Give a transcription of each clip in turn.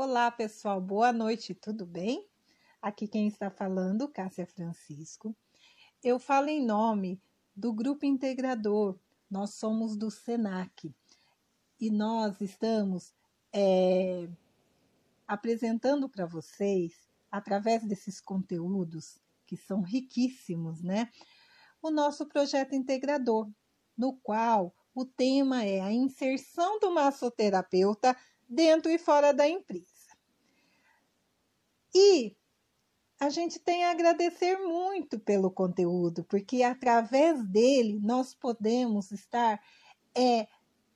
Olá, pessoal, boa noite, tudo bem? Aqui quem está falando, Cássia Francisco. Eu falo em nome do Grupo Integrador, nós somos do SENAC e nós estamos é, apresentando para vocês, através desses conteúdos que são riquíssimos, né? O nosso projeto integrador, no qual o tema é a inserção do massoterapeuta dentro e fora da empresa. E a gente tem a agradecer muito pelo conteúdo, porque através dele nós podemos estar é,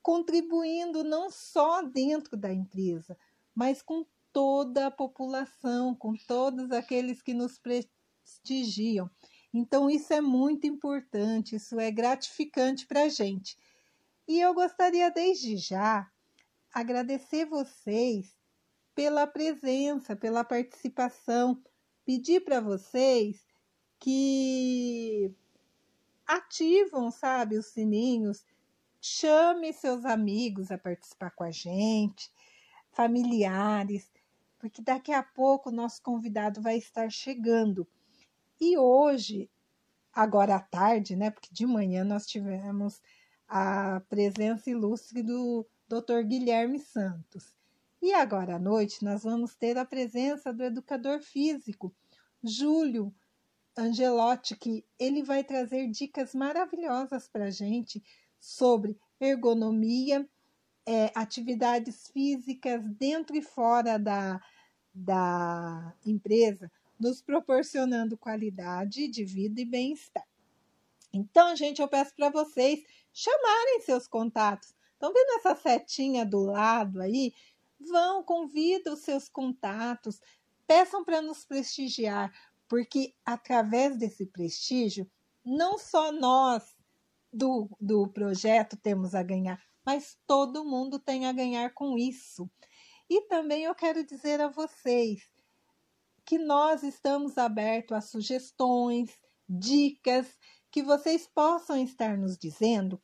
contribuindo não só dentro da empresa, mas com toda a população, com todos aqueles que nos prestigiam. Então, isso é muito importante, isso é gratificante para a gente. E eu gostaria, desde já, agradecer vocês pela presença, pela participação, pedir para vocês que ativam, sabe, os sininhos, chame seus amigos a participar com a gente, familiares, porque daqui a pouco o nosso convidado vai estar chegando. E hoje, agora à tarde, né, porque de manhã nós tivemos a presença ilustre do Dr. Guilherme Santos. E agora à noite nós vamos ter a presença do educador físico, Júlio Angelotti, que ele vai trazer dicas maravilhosas para a gente sobre ergonomia, é, atividades físicas dentro e fora da, da empresa, nos proporcionando qualidade de vida e bem-estar. Então, gente, eu peço para vocês chamarem seus contatos. Estão vendo essa setinha do lado aí? Vão, convida os seus contatos, peçam para nos prestigiar, porque através desse prestígio, não só nós do, do projeto temos a ganhar, mas todo mundo tem a ganhar com isso. E também eu quero dizer a vocês que nós estamos abertos a sugestões, dicas que vocês possam estar nos dizendo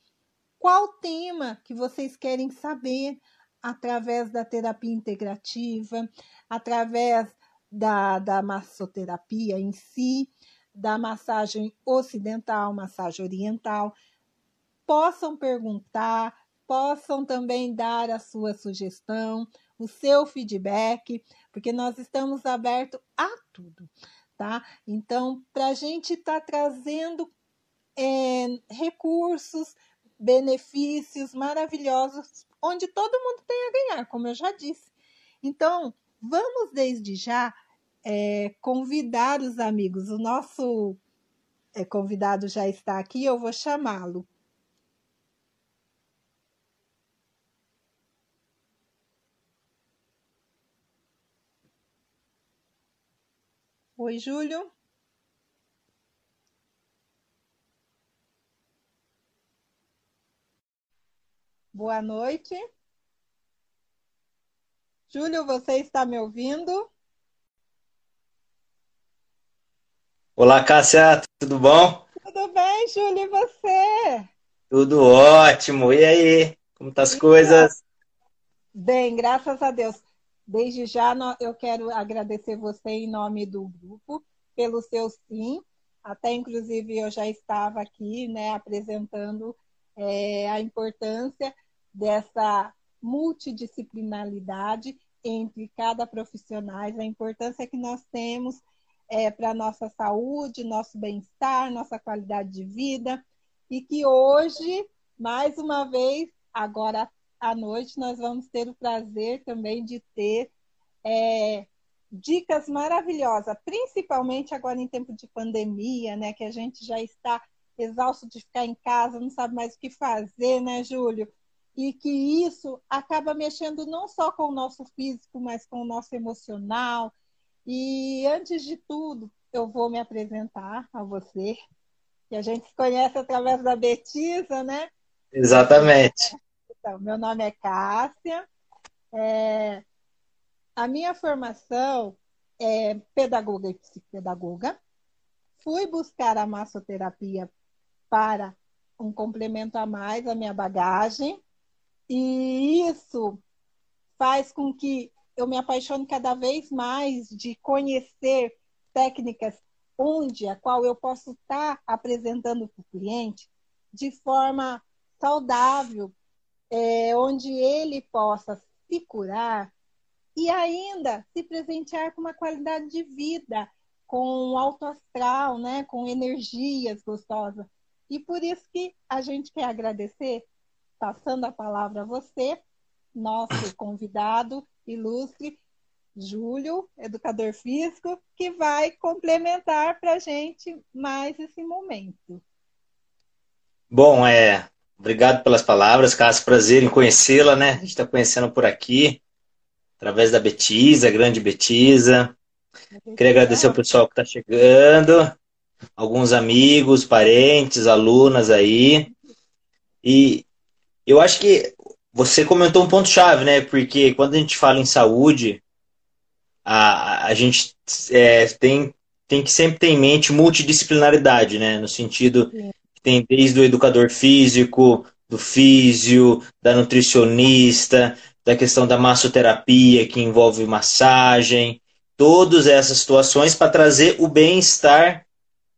qual tema que vocês querem saber através da terapia integrativa, através da, da massoterapia em si, da massagem ocidental, massagem oriental. Possam perguntar, possam também dar a sua sugestão, o seu feedback, porque nós estamos abertos a tudo, tá? Então, para a gente estar tá trazendo é, recursos, benefícios maravilhosos, onde todo mundo tem a ganhar, como eu já disse. Então, vamos desde já é, convidar os amigos. O nosso é, convidado já está aqui, eu vou chamá-lo. Oi, Júlio. Boa noite. Júlio, você está me ouvindo? Olá, Cássia, tudo bom? Tudo bem, Júlio, e você? Tudo ótimo. E aí, como tá as coisas? Bem, graças a Deus. Desde já eu quero agradecer você em nome do grupo pelo seu sim. Até inclusive eu já estava aqui, né, apresentando é, a importância dessa multidisciplinaridade entre cada profissional, a importância que nós temos é, para a nossa saúde, nosso bem-estar, nossa qualidade de vida, e que hoje, mais uma vez, agora à noite, nós vamos ter o prazer também de ter é, dicas maravilhosas, principalmente agora em tempo de pandemia, né, que a gente já está exausto de ficar em casa, não sabe mais o que fazer, né, Júlio? e que isso acaba mexendo não só com o nosso físico, mas com o nosso emocional. E antes de tudo, eu vou me apresentar a você, que a gente se conhece através da Betisa, né? Exatamente. Então, meu nome é Cássia. É... A minha formação é pedagoga e psicopedagoga. Fui buscar a massoterapia para um complemento a mais à minha bagagem e isso faz com que eu me apaixono cada vez mais de conhecer técnicas onde a qual eu posso estar apresentando para o cliente de forma saudável, é, onde ele possa se curar e ainda se presentear com uma qualidade de vida, com alto astral, né, com energias gostosas. E por isso que a gente quer agradecer, passando a palavra a você, nosso convidado ilustre, Júlio, educador físico, que vai complementar para a gente mais esse momento. Bom, é, obrigado pelas palavras, Cássio, prazer em conhecê-la, né? A gente está conhecendo por aqui, através da Betisa, grande Betisa. Queria agradecer ao pessoal que está chegando, alguns amigos, parentes, alunas aí. E eu acho que você comentou um ponto-chave, né? Porque quando a gente fala em saúde, a, a gente é, tem, tem que sempre ter em mente multidisciplinaridade, né? No sentido que tem desde o educador físico, do físio, da nutricionista, da questão da massoterapia, que envolve massagem, todas essas situações para trazer o bem-estar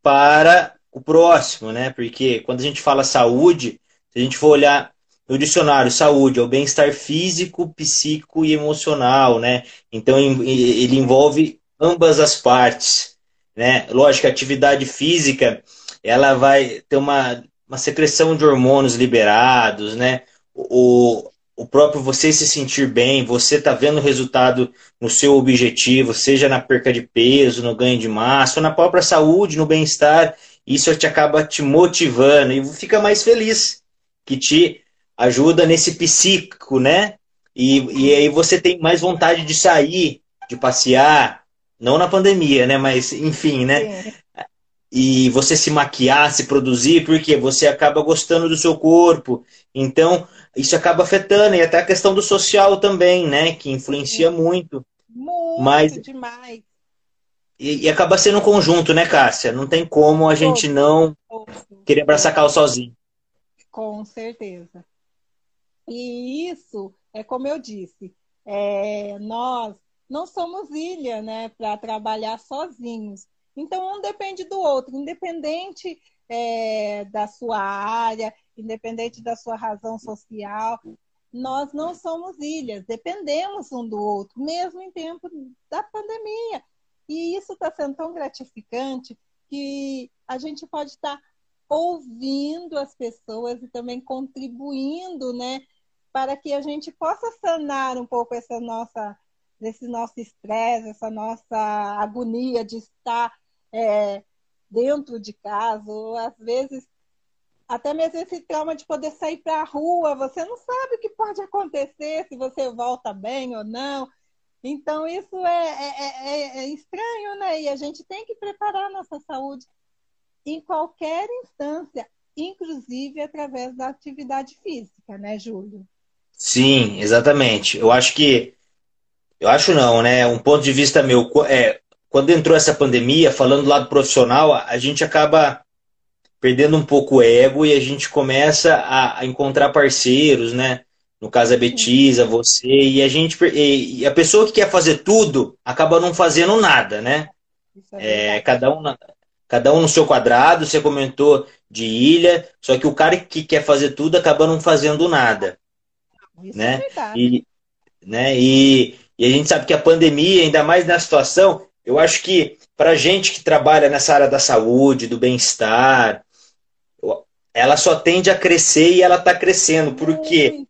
para o próximo, né? Porque quando a gente fala saúde, se a gente for olhar no dicionário, saúde é o bem-estar físico, psíquico e emocional, né? Então ele envolve ambas as partes, né? Lógico, a atividade física, ela vai ter uma, uma secreção de hormônios liberados, né? O, o próprio você se sentir bem, você tá vendo o resultado no seu objetivo, seja na perca de peso, no ganho de massa, ou na própria saúde, no bem-estar, isso te acaba te motivando e fica mais feliz, que te ajuda nesse psíquico, né? E, e aí você tem mais vontade de sair, de passear, não na pandemia, né? Mas enfim, né? E você se maquiar, se produzir, porque você acaba gostando do seu corpo. Então, isso acaba afetando, e até a questão do social também, né? Que influencia muito. Muito Mas, demais. E, e, acaba sendo um conjunto, né, Cássia? Não tem como a gente não querer abraçar carro sozinho. Com certeza. E isso é como eu disse, é, nós não somos ilha, né, para trabalhar sozinhos. Então um depende do outro, independente é, da sua área, independente da sua razão social. Nós não somos ilhas, dependemos um do outro, mesmo em tempo da pandemia. E isso está sendo tão gratificante que a gente pode estar tá ouvindo as pessoas e também contribuindo, né, para que a gente possa sanar um pouco essa nossa, esse nosso estresse, essa nossa agonia de estar é, dentro de casa, ou às vezes até mesmo esse trauma de poder sair para a rua, você não sabe o que pode acontecer, se você volta bem ou não. Então, isso é, é, é, é estranho, né? E a gente tem que preparar a nossa saúde em qualquer instância, inclusive através da atividade física, né, Júlio? Sim, exatamente. Eu acho que. Eu acho não, né? Um ponto de vista meu. É, quando entrou essa pandemia, falando do lado profissional, a gente acaba perdendo um pouco o ego e a gente começa a, encontrar parceiros, né? No caso a Betisa, você, e a gente. E a pessoa que quer fazer tudo acaba não fazendo nada, né? É, é cada um cada um no seu quadrado, você comentou de ilha, só que o cara que quer fazer tudo acaba não fazendo nada. Isso né? É e, né? E, e a gente sabe que a pandemia, ainda mais na situação, eu acho que para gente que trabalha nessa área da saúde, do bem-estar, ela só tende a crescer e ela está crescendo, porque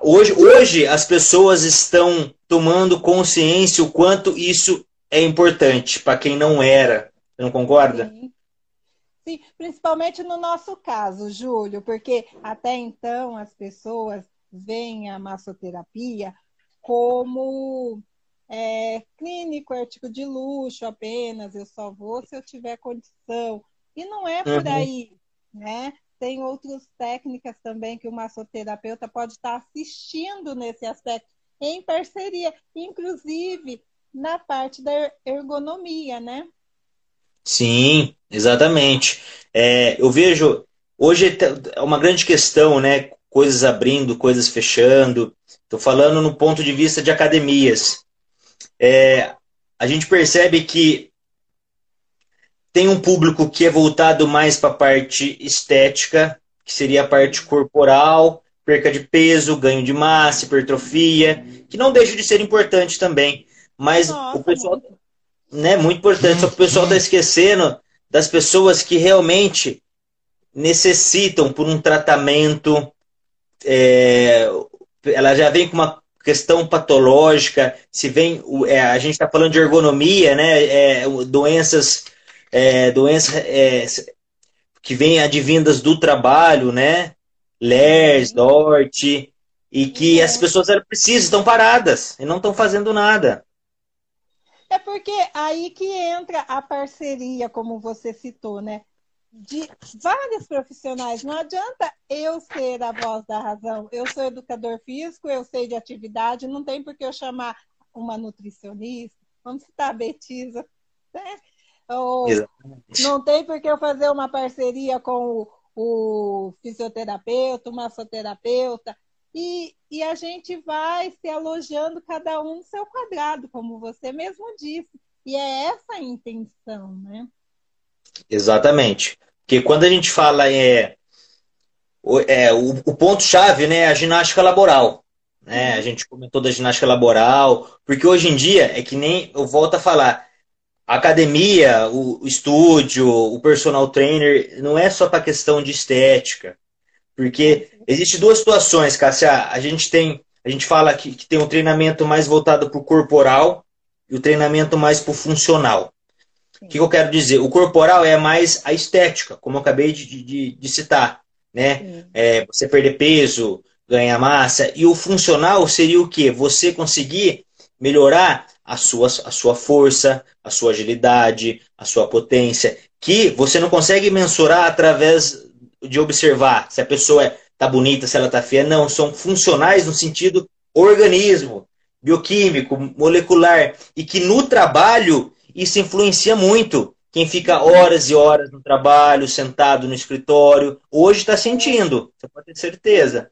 hoje, hoje as pessoas estão tomando consciência o quanto isso é importante para quem não era. Você não concorda? Sim. Sim, principalmente no nosso caso, Júlio, porque até então as pessoas veem a massoterapia como é, clínico, artigo de luxo apenas, eu só vou se eu tiver condição. E não é por uhum. aí, né? Tem outras técnicas também que o massoterapeuta pode estar assistindo nesse aspecto, em parceria, inclusive na parte da ergonomia, né? Sim, exatamente. É, eu vejo hoje é uma grande questão, né? coisas abrindo, coisas fechando. Estou falando no ponto de vista de academias. É, a gente percebe que tem um público que é voltado mais para a parte estética, que seria a parte corporal, perca de peso, ganho de massa, hipertrofia, que não deixa de ser importante também. Mas Nossa, o pessoal. Né, muito importante, só que o pessoal está esquecendo das pessoas que realmente necessitam por um tratamento. É, ela já vem com uma questão patológica, se vem. É, a gente está falando de ergonomia, né? É, doenças, é, doenças é, que vêm advindas do trabalho, né? LERS, DORT, e que é. as pessoas precisam, estão paradas e não estão fazendo nada. É porque aí que entra a parceria, como você citou, né? De vários profissionais. Não adianta eu ser a voz da razão. Eu sou educador físico, eu sei de atividade, não tem por que eu chamar uma nutricionista, vamos citar a Betisa, né? Ou Exatamente. não tem por que eu fazer uma parceria com o, o fisioterapeuta, o massoterapeuta. E, e a gente vai se alojando cada um no seu quadrado, como você mesmo disse. E é essa a intenção, né? Exatamente. Porque quando a gente fala é, é o, o ponto-chave né, é a ginástica laboral. Né? A gente comentou da ginástica laboral, porque hoje em dia é que nem eu volto a falar, a academia, o, o estúdio, o personal trainer, não é só para questão de estética. Porque existe duas situações, Cássia. A gente tem, a gente fala que, que tem um treinamento mais voltado para o corporal e o treinamento mais para o funcional. O que eu quero dizer? O corporal é mais a estética, como eu acabei de, de, de citar. Né? É, você perder peso, ganhar massa. E o funcional seria o quê? Você conseguir melhorar a sua, a sua força, a sua agilidade, a sua potência, que você não consegue mensurar através de observar se a pessoa está bonita, se ela está feia. Não, são funcionais no sentido organismo, bioquímico, molecular. E que no trabalho isso influencia muito. Quem fica horas e horas no trabalho, sentado no escritório, hoje está sentindo, você pode ter certeza.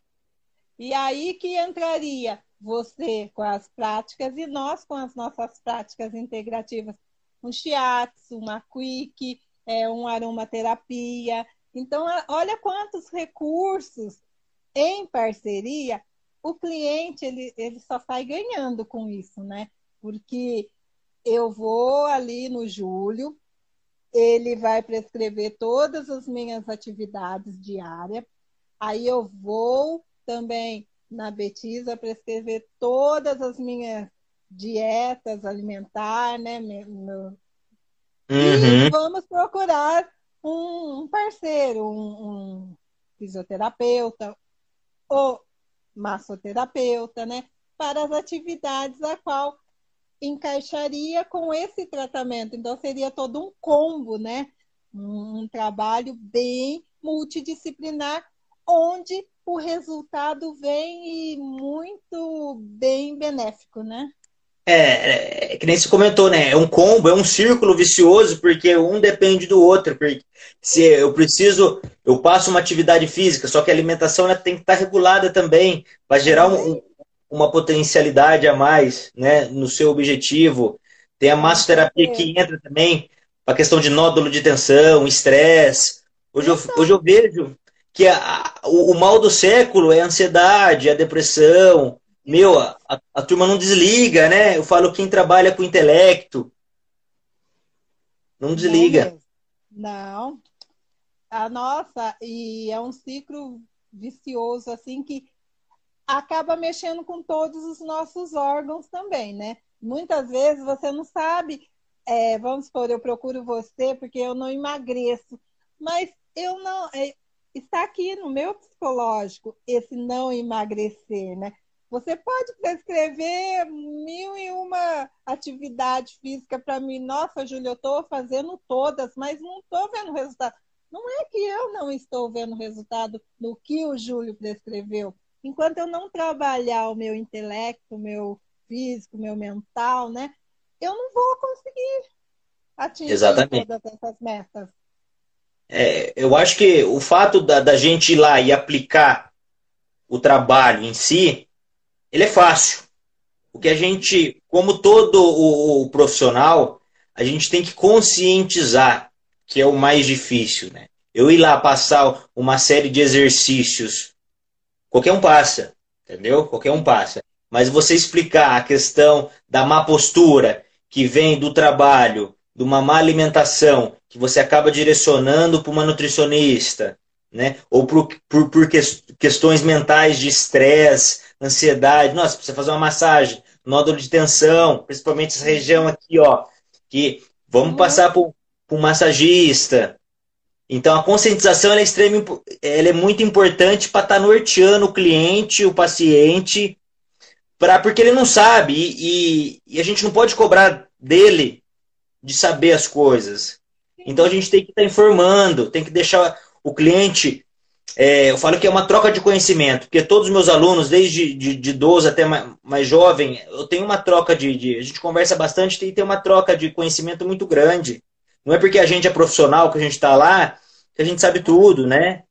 E aí que entraria você com as práticas e nós com as nossas práticas integrativas. Um shiatsu, uma quick, é, um aromaterapia, então, olha quantos recursos em parceria o cliente ele, ele só sai ganhando com isso, né? Porque eu vou ali no Júlio, ele vai prescrever todas as minhas atividades diárias, aí eu vou também na Betisa prescrever todas as minhas dietas alimentar, né? Meu, uhum. E vamos procurar um parceiro, um, um fisioterapeuta ou massoterapeuta, né? Para as atividades a qual encaixaria com esse tratamento. Então, seria todo um combo, né? Um, um trabalho bem multidisciplinar, onde o resultado vem muito bem benéfico, né? É, é, que nem se comentou, né? É um combo, é um círculo vicioso, porque um depende do outro. Porque se eu preciso, eu passo uma atividade física, só que a alimentação ela tem que estar regulada também, para gerar um, uma potencialidade a mais né, no seu objetivo. Tem a massoterapia que entra também a questão de nódulo de tensão, estresse. Hoje eu, hoje eu vejo que a, o, o mal do século é a ansiedade, a depressão, meu, a, a, turma não desliga, né? Eu falo quem trabalha com intelecto. Não desliga. Não. A nossa, e é um ciclo vicioso, assim, que acaba mexendo com todos os nossos órgãos também, né? Muitas vezes você não sabe, é, vamos supor, eu procuro você porque eu não emagreço, mas eu não. Está aqui no meu psicológico esse não emagrecer, né? Você pode prescrever mil e uma atividade física para mim. Nossa, Júlia, eu estou fazendo todas, mas não estou vendo resultado. Não é que eu não estou vendo resultado no que o Júlio prescreveu. Enquanto eu não trabalhar o meu intelecto, o meu físico, o meu mental, né? Eu não vou conseguir atingir Exatamente. todas essas metas. É, eu acho que o fato da, da gente ir lá e aplicar o trabalho em si, ele é fácil. O que a gente, como todo o, o profissional, a gente tem que conscientizar, que é o mais difícil, né? Eu ir lá passar uma série de exercícios, qualquer um passa, entendeu? Qualquer um passa. Mas você explicar a questão da má postura que vem do trabalho, de uma má alimentação, que você acaba direcionando para uma nutricionista, né? ou por, por, por questões mentais de estresse, ansiedade. Nossa, precisa fazer uma massagem, nódulo de tensão, principalmente essa região aqui, ó, que vamos uhum. passar por, por um massagista. Então a conscientização é, extrema, ela é muito importante para estar tá norteando o cliente, o paciente, pra, porque ele não sabe e, e, e a gente não pode cobrar dele de saber as coisas. Então a gente tem que estar tá informando, tem que deixar o cliente. É, eu falo que é uma troca de conhecimento, porque todos os meus alunos, desde de, de 12 até mais, mais jovem, eu tenho uma troca de, de, A gente conversa bastante e tem uma troca de conhecimento muito grande. Não é porque a gente é profissional, que a gente está lá, que a gente sabe tudo, né?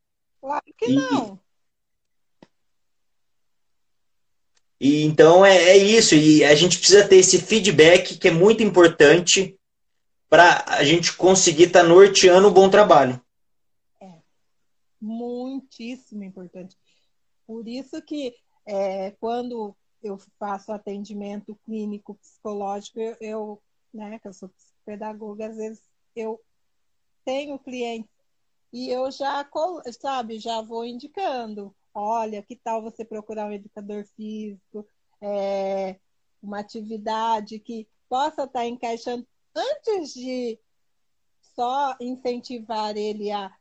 Claro que e, não. E, então é, é isso, e a gente precisa ter esse feedback que é muito importante para a gente conseguir estar tá norteando um bom trabalho. É, muitíssimo importante. Por isso que é, quando eu faço atendimento clínico psicológico, eu, eu né, que eu sou pedagoga, às vezes eu tenho clientes e eu já, sabe, já vou indicando, olha, que tal você procurar um educador físico, é, uma atividade que possa estar tá encaixando antes de só incentivar ele a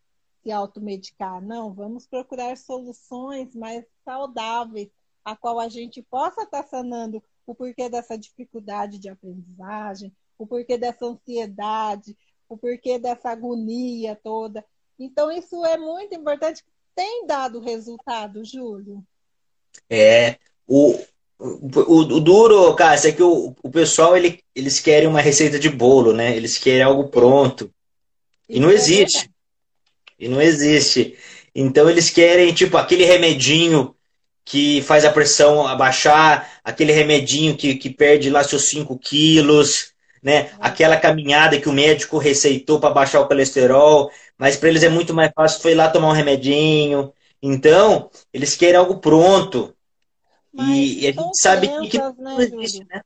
se automedicar, não, vamos procurar soluções mais saudáveis, a qual a gente possa estar sanando o porquê dessa dificuldade de aprendizagem, o porquê dessa ansiedade, o porquê dessa agonia toda. Então, isso é muito importante. Tem dado resultado, Júlio? É. O, o, o duro, cara, é que o, o pessoal ele, eles querem uma receita de bolo, né? Eles querem algo pronto. E não é existe. E não existe. Então eles querem, tipo, aquele remedinho que faz a pressão abaixar, aquele remedinho que, que perde lá seus 5 quilos, né? Aquela caminhada que o médico receitou para baixar o colesterol, mas para eles é muito mais fácil foi lá tomar um remedinho. Então, eles querem algo pronto. E, e, a gente sabe crenças, que, que né, existe, né?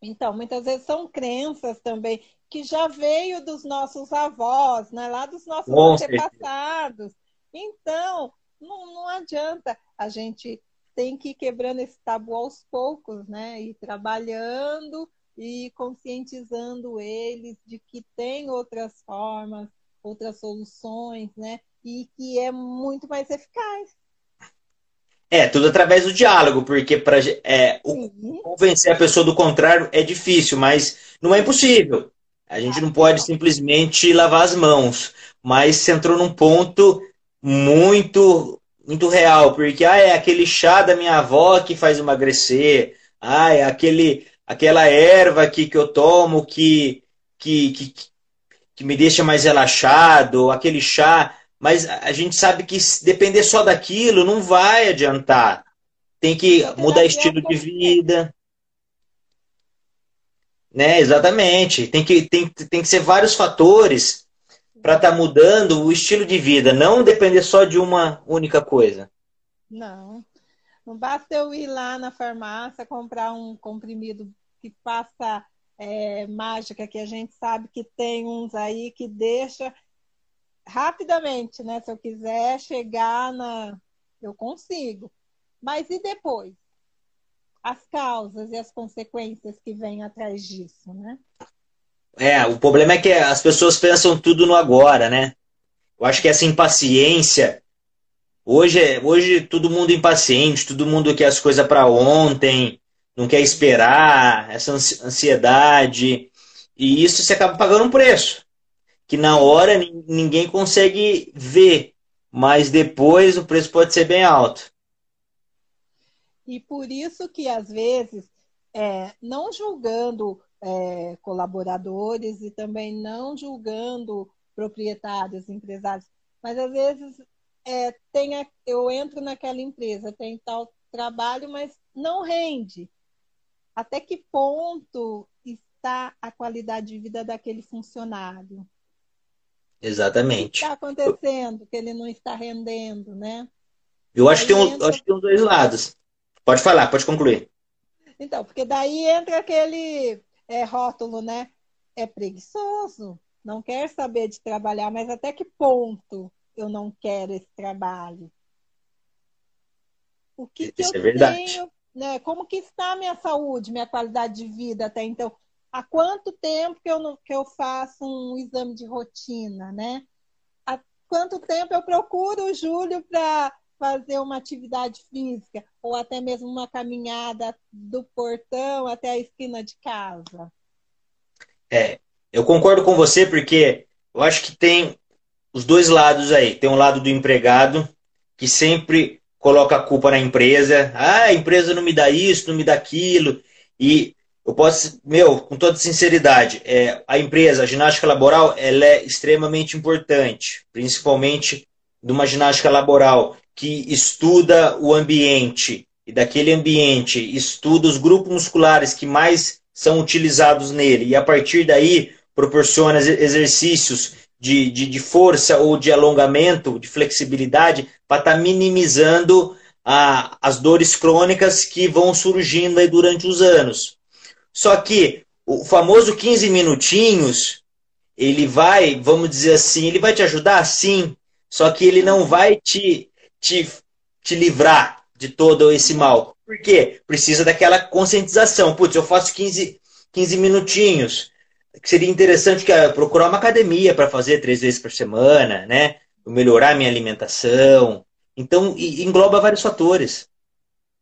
Então, muitas vezes são crenças também que já veio dos nossos avós, né? lá dos nossos Com antepassados. Certeza. Então, não, não adianta. A gente tem que ir quebrando esse tabu aos poucos, né? E trabalhando e conscientizando eles de que tem outras formas, outras soluções, né? E que é muito mais eficaz. É, tudo através do diálogo, porque para é, convencer a pessoa do contrário é difícil, mas não é impossível. A gente não pode simplesmente lavar as mãos. Mas você entrou num ponto muito muito real, porque ah, é aquele chá da minha avó que faz emagrecer, ah, é aquele, aquela erva que, que eu tomo que, que, que, que me deixa mais relaxado, aquele chá mas a gente sabe que se depender só daquilo não vai adiantar. Tem que mudar estilo de vida. Né, exatamente. Tem que, tem, tem que ser vários fatores para estar tá mudando o estilo de vida, não depender só de uma única coisa. Não. Não basta eu ir lá na farmácia comprar um comprimido que faça é, mágica, que a gente sabe que tem uns aí que deixa rapidamente, né? Se eu quiser chegar na. Eu consigo. Mas e depois? As causas e as consequências que vêm atrás disso, né? É, o problema é que as pessoas pensam tudo no agora, né? Eu acho que essa impaciência. Hoje, é, hoje todo mundo impaciente, todo mundo quer as coisas para ontem, não quer esperar, essa ansiedade. E isso você acaba pagando um preço que na hora ninguém consegue ver, mas depois o preço pode ser bem alto. E por isso que às vezes, é, não julgando é, colaboradores e também não julgando proprietários, empresários, mas às vezes é, tem a, eu entro naquela empresa, tem tal trabalho, mas não rende. Até que ponto está a qualidade de vida daquele funcionário? Exatamente. O que está acontecendo que ele não está rendendo, né? Eu acho que, tem um, acho que tem os dois lados. Pode falar, pode concluir. Então, porque daí entra aquele é, rótulo, né? É preguiçoso, não quer saber de trabalhar, mas até que ponto eu não quero esse trabalho? O que, que eu é tenho, né? Como que está a minha saúde, minha qualidade de vida até então? Há quanto tempo que eu, não, que eu faço um exame de rotina, né? Há quanto tempo eu procuro o Júlio para fazer uma atividade física ou até mesmo uma caminhada do portão até a esquina de casa? É, eu concordo com você porque eu acho que tem os dois lados aí. Tem um lado do empregado que sempre coloca a culpa na empresa. Ah, a empresa não me dá isso, não me dá aquilo. E eu posso, meu, com toda sinceridade, é, a empresa, a ginástica laboral, ela é extremamente importante, principalmente numa ginástica laboral que estuda o ambiente e daquele ambiente estuda os grupos musculares que mais são utilizados nele e a partir daí proporciona exercícios de, de, de força ou de alongamento, de flexibilidade, para estar tá minimizando a, as dores crônicas que vão surgindo durante os anos. Só que o famoso 15 minutinhos, ele vai, vamos dizer assim, ele vai te ajudar sim, só que ele não vai te, te, te livrar de todo esse mal. Por quê? Precisa daquela conscientização. Putz, eu faço 15, 15 minutinhos. Seria interessante que procurar uma academia para fazer três vezes por semana, né? Melhorar minha alimentação. Então, engloba vários fatores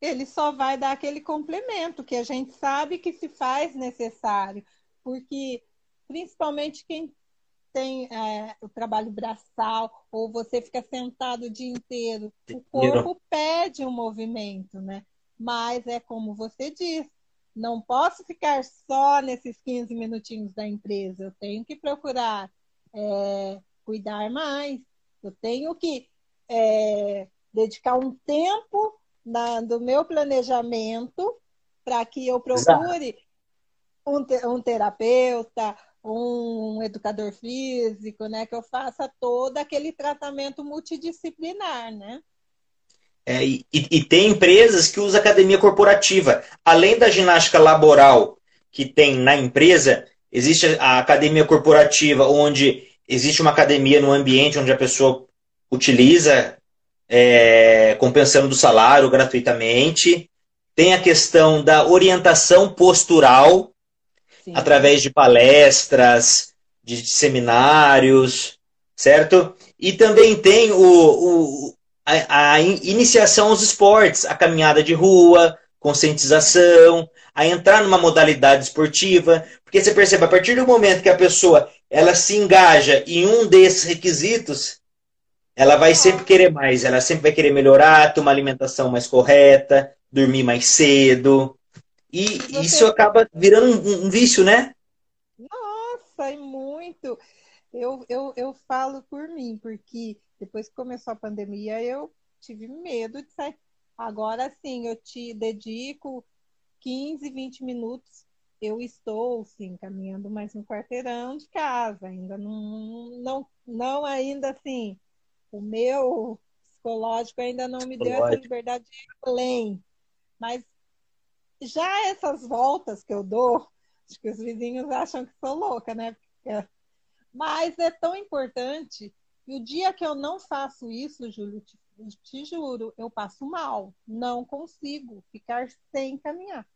ele só vai dar aquele complemento que a gente sabe que se faz necessário, porque principalmente quem tem é, o trabalho braçal ou você fica sentado o dia inteiro, o corpo pede um movimento, né? Mas é como você diz, não posso ficar só nesses 15 minutinhos da empresa, eu tenho que procurar é, cuidar mais, eu tenho que é, dedicar um tempo do meu planejamento para que eu procure um, um, terapeuta, um educador físico, né? Que eu faça todo aquele tratamento multidisciplinar, né? É, e, e, tem empresas que usam academia corporativa. Além da ginástica laboral que tem na empresa, existe a academia corporativa, onde existe uma academia no ambiente onde a pessoa utiliza é, compensando do salário gratuitamente. Tem a questão da orientação postural, Sim. através de palestras, de seminários, certo? E também tem o, o a, a, iniciação aos esportes, a caminhada de rua, conscientização, a entrar numa modalidade esportiva, porque você percebe, a partir do momento que a pessoa ela se engaja em um desses requisitos, ela vai sempre querer mais, ela sempre vai querer melhorar, ter uma alimentação mais correta, dormir mais cedo. E Você... isso acaba virando um, um, vício, né? Nossa, é muito. Eu, eu, eu falo por mim, porque depois que começou a pandemia, eu tive medo de sair. Agora sim, eu te dedico 15, 20 minutos. Eu estou, sim, caminhando mais um quarteirão de casa. Ainda não, não, não ainda assim, o meu psicológico ainda não me deu essa liberdade de ir além. Mas já essas voltas que eu dou, acho que os vizinhos acham que sou louca, né? Mas é tão importante. E o dia que eu não faço isso, Júlio, te, te juro, eu passo mal. Não consigo ficar sem caminhar.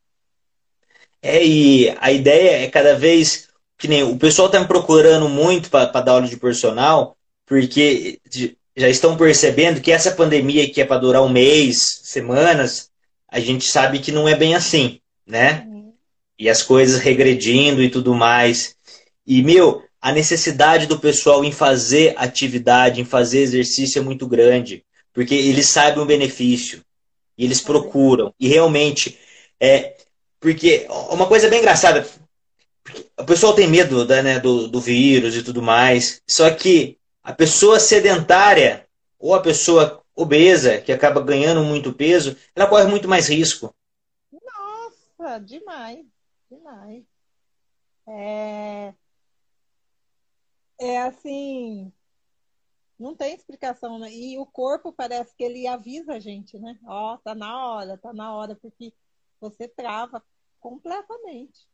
É, e a ideia é cada vez que nem o pessoal está me procurando muito para dar aula de personal, porque já estão percebendo que essa pandemia que é para durar um mês, semanas, a gente sabe que não é bem assim, né? Uhum. E as coisas regredindo e tudo mais. E, meu, a necessidade do pessoal em fazer atividade, em fazer exercício é muito grande, porque eles sabem o benefício e eles procuram. E realmente, é. Porque uma coisa bem engraçada, o pessoal tem medo da, né, do, do vírus e tudo mais, só que a pessoa sedentária ou a pessoa obesa, que acaba ganhando muito peso, ela corre muito mais risco. Nossa, demais, demais. É, é assim, não tem explicação, né? E o corpo parece que ele avisa a gente, né? Ó, oh, tá na hora, tá na hora, porque você trava completamente.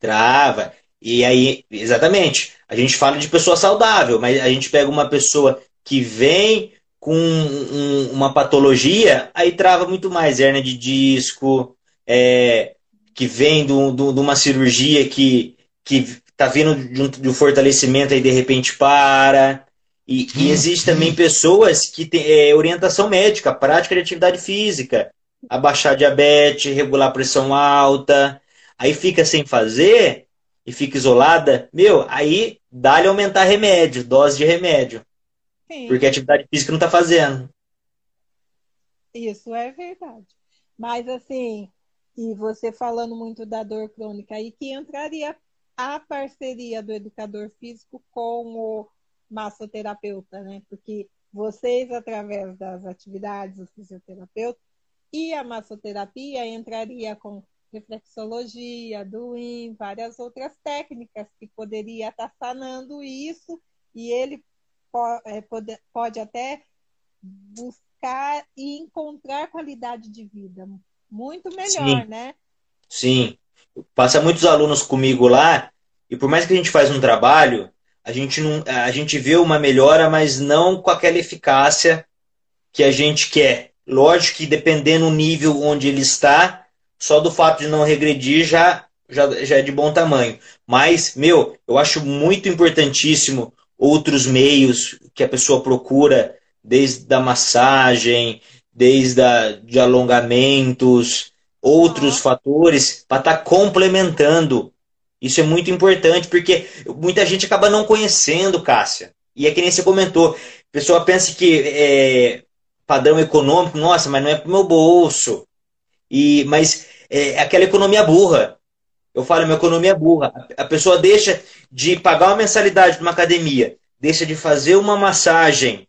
Trava. E aí, exatamente, a gente fala de pessoa saudável, mas a gente pega uma pessoa que vem com um, uma patologia, aí trava muito mais hernia de disco, é, que vem de uma cirurgia que, que tá vindo de um, de um fortalecimento e de repente para. E, e uhum. existe também pessoas que têm é, orientação médica, prática de atividade física, abaixar diabetes, regular a pressão alta, aí fica sem fazer e fica isolada, meu, aí dá-lhe aumentar remédio, dose de remédio. Sim. Porque a atividade física não está fazendo. Isso é verdade. Mas assim, e você falando muito da dor crônica, aí que entraria a parceria do educador físico com o massoterapeuta, né? Porque vocês, através das atividades do fisioterapeuta e a massoterapia, entraria com reflexologia, doing, várias outras técnicas que poderia estar sanando isso e ele é, pode, pode até buscar e encontrar qualidade de vida muito melhor, Sim. né? Sim. Passa muitos alunos comigo lá e por mais que a gente faz um trabalho, a gente não, a gente vê uma melhora, mas não com aquela eficácia que a gente quer. Lógico que dependendo do nível onde ele está, só do fato de não regredir já, já, já é de bom tamanho. Mas, meu, eu acho muito importantíssimo outros meios que a pessoa procura, desde a massagem, desde a, de alongamentos, outros ah. fatores, para estar tá complementando. Isso é muito importante, porque muita gente acaba não conhecendo, Cássia. E é que nem você comentou. A pessoa pensa que é padrão econômico, nossa, mas não é para o meu bolso. E, mas é, é aquela economia burra. Eu falo, é uma economia burra. A pessoa deixa de pagar uma mensalidade para uma academia, deixa de fazer uma massagem,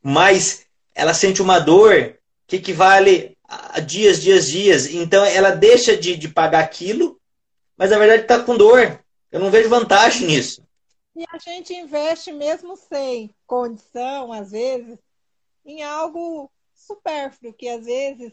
mas ela sente uma dor que equivale a dias, dias, dias. Então ela deixa de, de pagar aquilo, mas na verdade está com dor. Eu não vejo vantagem nisso. E a gente investe mesmo sem condição, às vezes, em algo supérfluo, que às vezes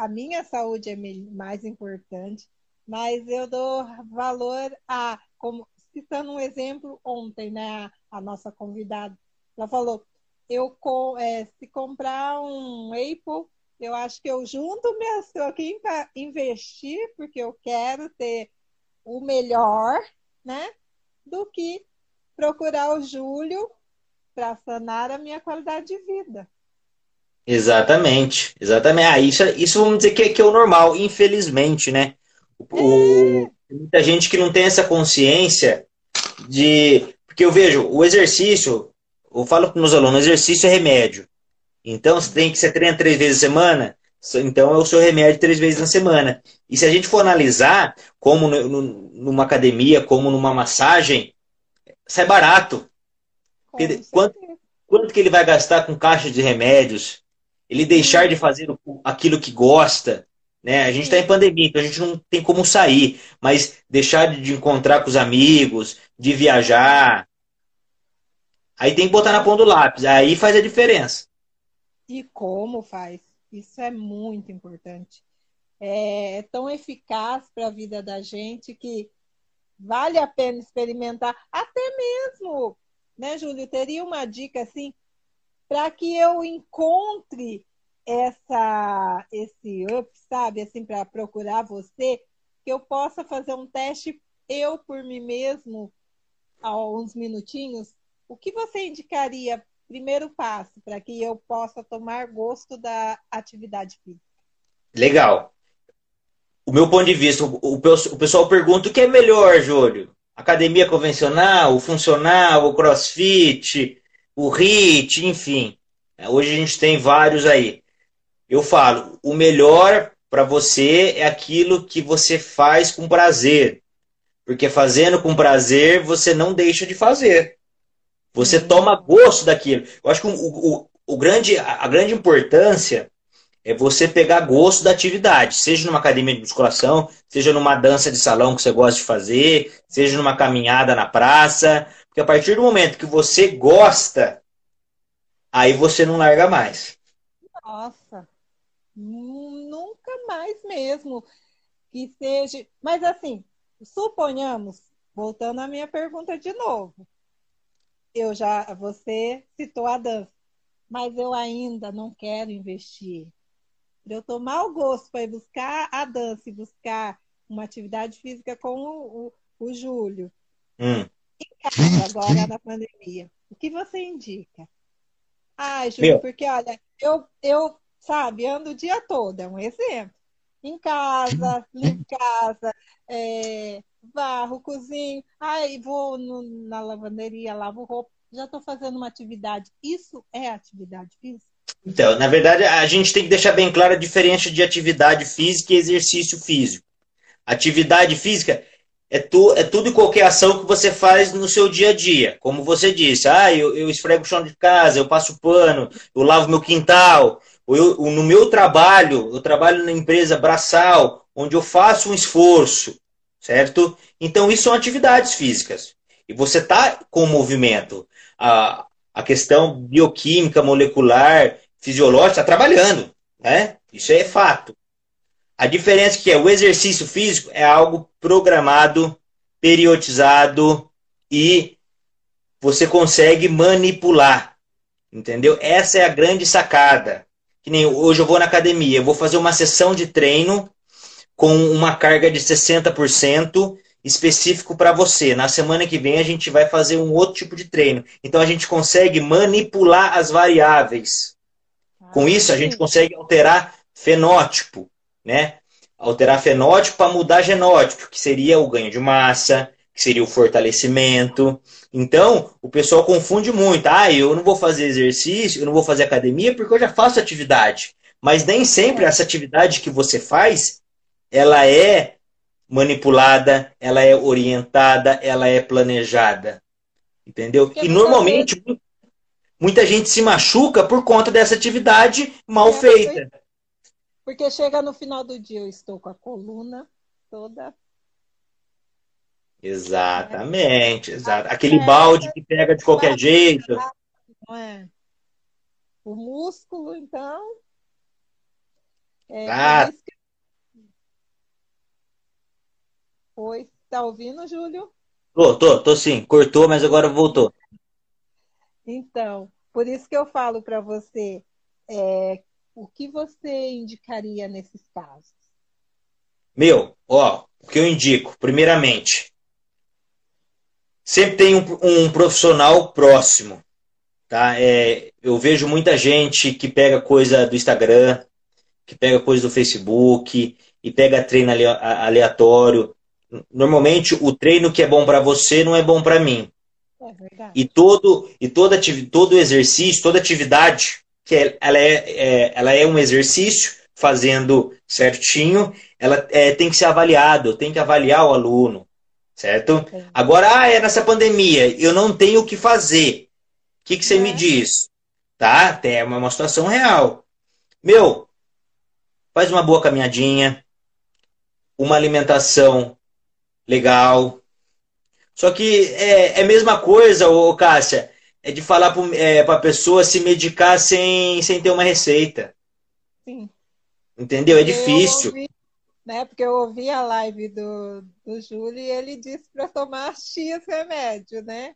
a, minha saúde é mais importante, mas eu dou valor a, como citando um exemplo ontem, né? A, nossa convidada, ela falou, eu é, se comprar um Apple, eu acho que eu junto minhas troquinhas para investir, porque eu quero ter o melhor, né? Do que procurar o Júlio para sanar a minha qualidade de vida. Exatamente, exatamente. Ah, isso, isso vamos dizer que, que é o normal, infelizmente, né? O, é. Muita gente que não tem essa consciência de. Porque eu vejo, o exercício, eu falo para meus alunos, exercício é remédio. Então, você tem que você treina três vezes a semana, então é o seu remédio três vezes na semana. E se a gente for analisar, como numa academia, como numa massagem, sai barato. Quanto, quanto que ele vai gastar com caixa de remédios? Ele deixar de fazer aquilo que gosta, né? A gente está em pandemia, então a gente não tem como sair, mas deixar de encontrar com os amigos, de viajar, aí tem que botar na ponta do lápis, aí faz a diferença. E como faz? Isso é muito importante. É tão eficaz para a vida da gente que vale a pena experimentar, até mesmo, né, Júlio? Teria uma dica assim para que eu encontre essa esse up, sabe, assim para procurar você, que eu possa fazer um teste eu por mim mesmo há uns minutinhos. O que você indicaria primeiro passo para que eu possa tomar gosto da atividade física? Legal. O meu ponto de vista, o, pessoal pergunta o que é melhor, Júlio? Academia convencional, o funcional, o crossfit, o HIT, enfim. É, hoje a gente tem vários aí. Eu falo, o melhor para você é aquilo que você faz com prazer. Porque fazendo com prazer, você não deixa de fazer. Você uhum. toma gosto daquilo. Eu acho que o, o, o grande, a grande importância é você pegar gosto da atividade, seja numa academia de musculação, seja numa dança de salão que você gosta de fazer, seja numa caminhada na praça, porque a partir do momento que você gosta, aí você não larga mais. Nossa, nunca mais mesmo que seja. Mas assim, suponhamos, voltando à minha pergunta de novo, eu já você citou a dança, mas eu ainda não quero investir. Para eu tomar o gosto para ir buscar a dança e buscar uma atividade física com o, o, o Júlio. Hum. Em casa, agora na pandemia, o que você indica? Ai, Júlio, Meu. porque olha, eu, eu, sabe, ando o dia todo, é um exemplo. Em casa, limpo casa, é, varro, cozinho, aí vou no, na lavanderia, lavo roupa, já estou fazendo uma atividade. Isso é atividade física? Então, na verdade, a gente tem que deixar bem claro a diferença de atividade física e exercício físico. Atividade física é, tu, é tudo e qualquer ação que você faz no seu dia a dia. Como você disse, ah, eu, eu esfrego o chão de casa, eu passo pano, eu lavo meu quintal. Eu, no meu trabalho, eu trabalho na empresa braçal, onde eu faço um esforço certo? Então, isso são atividades físicas. E você está com movimento. A, a questão bioquímica, molecular, fisiológica está trabalhando. Né? Isso é fato. A diferença é que é, o exercício físico é algo programado, periodizado e você consegue manipular. Entendeu? Essa é a grande sacada. Que nem hoje eu vou na academia, eu vou fazer uma sessão de treino com uma carga de 60% específico para você. Na semana que vem a gente vai fazer um outro tipo de treino. Então a gente consegue manipular as variáveis. Com ah, isso a gente consegue alterar fenótipo, né? Alterar fenótipo para mudar genótipo, que seria o ganho de massa, que seria o fortalecimento. Então, o pessoal confunde muito. Ah, eu não vou fazer exercício, eu não vou fazer academia porque eu já faço atividade. Mas nem sempre essa atividade que você faz ela é manipulada, ela é orientada, ela é planejada. Entendeu? E normalmente muita gente se machuca por conta dessa atividade mal feita. Porque chega no final do dia, eu estou com a coluna toda. Exatamente, é. exato. Aquele é, balde que pega de qualquer jeito. Não é? O músculo, então. É, ah, Oi, tá ouvindo, Júlio? Tô, tô, tô sim. Cortou, mas agora voltou. Então, por isso que eu falo para você, é, o que você indicaria nesses casos? Meu, ó, o que eu indico, primeiramente, sempre tem um, um profissional próximo, tá? É, eu vejo muita gente que pega coisa do Instagram, que pega coisa do Facebook e pega treino aleatório Normalmente o treino que é bom para você não é bom para mim. É e todo e toda todo exercício, toda atividade que é, ela é, é, ela é um exercício fazendo certinho, ela é, tem que ser avaliado, tem que avaliar o aluno, certo? É. Agora, ah, é nessa pandemia, eu não tenho o que fazer. O que, que você me é. diz? Tá? É uma, uma situação real. Meu, faz uma boa caminhadinha, uma alimentação legal. Só que é, é a mesma coisa, ô, Cássia, é de falar para é, a pessoa se medicar sem, sem ter uma receita. Sim. Entendeu? É difícil. Ouvi, né, porque eu ouvi a live do, do Júlio e ele disse para tomar X remédio, né?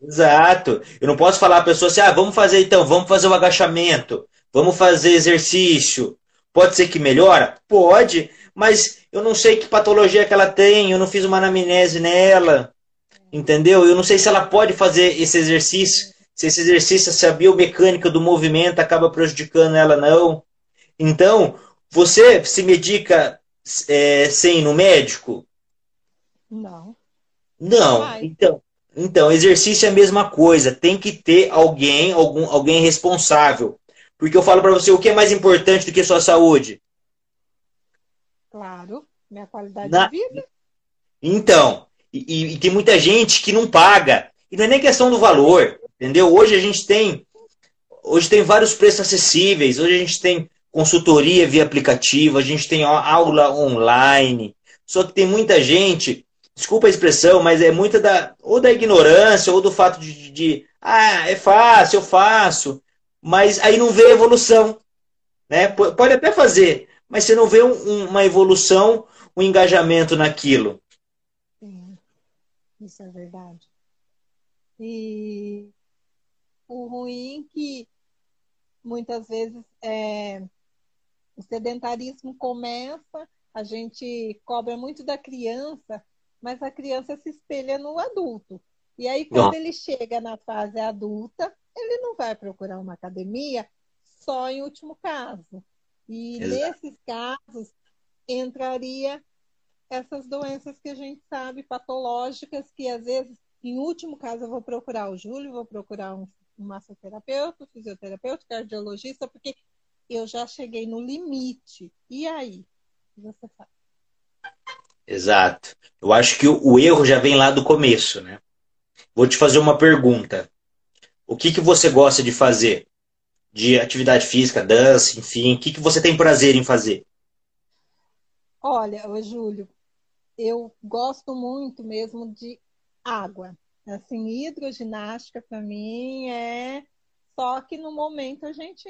Exato. Eu não posso falar a pessoa assim, ah, vamos fazer então, vamos fazer o agachamento, vamos fazer exercício. Pode ser que melhora? Pode, mas eu não sei que patologia que ela tem, eu não fiz uma anamnese nela, entendeu? Eu não sei se ela pode fazer esse exercício, se esse exercício, se a biomecânica do movimento acaba prejudicando ela, não. Então, você se medica é, sem ir no médico? Não. Não. Então, então, exercício é a mesma coisa. Tem que ter alguém, algum, alguém responsável. Porque eu falo para você, o que é mais importante do que sua saúde? Claro, minha qualidade Na... de vida. Então, e, e, tem muita gente que não paga. E não é nem questão do valor, entendeu? Hoje a gente tem. hoje tem vários preços acessíveis, hoje a gente tem consultoria via aplicativo, a gente tem aula online. Só que tem muita gente, desculpa a expressão, mas é muita da ou da ignorância ou do fato de, de, de ah, é fácil, eu faço, mas aí não vê evolução, né? Pode até fazer, mas você não vê um, uma evolução, um engajamento naquilo. Isso é verdade. E o ruim que muitas vezes é, o sedentarismo começa, a gente cobra muito da criança, mas a criança se espelha no adulto. E aí, quando ele chega na fase adulta, ele não vai procurar uma academia só em último caso. E Exato. nesses casos entraria essas doenças que a gente sabe, patológicas, que às vezes, em último caso, eu vou procurar o Júlio, vou procurar um, um massoterapeuta, fisioterapeuta, cardiologista, porque eu já cheguei no limite. E aí? Você faz? Exato. Eu acho que o, erro já vem lá do começo, né? Vou te fazer uma pergunta. O que, que você gosta de fazer? De atividade física, dança, enfim, o que, que você tem prazer em fazer? Olha, Júlio, eu gosto muito mesmo de água. Assim, hidroginástica para mim é só que no momento a gente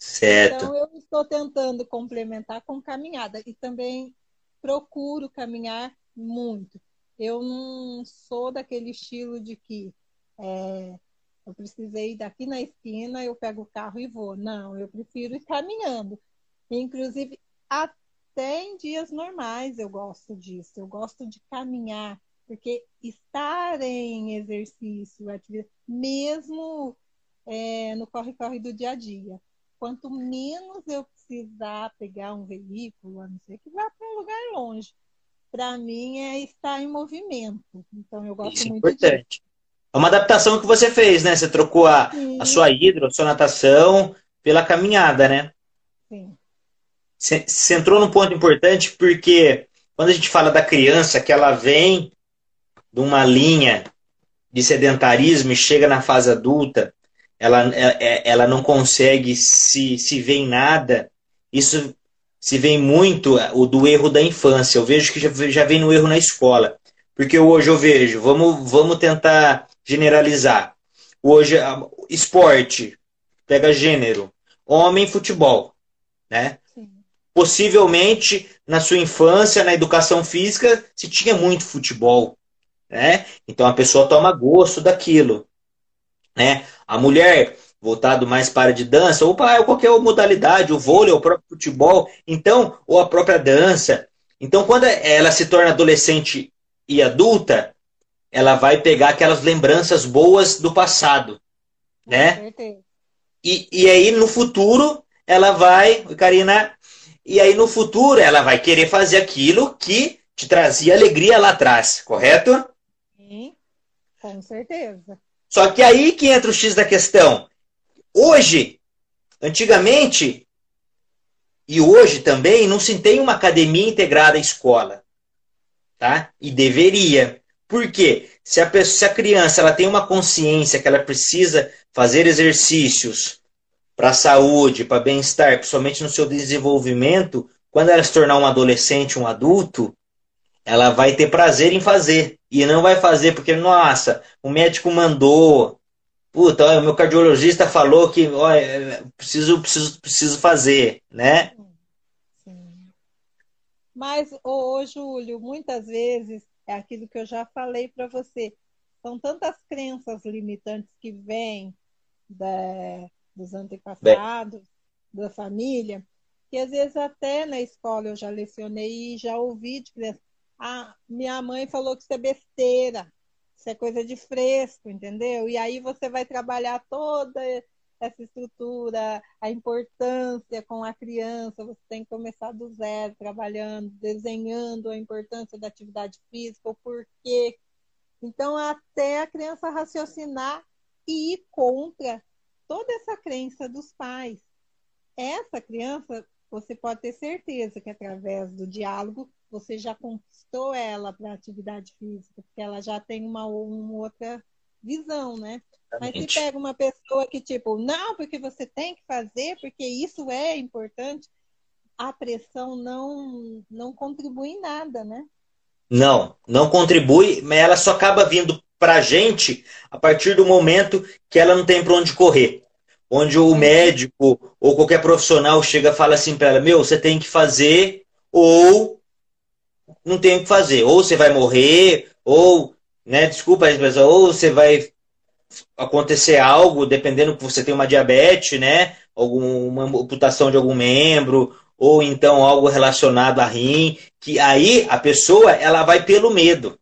Certo. Então, eu estou tentando complementar com caminhada e também procuro caminhar muito. Eu não sou daquele estilo de que é, eu precisei ir daqui na esquina, eu pego o carro e vou. Não, eu prefiro ir caminhando. Inclusive, até em dias normais eu gosto disso. Eu gosto de caminhar, porque estar em exercício, atividade, mesmo é, no corre-corre do dia a dia quanto menos eu precisar pegar um veículo, a não ser que vá para um lugar longe, para mim é estar em movimento. Então eu gosto Isso é muito é importante. Disso. É uma adaptação que você fez, né? Você trocou a, a sua hidro, a sua natação pela caminhada, né? Sim. Você, entrou num ponto importante porque quando a gente fala da criança que ela vem de uma linha de sedentarismo e chega na fase adulta, ela, é, é, ela não consegue se, se ver em nada. Isso se vem muito é, o do erro da infância. Eu vejo que já, já vem no erro na escola. Porque hoje eu vejo, vamos, vamos tentar generalizar. Hoje, esporte, pega gênero, homem, futebol, né? Possivelmente, na sua infância, na educação física, se tinha muito futebol, né? Então a pessoa toma gosto daquilo né? A mulher voltado mais para de dança, ou para qualquer modalidade, o vôlei, o próprio futebol, então, ou a própria dança. Então, quando ela se torna adolescente e adulta, ela vai pegar aquelas lembranças boas do passado, né? E, e aí, no futuro, ela vai, Karina, e aí no futuro ela vai querer fazer aquilo que te trazia alegria lá atrás, correto? Sim, com certeza. Só que aí que entra o X da questão. Hoje, antigamente, e hoje também, não se tem uma academia integrada à escola. Tá? E deveria. Por quê? Se a, pessoa, se a criança ela tem uma consciência que ela precisa fazer exercícios para a saúde, para bem-estar, principalmente no seu desenvolvimento, quando ela se tornar um adolescente, um adulto, ela vai ter prazer em fazer. E não vai fazer porque, nossa, o médico mandou. Puta, o meu cardiologista falou que olha, preciso, preciso, preciso fazer, né? Sim. Mas, ô, ô, Júlio, muitas vezes é aquilo que eu já falei para você. São tantas crenças limitantes que vêm da, dos antepassados, Bem. da família, que às vezes até na escola eu já lecionei e já ouvi de criança a minha mãe falou que isso é besteira, isso é coisa de fresco, entendeu? E aí você vai trabalhar toda essa estrutura, a importância com a criança, você tem que começar do zero, trabalhando, desenhando a importância da atividade física, o porquê. Então, até a criança raciocinar e ir contra toda essa crença dos pais. Essa criança, você pode ter certeza que através do diálogo você já conquistou ela para a atividade física, porque ela já tem uma, uma outra visão, né? Mas se pega uma pessoa que, tipo, não, porque você tem que fazer, porque isso é importante, a pressão não, não contribui em nada, né? Não, não contribui, mas ela só acaba vindo para a gente a partir do momento que ela não tem para onde correr. Onde o médico ou qualquer profissional chega e fala assim para ela: Meu, você tem que fazer, ou não tem o que fazer. Ou você vai morrer, ou, né, desculpa a expressão, ou você vai acontecer algo, dependendo que você tem uma diabetes, né? Alguma amputação de algum membro, ou então algo relacionado a rim, que aí a pessoa ela vai pelo medo.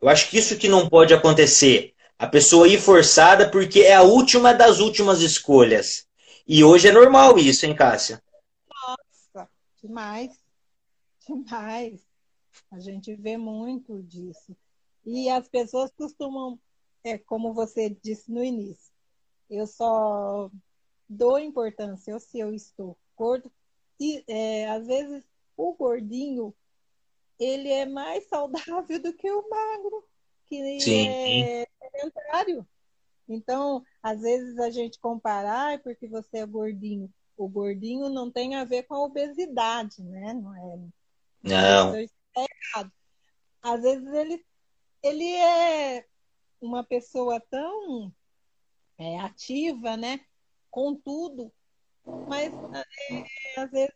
Eu acho que isso que não pode acontecer. A pessoa ir forçada porque é a última das últimas escolhas. E hoje é normal isso, hein, Cássia? Nossa, demais. Demais. A gente vê muito disso. E as pessoas costumam é como você disse no início, eu só dou importância se eu estou gordo. E é, às vezes o gordinho ele é mais saudável do que o magro, que Sim. é sedentário. Então, às vezes a gente comparar porque você é gordinho. O gordinho não tem a ver com a obesidade, né? Não é. Não. É errado. Às vezes ele, ele é uma pessoa tão é, ativa, né? Com tudo, mas é, às vezes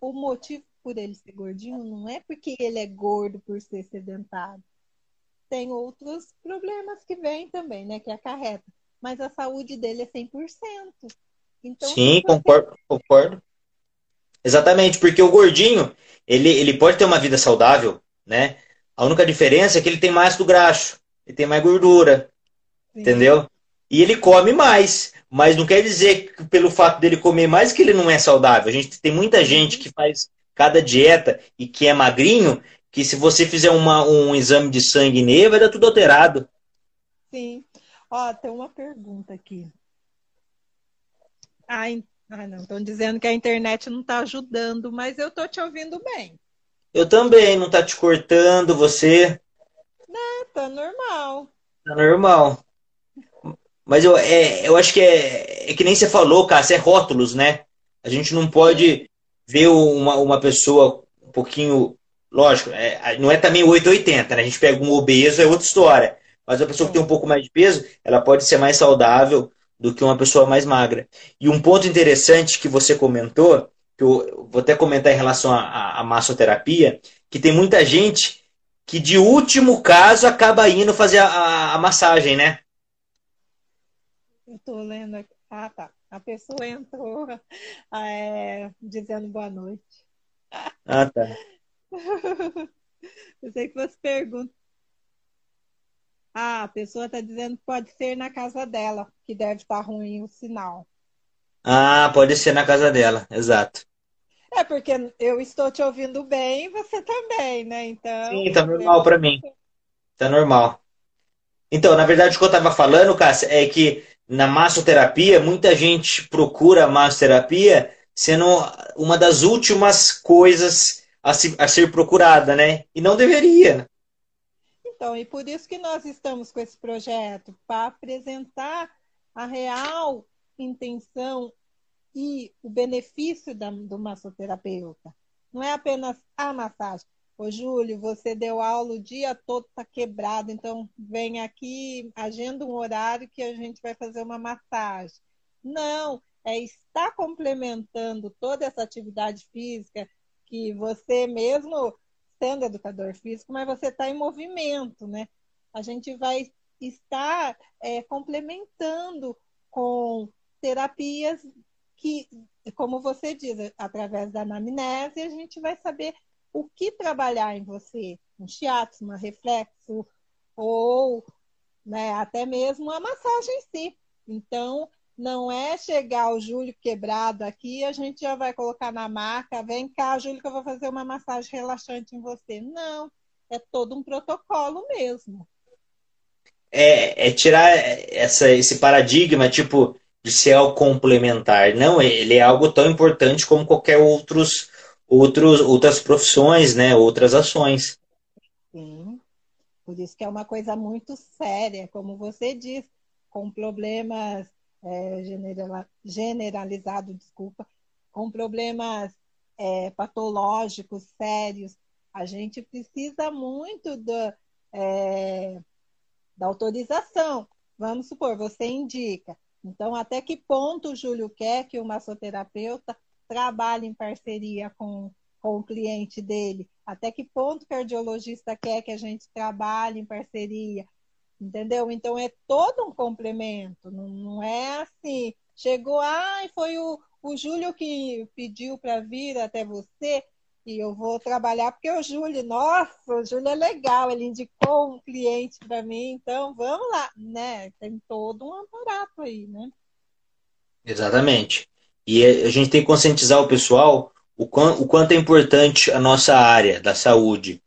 o motivo por ele ser gordinho não é porque ele é gordo por ser sedentário. Tem outros problemas que vêm também, né? Que acarreta. Mas a saúde dele é 100%. Então, Sim, concordo, concordo. Exatamente, porque o gordinho, ele, ele pode ter uma vida saudável, né? A única diferença é que ele tem mais do graxo ele tem mais gordura. Sim. Entendeu? E ele come mais. Mas não quer dizer que pelo fato dele comer mais que ele não é saudável. A gente tem muita gente que faz cada dieta e que é magrinho, que se você fizer uma, um exame de sangue nele, vai dar tudo alterado. Sim. Ó, tem uma pergunta aqui. Ah, ah não, estão dizendo que a internet não está ajudando, mas eu estou te ouvindo bem. Eu também, não está te cortando, você. Não, tá normal. Tá normal. Mas eu, é, eu acho que é, é que nem você falou, cara, é rótulos, né? A gente não pode ver uma, uma pessoa um pouquinho. Lógico, é, não é também 880, né? A gente pega um obeso, é outra história. Mas a pessoa que tem um pouco mais de peso, ela pode ser mais saudável do que uma pessoa mais magra. E um ponto interessante que você comentou, que eu vou até comentar em relação à massoterapia, que tem muita gente que de último caso acaba indo fazer a, a, a massagem, né? Tô lendo aqui. Ah, tá. A pessoa entrou é, dizendo boa noite. Ah, tá. Eu sei que você pergunta. Ah, a pessoa está dizendo que pode ser na casa dela, que deve estar ruim o sinal. Ah, pode ser na casa dela, exato. É porque eu estou te ouvindo bem, você também, né? Então. Sim, tá normal para mim. Tá normal. Então, na verdade, o que eu estava falando, Cássia, é que na massoterapia, muita gente procura a massoterapia sendo uma das últimas coisas a, se, a ser procurada, né? E não deveria. Então, e por isso que nós estamos com esse projeto, para apresentar a real intenção e o benefício da, do massoterapeuta. Não é apenas a massagem. Ô, Júlio, você deu aula o dia todo, está quebrado, então vem aqui, agenda um horário que a gente vai fazer uma massagem. Não, é estar complementando toda essa atividade física que você mesmo, sendo educador físico, mas você está em movimento, né? A gente vai estar é, complementando com terapias que, como você diz, através da anamnese, a gente vai saber o que trabalhar em você, um shiatsu, um reflexo, ou né, até mesmo a massagem em si. Então, não é chegar o Júlio quebrado aqui a gente já vai colocar na marca, vem cá, Júlio, que eu vou fazer uma massagem relaxante em você. Não, é todo um protocolo mesmo. É, é tirar essa, esse paradigma, tipo, de ser algo complementar. Não, ele é algo tão importante como qualquer outros, outros, outras profissões, né? Outras ações. Sim. Por isso que é uma coisa muito séria, como você diz. com problemas é, generalizados, desculpa, com problemas é, patológicos sérios. A gente precisa muito da, é, da autorização. Vamos supor, você indica. Então, até que ponto o Júlio quer que o massoterapeuta trabalhe em parceria com, com o cliente dele? Até que ponto o cardiologista quer que a gente trabalhe em parceria? Entendeu? Então, é todo um complemento. Não, não é assim. Chegou, ai, ah, foi o, o Júlio que pediu para vir até você e eu vou trabalhar porque o Júlio, nossa, o Júlio é legal, ele indicou um cliente para mim, então vamos lá, né? Tem todo um aparato aí, né? Exatamente. E a gente tem que conscientizar o pessoal o, quanto, o quanto é importante a nossa área da saúde,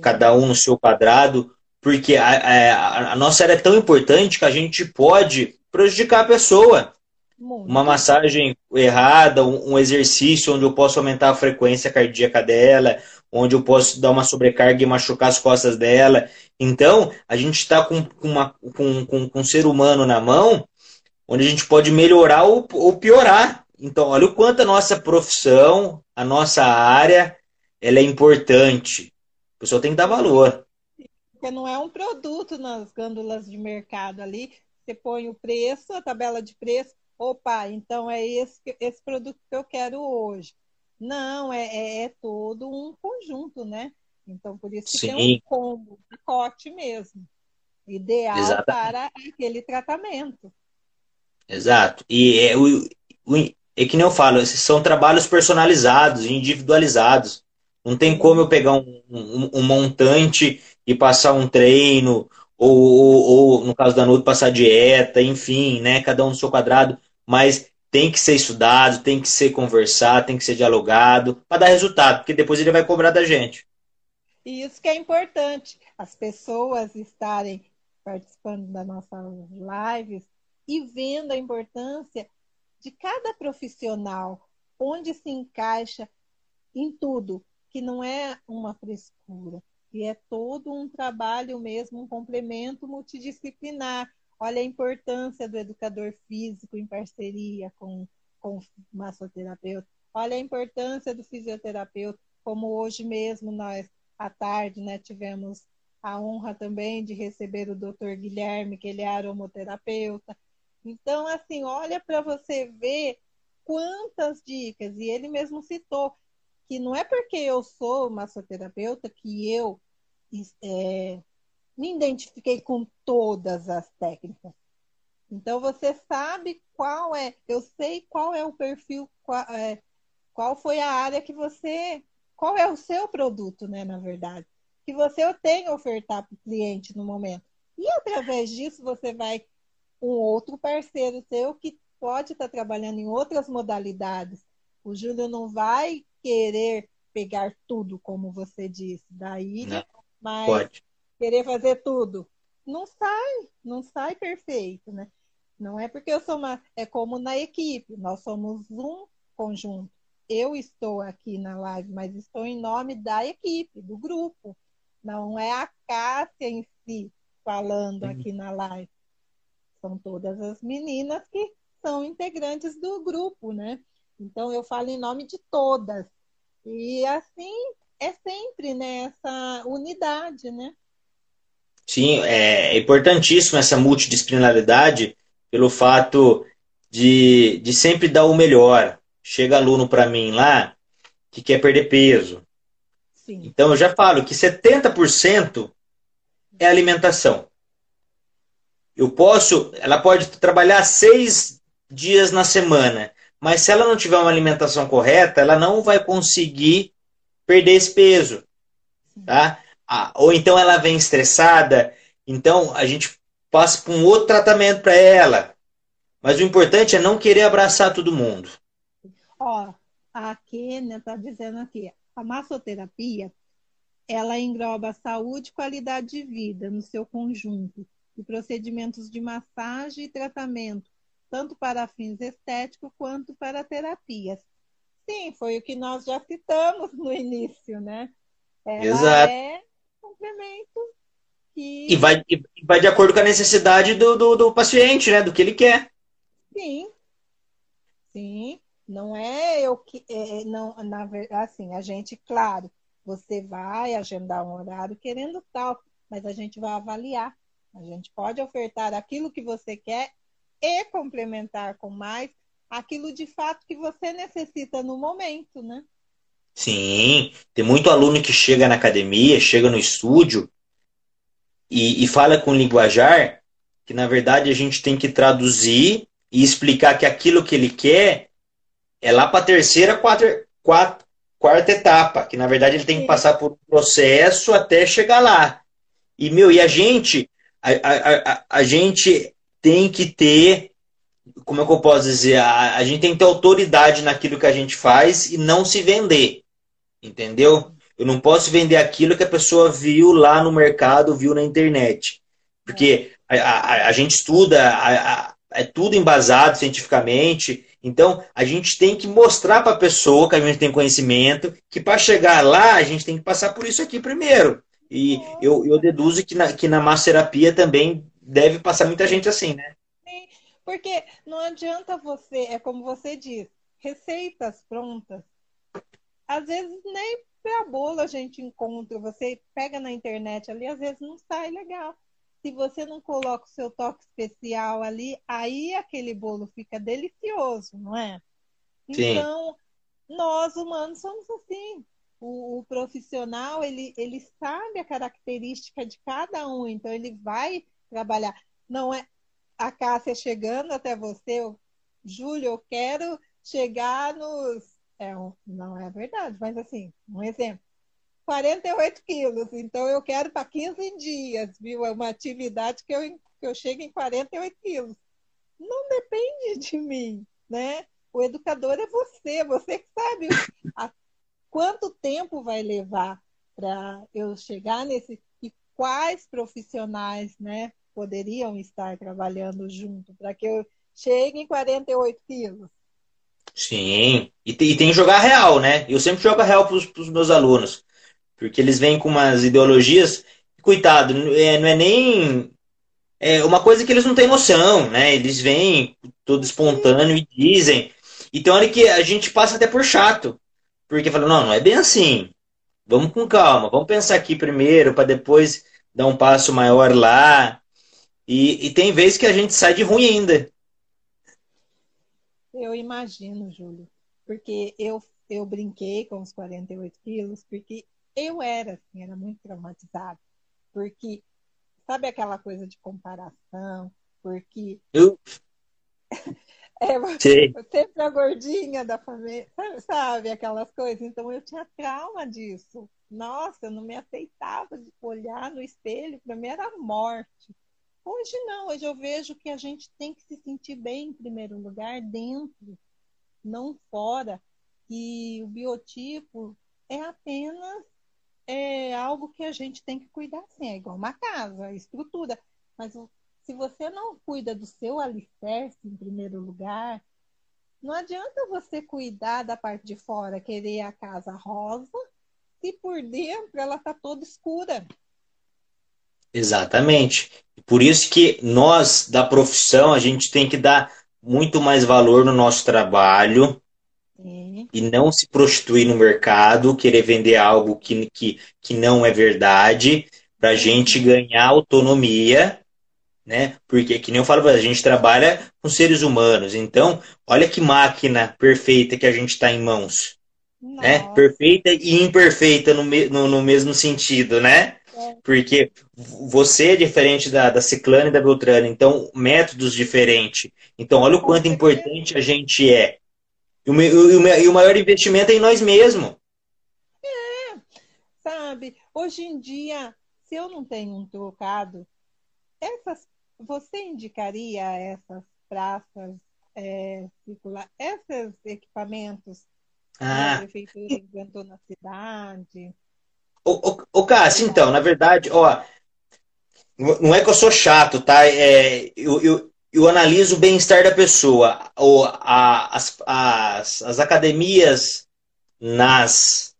cada um no seu quadrado, porque a, a, a nossa área é tão importante que a gente pode prejudicar a pessoa. Muito. Uma massagem errada, um, um, exercício onde eu posso aumentar a frequência cardíaca dela, onde eu posso dar uma sobrecarga e machucar as costas dela. Então, a gente está com, com, uma, com, com, com um ser humano na mão, onde a gente pode melhorar ou, ou piorar. Então, olha o quanto a nossa profissão, a nossa área, ela é importante. O pessoal tem que dar valor. Porque não é um produto nas gândulas de mercado ali. Você põe o preço, a tabela de preço, opa, então é esse, esse produto que eu quero hoje. Não, é, é, é todo um conjunto, né? Então, por isso que Sim. tem um combo, um pacote mesmo. Ideal Exatamente. para aquele tratamento. Exato. E é, o, o, é que nem eu falo, são trabalhos personalizados, individualizados. Não tem como eu pegar um, um, um montante e passar um treino, ou, ou, ou, no caso da Nudo, passar dieta, enfim, né? Cada um no seu quadrado mas tem que ser estudado, tem que ser conversado, tem que ser dialogado para dar resultado, porque depois ele vai cobrar da gente. E isso que é importante, as pessoas estarem participando das nossas lives e vendo a importância de cada profissional, onde se encaixa em tudo, que não é uma frescura, e é todo um trabalho mesmo, um complemento multidisciplinar, Olha a importância do educador físico em parceria com, com o massoterapeuta. Olha a importância do fisioterapeuta, como hoje mesmo nós, à tarde, né, tivemos a honra também de receber o doutor Guilherme, que ele é aromoterapeuta. Então, assim, olha para você ver quantas dicas, e ele mesmo citou que não é porque eu sou massoterapeuta que eu é, me identifiquei com todas as técnicas. Então você sabe qual é, eu sei qual é o perfil, qual, é, qual foi a área que você, qual é o seu produto, né, na verdade, que você tem a ofertar para o cliente no momento. E através disso você vai um outro parceiro seu que pode estar trabalhando em outras modalidades. O Júlio não vai querer pegar tudo, como você disse, da ilha, não, mas pode querer fazer tudo. Não sai, não sai perfeito, né? Não é porque eu sou uma. É como na equipe, nós somos um conjunto. Eu estou aqui na live, mas estou em nome da equipe, do grupo. Não é a Cássia em si falando aqui na live. São todas as meninas que são integrantes do grupo, né? Então eu falo em nome de todas. E assim é sempre nessa né, unidade, né? Sim, é importantíssimo essa multidisciplinaridade pelo fato de, de sempre dar o melhor. Chega aluno para mim lá que quer perder peso. Sim. Então eu já falo que 70% é alimentação. Eu posso, ela pode trabalhar seis dias na semana, mas se ela não tiver uma alimentação correta, ela não vai conseguir perder esse peso. Tá? Ah, ou então ela vem estressada, então a gente passa por um outro tratamento para ela. Mas o importante é não querer abraçar todo mundo. Ó, a Kênia está dizendo aqui, a massoterapia, ela engloba saúde e qualidade de vida no seu conjunto, e procedimentos de massagem e tratamento, tanto para fins estéticos quanto para terapias. Sim, foi o que nós já citamos no início, né? Ela Exato. é complemento que... E, vai, e vai de acordo com a necessidade do, do, do paciente, né? Do que ele quer. Sim. Sim. Não é eu que. É, não, na verdade, assim, a gente, claro, você vai agendar um horário querendo tal, mas a gente vai avaliar. A gente pode ofertar aquilo que você quer e complementar com mais aquilo de fato que você necessita no momento, né? Sim, tem muito aluno que chega na academia, chega no estúdio e, e fala com linguajar que na verdade a gente tem que traduzir e explicar que aquilo que ele quer é lá para a terceira, quarta, quarta, quarta etapa, que na verdade ele tem que passar por um processo até chegar lá. E, meu, e a gente, a, a, a, gente tem que ter, como é que eu posso dizer, a, a gente tem que ter autoridade naquilo que a gente faz e não se vender, entendeu? Eu não posso vender aquilo que a pessoa viu lá no mercado, viu na internet. Porque a, a, a gente estuda, é tudo embasado cientificamente, então, a gente tem que mostrar para a pessoa que a gente tem conhecimento, que para chegar lá, a gente tem que passar por isso aqui primeiro. E eu, eu deduzo que na, que na massoterapia também deve passar muita gente assim, né? Sim, porque não adianta você, é como você diz, receitas prontas. Às vezes nem para bolo a gente encontra, você pega na internet ali, às vezes não sai legal se você não coloca o seu toque especial ali, aí aquele bolo fica delicioso, não é? Sim. Então, nós humanos somos assim. O, o, profissional, ele, ele sabe a característica de cada um, então ele vai trabalhar. Não é a Cássia chegando até você, eu, Júlio, eu quero chegar nos. É, não é verdade, mas assim, um exemplo 48 quilos, então eu quero para 15 dias, viu? É uma atividade que eu, que eu chego em 48 quilos. Não depende de mim, né? O educador é você, você que sabe a, quanto tempo vai levar para eu chegar nesse e quais profissionais, né, poderiam estar trabalhando junto para que eu chegue em 48 quilos. Sim, e tem, e tem que jogar real, né? Eu sempre jogo real para os meus alunos. Porque eles vêm com umas ideologias, coitado, é, não é nem. É uma coisa que eles não têm noção, né? Eles vêm todo espontâneo e dizem. Então, olha que a gente passa até por chato. Porque fala, não, não é bem assim. Vamos com calma, vamos pensar aqui primeiro, para depois dar um passo maior lá. E, e tem vezes que a gente sai de ruim ainda. Eu imagino, Júlio, porque eu, eu brinquei com os 48 quilos, porque eu era assim, era muito traumatizada, porque sabe aquela coisa de comparação, porque eu é, você sempre a gordinha da família, sabe aquelas coisas. Então eu tinha trauma disso. Nossa, eu não me aceitava de olhar no espelho, para mim era morte. Hoje não, hoje eu vejo que a gente tem que se sentir bem em primeiro lugar dentro, não fora. E o biotipo é apenas é algo que a gente tem que cuidar sim, é igual uma casa, a estrutura. Mas se você não cuida do seu alicerce em primeiro lugar, não adianta você cuidar da parte de fora, querer a casa rosa, se por dentro ela está toda escura. Exatamente. Por isso que nós, da profissão, a gente tem que dar muito mais valor no nosso trabalho, e não se prostituir no mercado, querer vender algo que, que, que não é verdade, para a gente ganhar autonomia, né? Porque, que nem eu falo, a gente trabalha com seres humanos, então, olha que máquina perfeita que a gente está em mãos. Né? Perfeita e imperfeita no, me, no, no mesmo sentido, né? É. Porque você é diferente da, da Ciclane e da Beltrana, então métodos diferentes. Então, olha o quanto importante a gente é. E o, e o maior investimento é em nós mesmos. É, sabe? Hoje em dia, se eu não tenho um trocado, essas, você indicaria essas praças é, circular, esses equipamentos ah. que a prefeitura inventou na cidade? Ô, ô, Cássio, então, na verdade, ó, não é que eu sou chato, tá? É, eu, eu, eu analiso o bem-estar da pessoa. Ou a, as, as, as academias nas,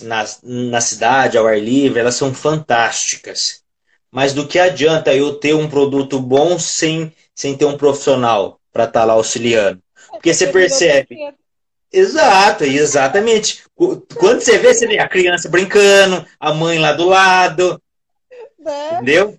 nas, na cidade, ao ar livre, elas são fantásticas. Mas do que adianta eu ter um produto bom sem, sem ter um profissional para estar tá lá auxiliando? Porque você percebe. Exato, exatamente. Quando você vê, você vê a criança brincando, a mãe lá do lado. Né? Entendeu?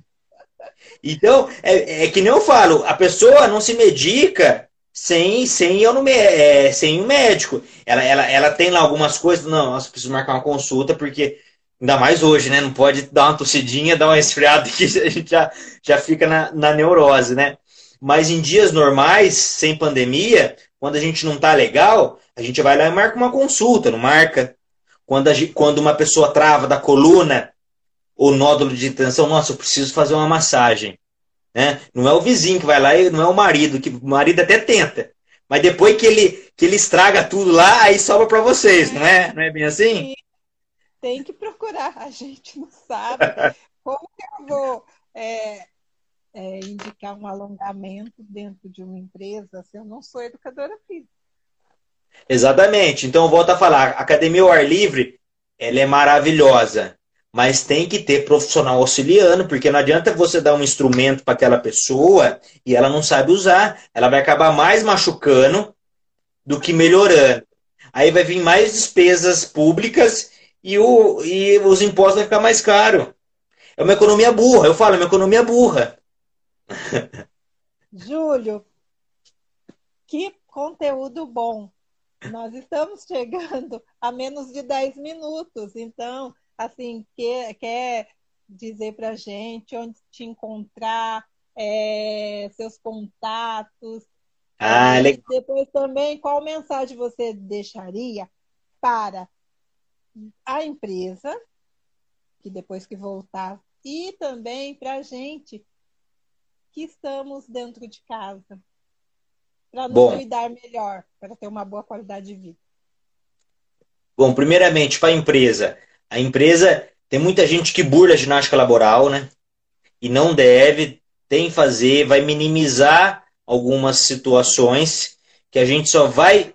Então, é, é, que nem eu falo, a pessoa não se medica sem, sem, eu no, é, sem um médico. Ela, ela, ela tem lá algumas coisas, não, nossa, preciso marcar uma consulta, porque ainda mais hoje, né? Não pode dar uma tossidinha, dar uma esfriada que a gente já, já fica na, na neurose, né? Mas em dias normais, sem pandemia, quando a gente não tá legal, a gente vai lá e marca uma consulta, não marca? Quando, a, quando uma pessoa trava da coluna ou nódulo de tensão, nossa, eu preciso fazer uma massagem. Né? Não é o vizinho que vai lá e não é o marido, que o marido até tenta. Mas depois que ele, que ele estraga tudo lá, aí sobra para vocês, não é? Não é bem assim? Tem que procurar, a gente não sabe. Como que eu vou é, é, indicar um alongamento dentro de uma empresa se eu não sou educadora física? Exatamente. Então, eu volto a falar, a academia ao ar livre, ela é maravilhosa, mas tem que ter profissional auxiliando, porque não adianta você dar um instrumento para aquela pessoa e ela não sabe usar, ela vai acabar mais machucando do que melhorando. Aí vai vir mais despesas públicas e, o, e os impostos vão ficar mais caros. É uma economia burra, eu falo, é uma economia burra. Júlio, que conteúdo bom. Nós estamos chegando a menos de 10 minutos, então, assim, quer, quer dizer para a gente onde te encontrar, é, seus contatos. Ah, legal. Depois também, qual mensagem você deixaria para a empresa, que depois que voltar, e também para a gente que estamos dentro de casa, para nos Bom. cuidar melhor, para ter uma boa qualidade de vida? Bom, primeiramente, para a empresa. A empresa tem muita gente que burla a ginástica laboral, né? E não deve, tem que fazer, vai minimizar algumas situações que a gente só vai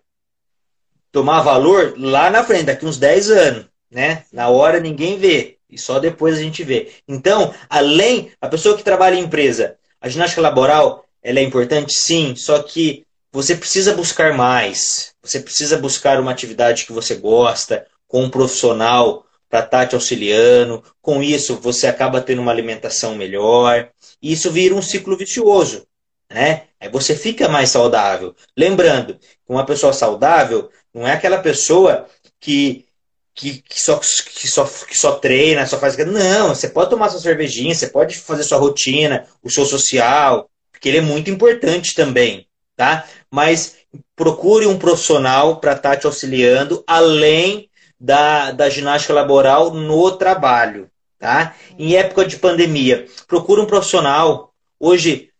tomar valor lá na frente, daqui uns 10 anos, né? Na hora ninguém vê, e só depois a gente vê. Então, além, a pessoa que trabalha em empresa, a ginástica laboral, ela é importante sim, só que você precisa buscar mais. Você precisa buscar uma atividade que você gosta, com um profissional para estar tá te auxiliando. Com isso, você acaba tendo uma alimentação melhor. E isso vira um ciclo vicioso. Né? Aí você fica mais saudável. Lembrando uma pessoa saudável não é aquela pessoa que, que, que, só, que, só, que só treina, só faz. Não, você pode tomar sua cervejinha, você pode fazer sua rotina, o seu social, porque ele é muito importante também tá? Mas procure um profissional para estar tá te auxiliando, além da, da ginástica laboral no trabalho, tá? Em época de pandemia, procure um profissional. Hoje,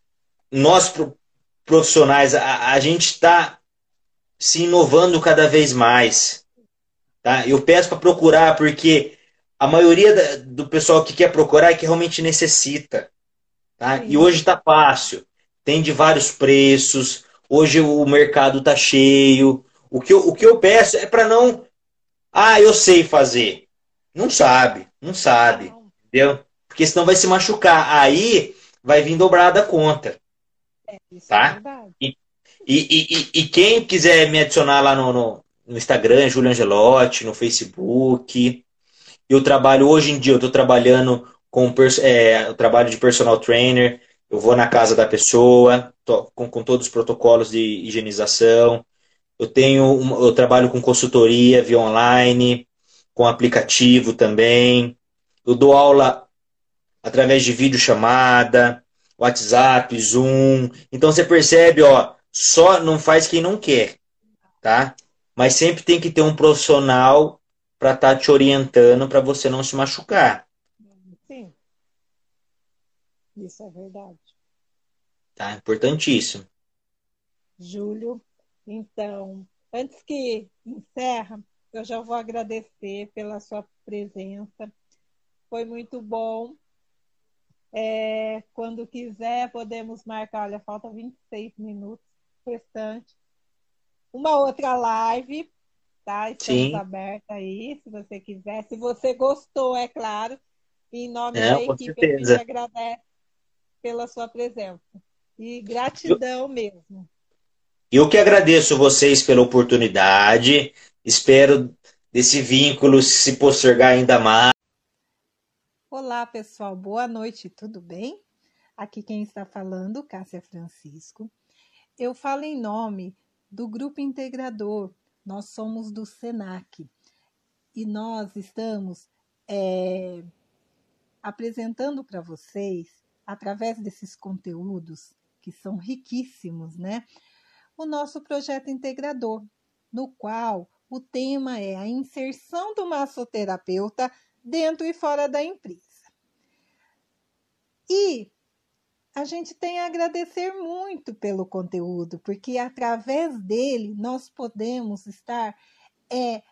nós profissionais, a, a gente está se inovando cada vez mais, tá? Eu peço para procurar, porque a maioria da, do pessoal que quer procurar é que realmente necessita, tá? E hoje está fácil tem de vários preços. Hoje o mercado está cheio. O que, eu, o que eu peço é para não. Ah, eu sei fazer. Não sabe, não sabe. Entendeu? Porque senão vai se machucar. Aí vai vir dobrada a conta. É, tá? É e, e, e, quem quiser me adicionar lá no, no, no Instagram, Júlio Angelotti, no Facebook. Eu trabalho, hoje em dia, eu estou trabalhando com é, o trabalho de personal trainer eu vou na casa da pessoa, tô, com, com todos os protocolos de higienização. Eu tenho, eu trabalho com consultoria via online, com aplicativo também. Eu dou aula através de videochamada, WhatsApp, Zoom. Então você percebe, ó, só não faz quem não quer, tá? Mas sempre tem que ter um profissional para estar tá te orientando para você não se machucar. Isso é verdade. Tá, importantíssimo. Júlio, então, antes que encerra, eu já vou agradecer pela sua presença. Foi muito bom. É, quando quiser, podemos marcar. Olha, falta 26 minutos restante. Uma outra live, tá? Estamos aberta aí, se você quiser. Se você gostou, é claro Em nome é, da equipe, certeza. a gente agradece pela sua presença. E gratidão eu, mesmo. Eu que agradeço vocês pela oportunidade. Espero desse vínculo se postergar ainda mais. Olá, pessoal. Boa noite. Tudo bem? Aqui quem está falando, Cássia Francisco. Eu falo em nome do Grupo Integrador. Nós somos do SENAC e nós estamos é, apresentando para vocês, através desses conteúdos que são riquíssimos, né? O nosso projeto integrador, no qual o tema é a inserção do massoterapeuta dentro e fora da empresa. E a gente tem a agradecer muito pelo conteúdo, porque através dele nós podemos estar é,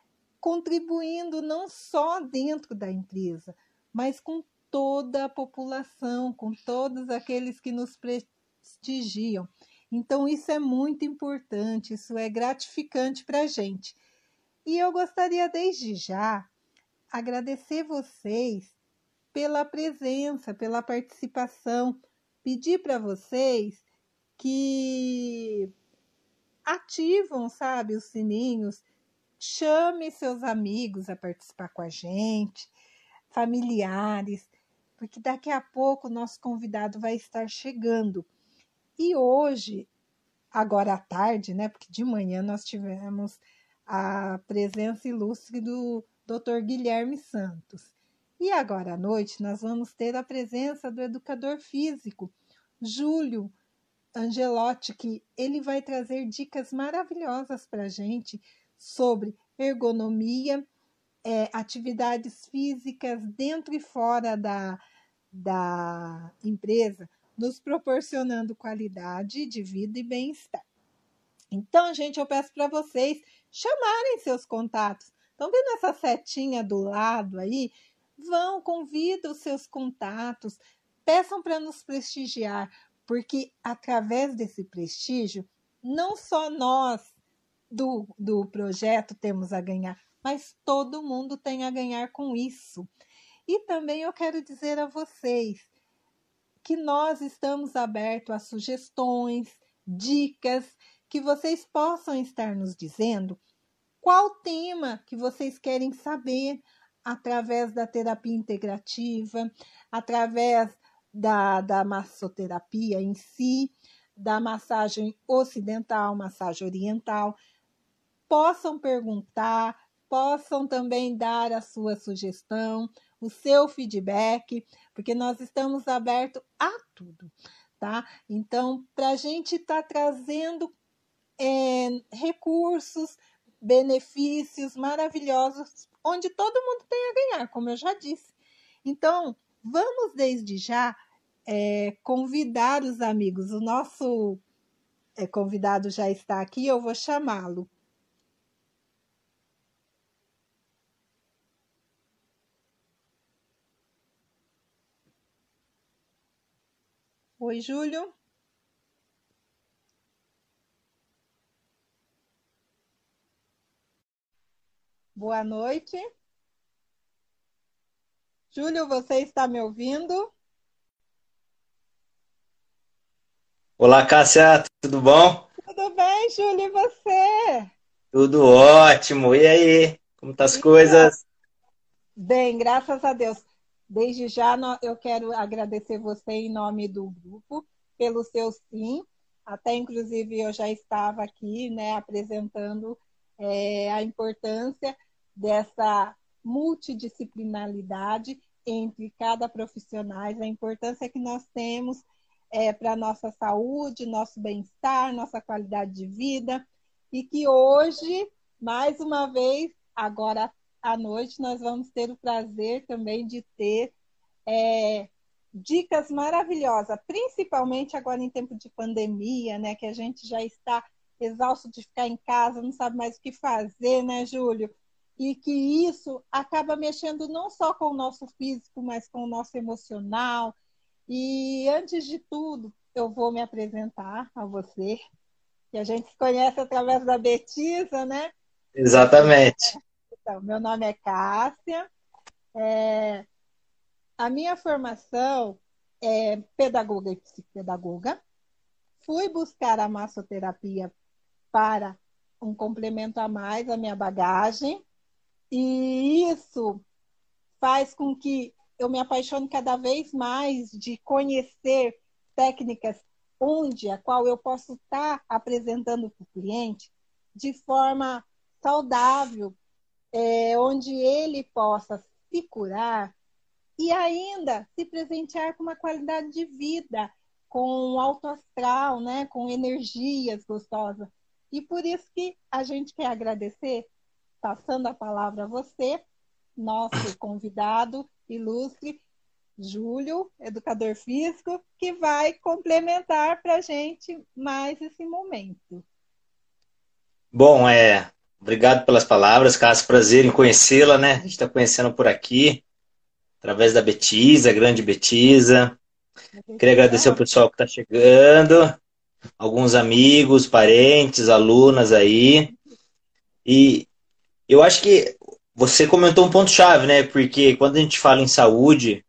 contribuindo não só dentro da empresa, mas com toda a população, com todos aqueles que nos prestigiam. Então, isso é muito importante, isso é gratificante para a gente. E eu gostaria, desde já, agradecer vocês pela presença, pela participação pedir para vocês que ativam, sabe, os sininhos, chame seus amigos a participar com a gente, familiares, porque daqui a pouco o nosso convidado vai estar chegando. E hoje, agora à tarde, né, porque de manhã nós tivemos a presença ilustre do Dr. Guilherme Santos. E agora à noite nós vamos ter a presença do educador físico, Júlio Angelotti, que ele vai trazer dicas maravilhosas para a gente sobre ergonomia, é, atividades físicas dentro e fora da, da empresa, nos proporcionando qualidade de vida e bem-estar. Então, gente, eu peço para vocês chamarem seus contatos. Estão vendo essa setinha do lado aí? Vão, convida os seus contatos, peçam para nos prestigiar, porque através desse prestígio, não só nós do, do projeto temos a ganhar, mas todo mundo tem a ganhar com isso. E também eu quero dizer a vocês que nós estamos abertos a sugestões, dicas, que vocês possam estar nos dizendo qual tema que vocês querem saber através da terapia integrativa, através da, da massoterapia em si, da massagem ocidental, massagem oriental, possam perguntar, possam também dar a sua sugestão, o seu feedback, porque nós estamos abertos a tudo, tá? Então, para a gente estar tá trazendo é, recursos, benefícios maravilhosos onde todo mundo tem a ganhar, como eu já disse. Então, vamos desde já é, convidar os amigos. O nosso é, convidado já está aqui, eu vou chamá-lo. Oi, Júlio. Boa noite. Júlio, você está me ouvindo? Olá, Cássia, tudo bom? Tudo bem, Júlio, e você? Tudo ótimo. E aí, como tá as coisas? Bem, graças a Deus. Desde já eu quero agradecer você em nome do grupo pelo seu sim. Até inclusive eu já estava aqui, né, apresentando é, a importância dessa multidisciplinaridade entre cada profissional, a importância que nós temos é, para a nossa saúde, nosso bem-estar, nossa qualidade de vida, e que hoje, mais uma vez, agora à noite, nós vamos ter o prazer também de ter é, dicas maravilhosas, principalmente agora em tempo de pandemia, né, que a gente já está exausto de ficar em casa, não sabe mais o que fazer, né, Júlio? E que isso acaba mexendo não só com o nosso físico, mas com o nosso emocional. E antes de tudo, eu vou me apresentar a você, que a gente se conhece através da Betisa, né? Exatamente. Então, meu nome é Cássia. É... a minha formação é pedagoga e psicopedagoga. Fui buscar a massoterapia para um complemento a mais à minha bagagem. E isso faz com que eu me apaixone cada vez mais de conhecer técnicas onde a qual eu posso estar apresentando para o cliente de forma saudável, é, onde ele possa se curar e ainda se presentear com uma qualidade de vida, com alto astral, né, com energias gostosas. E por isso que a gente quer agradecer, passando a palavra a você, nosso convidado ilustre, Júlio, educador físico, que vai complementar para a gente mais esse momento. Bom, é, obrigado pelas palavras, Cássio, prazer em conhecê-la, né? A gente está conhecendo por aqui, através da Betisa, grande Betisa. Queria agradecer ao pessoal que está chegando, alguns amigos, parentes, alunas aí. E eu acho que você comentou um ponto-chave, né? Porque quando a gente fala em saúde,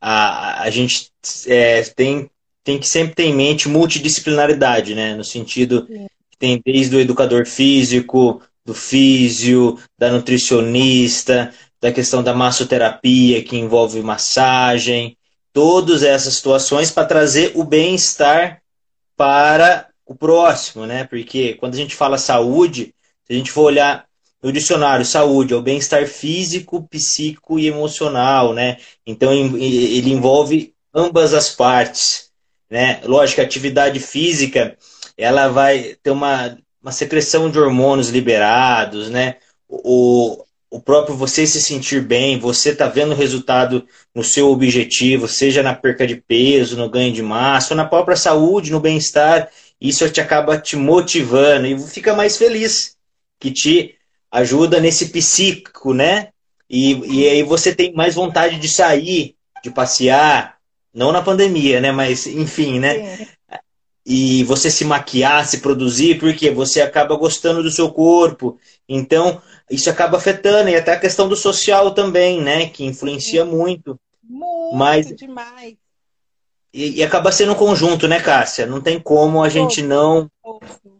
a, a gente é, tem, tem que sempre ter em mente multidisciplinaridade, né? No sentido que tem desde o educador físico, do físio, da nutricionista, da questão da massoterapia, que envolve massagem, todas essas situações para trazer o bem-estar para o próximo, né? Porque quando a gente fala saúde, se a gente for olhar no dicionário, saúde é o bem-estar físico, psíquico e emocional, né? Então ele envolve ambas as partes, né? Lógico, a atividade física, ela vai ter uma, uma secreção de hormônios liberados, né? O, o próprio você se sentir bem, você tá vendo o resultado no seu objetivo, seja na perca de peso, no ganho de massa, ou na própria saúde, no bem-estar, isso te acaba te motivando e fica mais feliz, que te ajuda nesse psíquico, né? E, e aí você tem mais vontade de sair, de passear, não na pandemia, né? Mas enfim, né? E você se maquiar, se produzir, porque você acaba gostando do seu corpo. Então, isso acaba afetando, e até a questão do social também, né? Que influencia muito. Muito Mas, demais. E, e, acaba sendo um conjunto, né, Cássia? Não tem como a gente não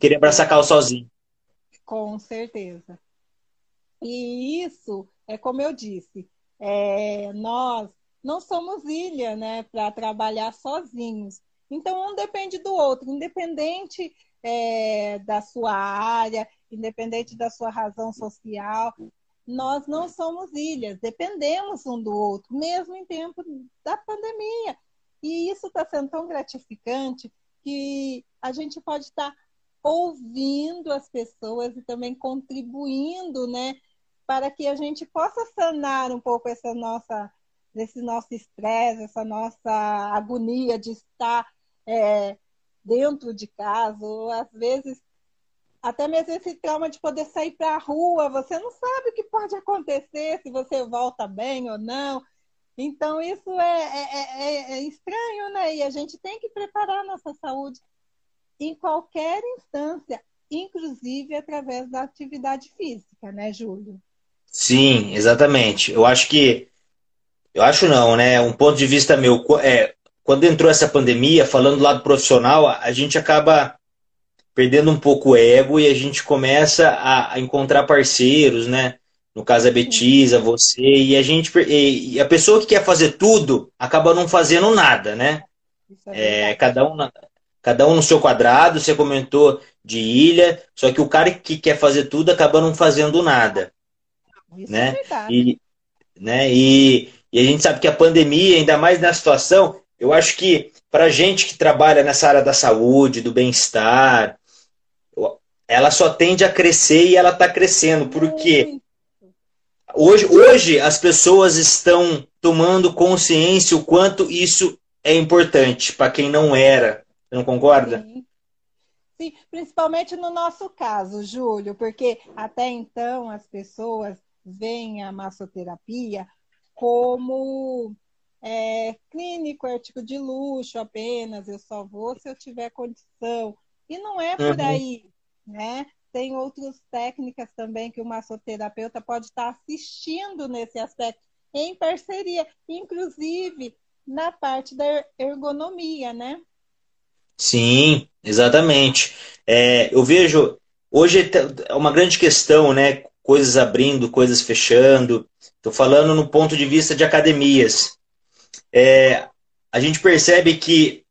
querer abraçar carro sozinho. Com certeza. E isso é como eu disse, é, nós não somos ilha, né, para trabalhar sozinhos. Então um depende do outro, independente é, da sua área, independente da sua razão social. Nós não somos ilhas, dependemos um do outro, mesmo em tempo da pandemia. E isso está sendo tão gratificante que a gente pode estar tá ouvindo as pessoas e também contribuindo, né, para que a gente possa sanar um pouco essa nossa, esse nosso estresse, essa nossa agonia de estar é, dentro de casa, ou às vezes até mesmo esse trauma de poder sair para a rua, você não sabe o que pode acontecer, se você volta bem ou não. Então, isso é, é, é, é estranho, né? E a gente tem que preparar a nossa saúde em qualquer instância, inclusive através da atividade física, né, Júlio? Sim, exatamente. Eu acho que. Eu acho não, né? Um ponto de vista meu. É, quando entrou essa pandemia, falando do lado profissional, a gente acaba perdendo um pouco o ego e a gente começa a, a encontrar parceiros, né? No caso a Betisa, você, e a gente e a pessoa que quer fazer tudo acaba não fazendo nada, né? É, é cada, um, cada um no seu quadrado, você comentou de ilha, só que o cara que quer fazer tudo acaba não fazendo nada. Isso né? É e, né? E, e a gente sabe que a pandemia, ainda mais na situação, eu acho que para gente que trabalha nessa área da saúde, do bem-estar, ela só tende a crescer e ela está crescendo, porque hoje, hoje as pessoas estão tomando consciência o quanto isso é importante para quem não era. Você não concorda? Sim. Sim, principalmente no nosso caso, Júlio, porque até então as pessoas veem a massoterapia como é, clínico, artigo de luxo apenas, eu só vou se eu tiver condição. E não é por uhum. aí, né? Tem outras técnicas também que o massoterapeuta pode estar assistindo nesse aspecto, em parceria, inclusive na parte da ergonomia, né? Sim, exatamente. É, eu vejo hoje é uma grande questão, né? Coisas abrindo, coisas fechando. Estou falando no ponto de vista de academias. É, a gente percebe que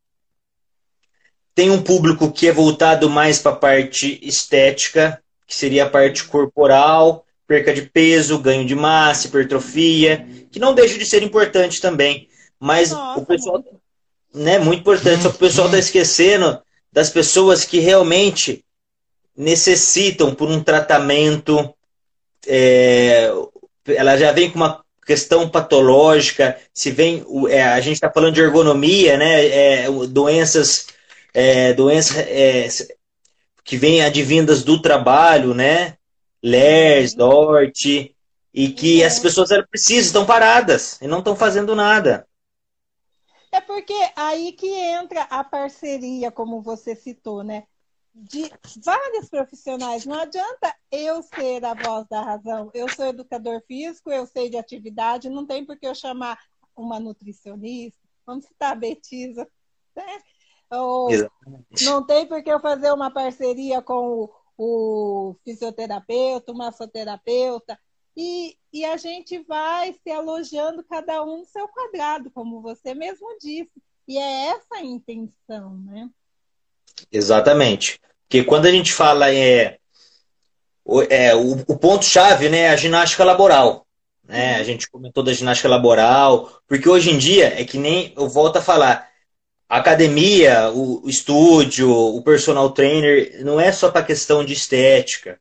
tem um público que é voltado mais para a parte estética, que seria a parte corporal, perca de peso, ganho de massa, hipertrofia, que não deixa de ser importante também. Mas Nossa, o pessoal. Muito. Né, muito importante, só que o pessoal está esquecendo das pessoas que realmente necessitam por um tratamento. É, ela já vem com uma questão patológica, se vem. É, a gente está falando de ergonomia, né? É, doenças é, doenças é, que vêm advindas do trabalho, né? LERS, uhum. DORT, e que é. as pessoas elas precisam, estão paradas e não estão fazendo nada. É porque aí que entra a parceria, como você citou, né? De vários profissionais. Não adianta eu ser a voz da razão. Eu sou educador físico, eu sei de atividade, não tem por que eu chamar uma nutricionista, vamos citar a Betisa, né? Ou Exatamente. não tem por que eu fazer uma parceria com o, o fisioterapeuta, o massoterapeuta. E, e a gente vai se alojando cada um no seu quadrado, como você mesmo disse. E é essa a intenção, né? Exatamente. Porque quando a gente fala é, é o, o ponto-chave né, é a ginástica laboral. Né? A gente comentou da ginástica laboral, porque hoje em dia é que nem eu volto a falar, a academia, o, o estúdio, o personal trainer, não é só para questão de estética.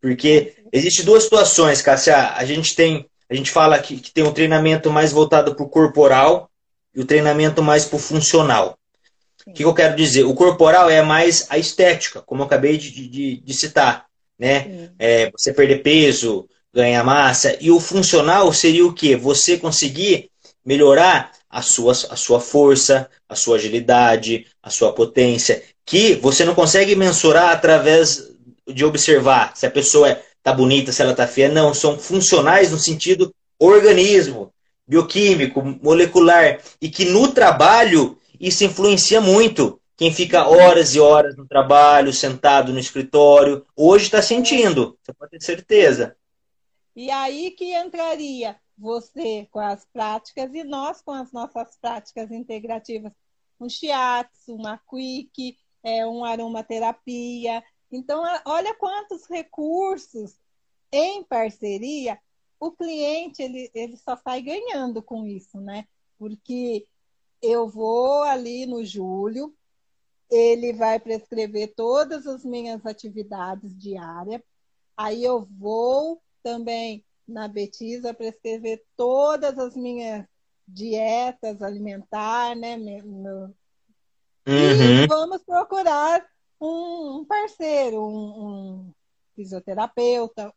Porque existe duas situações, Cássia. A gente tem, a gente fala que, que tem um treinamento mais voltado para o corporal e o treinamento mais para o funcional. O que, que, eu quero dizer? O corporal é mais a estética, como eu acabei de, de, de citar. Né? É, você perder peso, ganhar massa. E o funcional seria o quê? Você conseguir melhorar a sua, a sua força, a sua agilidade, a sua potência, que você não consegue mensurar através de observar se a pessoa está bonita, se ela está feia. Não, são funcionais no sentido organismo, bioquímico, molecular, e que no trabalho isso influencia muito. Quem fica horas e horas no trabalho, sentado no escritório, hoje está sentindo, você pode ter certeza. E aí que entraria você com as práticas e nós com as nossas práticas integrativas. Um shiatsu, uma quick, é, um aromaterapia. Então, olha quantos recursos em parceria o cliente ele, ele só sai ganhando com isso, né? Porque eu vou ali no Júlio, ele vai prescrever todas as minhas atividades diárias, aí eu vou também na Betisa para escrever todas as minhas dietas alimentar, né? Meu, uhum. E vamos procurar um, parceiro, um, um fisioterapeuta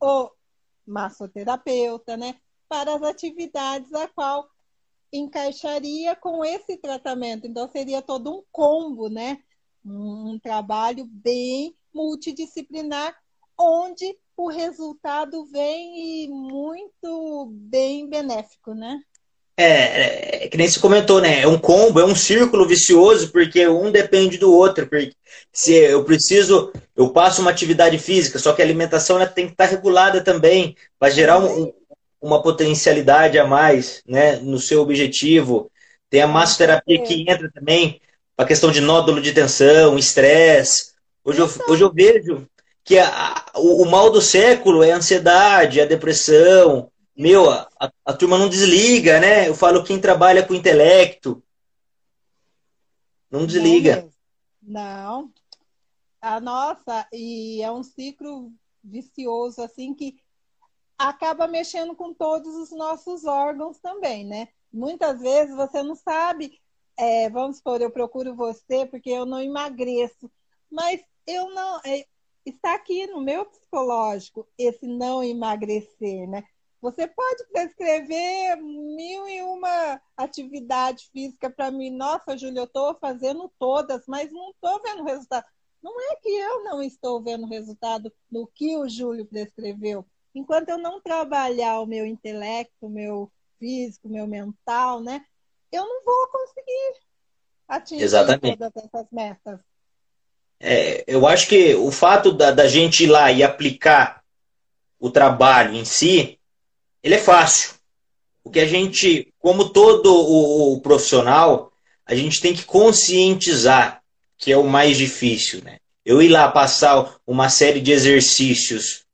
ou massoterapeuta, né? Para as atividades a qual encaixaria com esse tratamento. Então, seria todo um combo, né? Um, um trabalho bem multidisciplinar, onde o resultado vem muito bem benéfico, né? É, é, que nem se comentou, né? É um combo, é um círculo vicioso, porque um depende do outro. Porque se eu preciso, eu passo uma atividade física, só que a alimentação ela tem que estar regulada também, para gerar um, uma potencialidade a mais né, no seu objetivo. Tem a massoterapia que entra também a questão de nódulo de tensão, estresse. Hoje eu, hoje eu vejo que a, o, o, mal do século é a ansiedade, a depressão. Meu, a, a, turma não desliga, né? Eu falo quem trabalha com intelecto. Não desliga. Não. A nossa, e é um ciclo vicioso, assim, que acaba mexendo com todos os nossos órgãos também, né? Muitas vezes você não sabe, é, vamos supor, eu procuro você porque eu não emagreço, mas eu não, é, está aqui no meu psicológico esse não emagrecer, né? Você pode prescrever mil e uma atividade física para mim. Nossa, Júlia, eu estou fazendo todas, mas não estou vendo resultado. Não é que eu não estou vendo resultado no que o Júlio prescreveu. enquanto eu não trabalhar o meu intelecto, o meu físico, o meu mental, né, eu não vou conseguir atingir Exatamente. todas essas metas. É, eu acho que o fato da, da gente ir lá e aplicar o trabalho em si, ele é fácil. O que a gente, como todo o, o profissional, a gente tem que conscientizar, que é o mais difícil, né? Eu ir lá passar uma série de exercícios,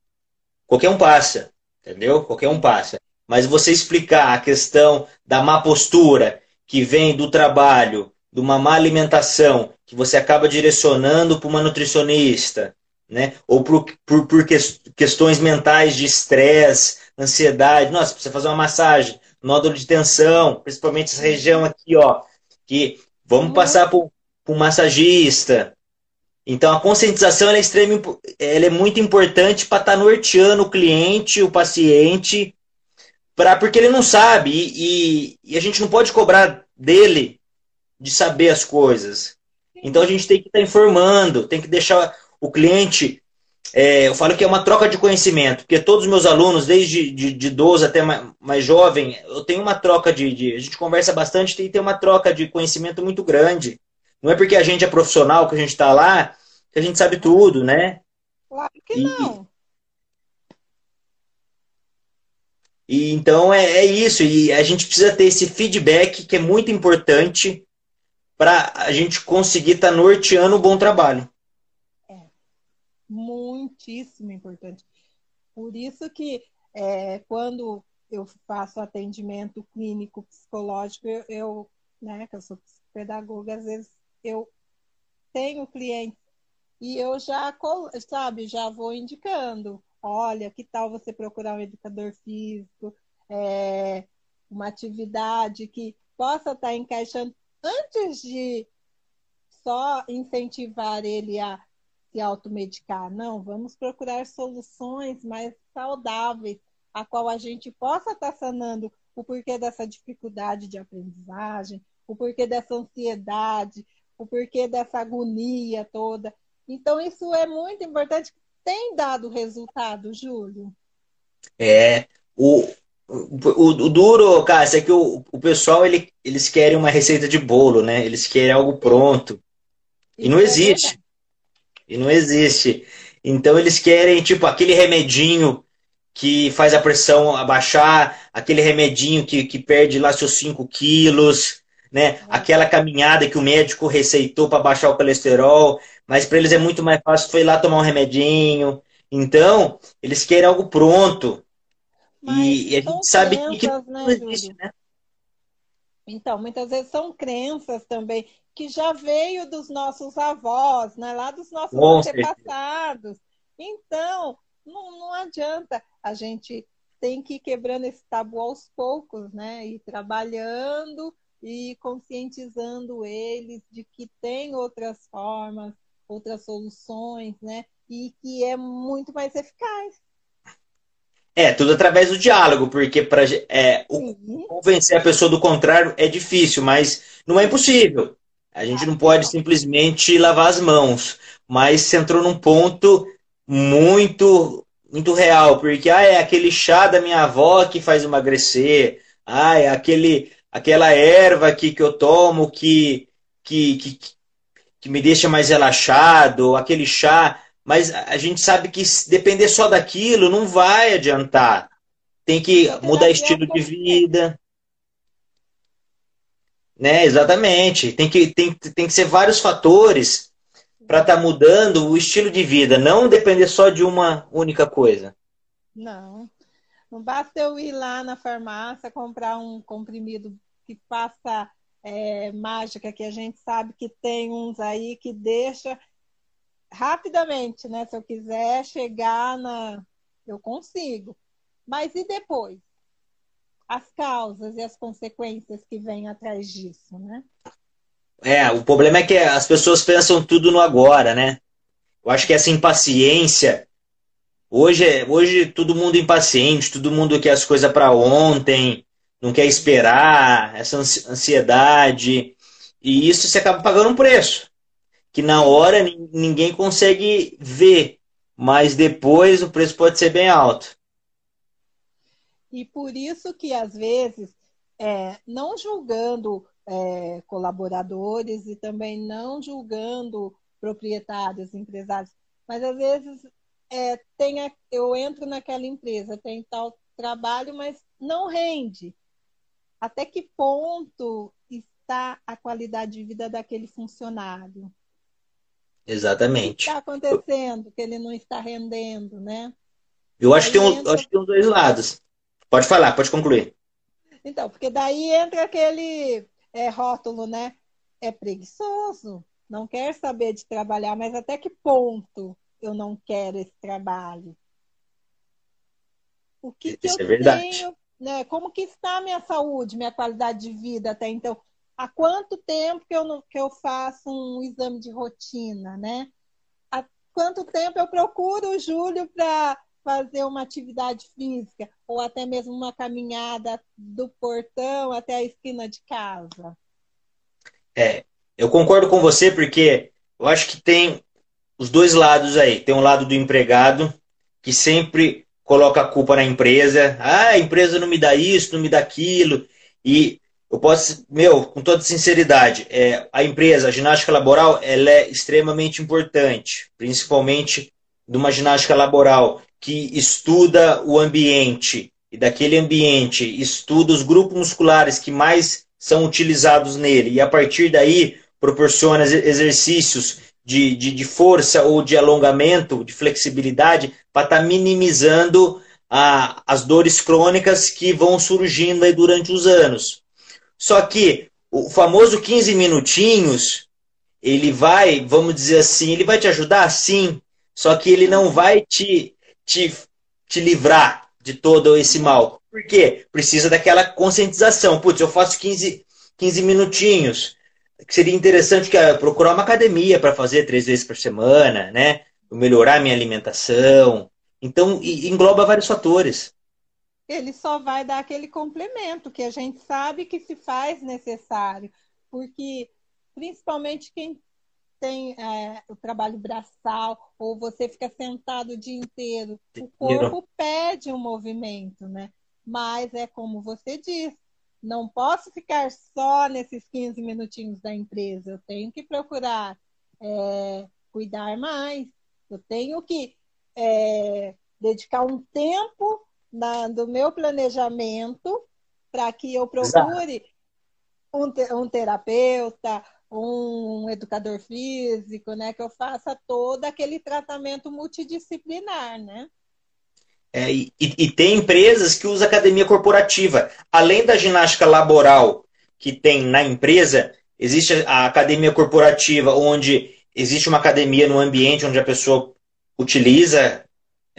qualquer um passa, entendeu? Qualquer um passa. Mas você explicar a questão da má postura que vem do trabalho, de uma má alimentação, que você acaba direcionando para uma nutricionista, né? ou por, por, por questões mentais de estresse, ansiedade. Nossa, precisa fazer uma massagem, nódulo de tensão, principalmente essa região aqui, ó, que vamos uhum. passar por, por um massagista. Então a conscientização é, extrema, ela é muito importante para estar tá norteando o cliente, o paciente, pra, porque ele não sabe e, e, e a gente não pode cobrar dele de saber as coisas. Então a gente tem que estar tá informando, tem que deixar o cliente. É, eu falo que é uma troca de conhecimento, porque todos os meus alunos, desde de, de 12 até mais, mais jovem, eu tenho uma troca de, de, A gente conversa bastante e tem uma troca de conhecimento muito grande. Não é porque a gente é profissional, que a gente está lá, que a gente sabe tudo, né? Claro que e, não. E, então é, é isso, e a gente precisa ter esse feedback que é muito importante para a gente conseguir estar tá norteando um bom trabalho. É, muitíssimo importante. Por isso que é, quando eu faço atendimento clínico psicológico, eu, eu, né, que eu sou pedagoga, às vezes eu tenho clientes e eu já, sabe, já vou indicando, olha, que tal você procurar um educador físico, é, uma atividade que possa estar tá encaixando antes de só incentivar ele a se automedicar, não, vamos procurar soluções mais saudáveis, a qual a gente possa estar tá sanando o porquê dessa dificuldade de aprendizagem, o porquê dessa ansiedade, o porquê dessa agonia toda. Então, isso é muito importante. Tem dado resultado, Júlio? É. O, o, o duro, cara, é que o, o pessoal ele, eles querem uma receita de bolo, né? Eles querem algo pronto. E não é existe. E não existe. Então eles querem, tipo, aquele remedinho que faz a pressão abaixar, aquele remedinho que, que perde lá seus 5 quilos, né? Aquela caminhada que o médico receitou para baixar o colesterol, mas para eles é muito mais fácil foi lá tomar um remedinho. Então, eles querem algo pronto. E, e, a gente sabe crenças, que, que né, não existe, né? Então, muitas vezes são crenças também que já veio dos nossos avós, né? lá dos nossos Com antepassados. Certeza. Então, não, não adianta. A gente tem que ir quebrando esse tabu aos poucos, né? E trabalhando e conscientizando eles de que tem outras formas, outras soluções, né? E que é muito mais eficaz. É, tudo através do diálogo, porque para é, convencer a pessoa do contrário é difícil, mas não é impossível. A gente não pode simplesmente lavar as mãos. Mas você entrou num ponto muito muito real, porque ah, é aquele chá da minha avó que faz emagrecer, ah, é aquele, aquela erva que, que eu tomo que, que, que, que me deixa mais relaxado, aquele chá mas a gente sabe que se depender só daquilo não vai adiantar. Tem que mudar estilo de vida. Né, exatamente. Tem que, tem, tem que ser vários fatores para estar tá mudando o estilo de vida, não depender só de uma única coisa. Não. Não basta eu ir lá na farmácia comprar um comprimido que faça é, mágica, que a gente sabe que tem uns aí que deixa rapidamente, né? Se eu quiser chegar na. Eu consigo. Mas e depois? As causas e as consequências que vêm atrás disso, né? É, o problema é que as pessoas pensam tudo no agora, né? Eu acho que essa impaciência. Hoje, é, hoje todo mundo impaciente, todo mundo quer as coisas para ontem, não quer esperar, essa ansiedade. E isso você acaba pagando um preço que na hora ninguém consegue ver, mas depois o preço pode ser bem alto. E por isso que, às vezes, é, não julgando é, colaboradores e também não julgando proprietários, empresários, mas às vezes é, tem a, eu entro naquela empresa, tem tal trabalho, mas não rende. Até que ponto está a qualidade de vida daquele funcionário? Exatamente. O que está acontecendo que ele não está rendendo, né? Eu acho que, tem um, entra... acho que tem os dois lados. Pode falar, pode concluir. Então, porque daí entra aquele é, rótulo, né? É preguiçoso, não quer saber de trabalhar, mas até que ponto eu não quero esse trabalho? O que, que eu é tenho, né? Como que está a minha saúde, minha qualidade de vida até então? Há quanto tempo que eu, não, que eu faço um exame de rotina, né? Há quanto tempo eu procuro o Júlio para fazer uma atividade física ou até mesmo uma caminhada do portão até a esquina de casa? É, eu concordo com você porque eu acho que tem os dois lados aí. Tem um lado do empregado que sempre coloca a culpa na empresa. Ah, a empresa não me dá isso, não me dá aquilo. E eu posso, meu, com toda sinceridade, é, a empresa, a ginástica laboral, ela é extremamente importante, principalmente numa ginástica laboral que estuda o ambiente e daquele ambiente estuda os grupos musculares que mais são utilizados nele e a partir daí proporciona exercícios de, de, de força ou de alongamento, de flexibilidade, para estar tá minimizando a, as dores crônicas que vão surgindo durante os anos. Só que o famoso 15 minutinhos, ele vai, vamos dizer assim, ele vai te ajudar? Sim. Só que ele não vai te, te, te livrar de todo esse mal. Por quê? Precisa daquela conscientização. Putz, eu faço 15, 15 minutinhos. Seria interessante que ah, procurar uma academia para fazer três vezes por semana, né? Melhorar minha alimentação. Então, engloba vários fatores. Ele só vai dar aquele complemento que a gente sabe que se faz necessário, porque principalmente quem tem é, o trabalho braçal ou você fica sentado o dia inteiro, o corpo pede um movimento, né? Mas é como você diz, não posso ficar só nesses 15 minutinhos da empresa, eu tenho que procurar é, cuidar mais, eu tenho que é, dedicar um tempo do meu planejamento para que eu procure um, um terapeuta, um educador físico, né, que eu faça todo aquele tratamento multidisciplinar, né? É, e, e, tem empresas que usam academia corporativa. Além da ginástica laboral que tem na empresa, existe a academia corporativa, onde existe uma academia no ambiente onde a pessoa utiliza,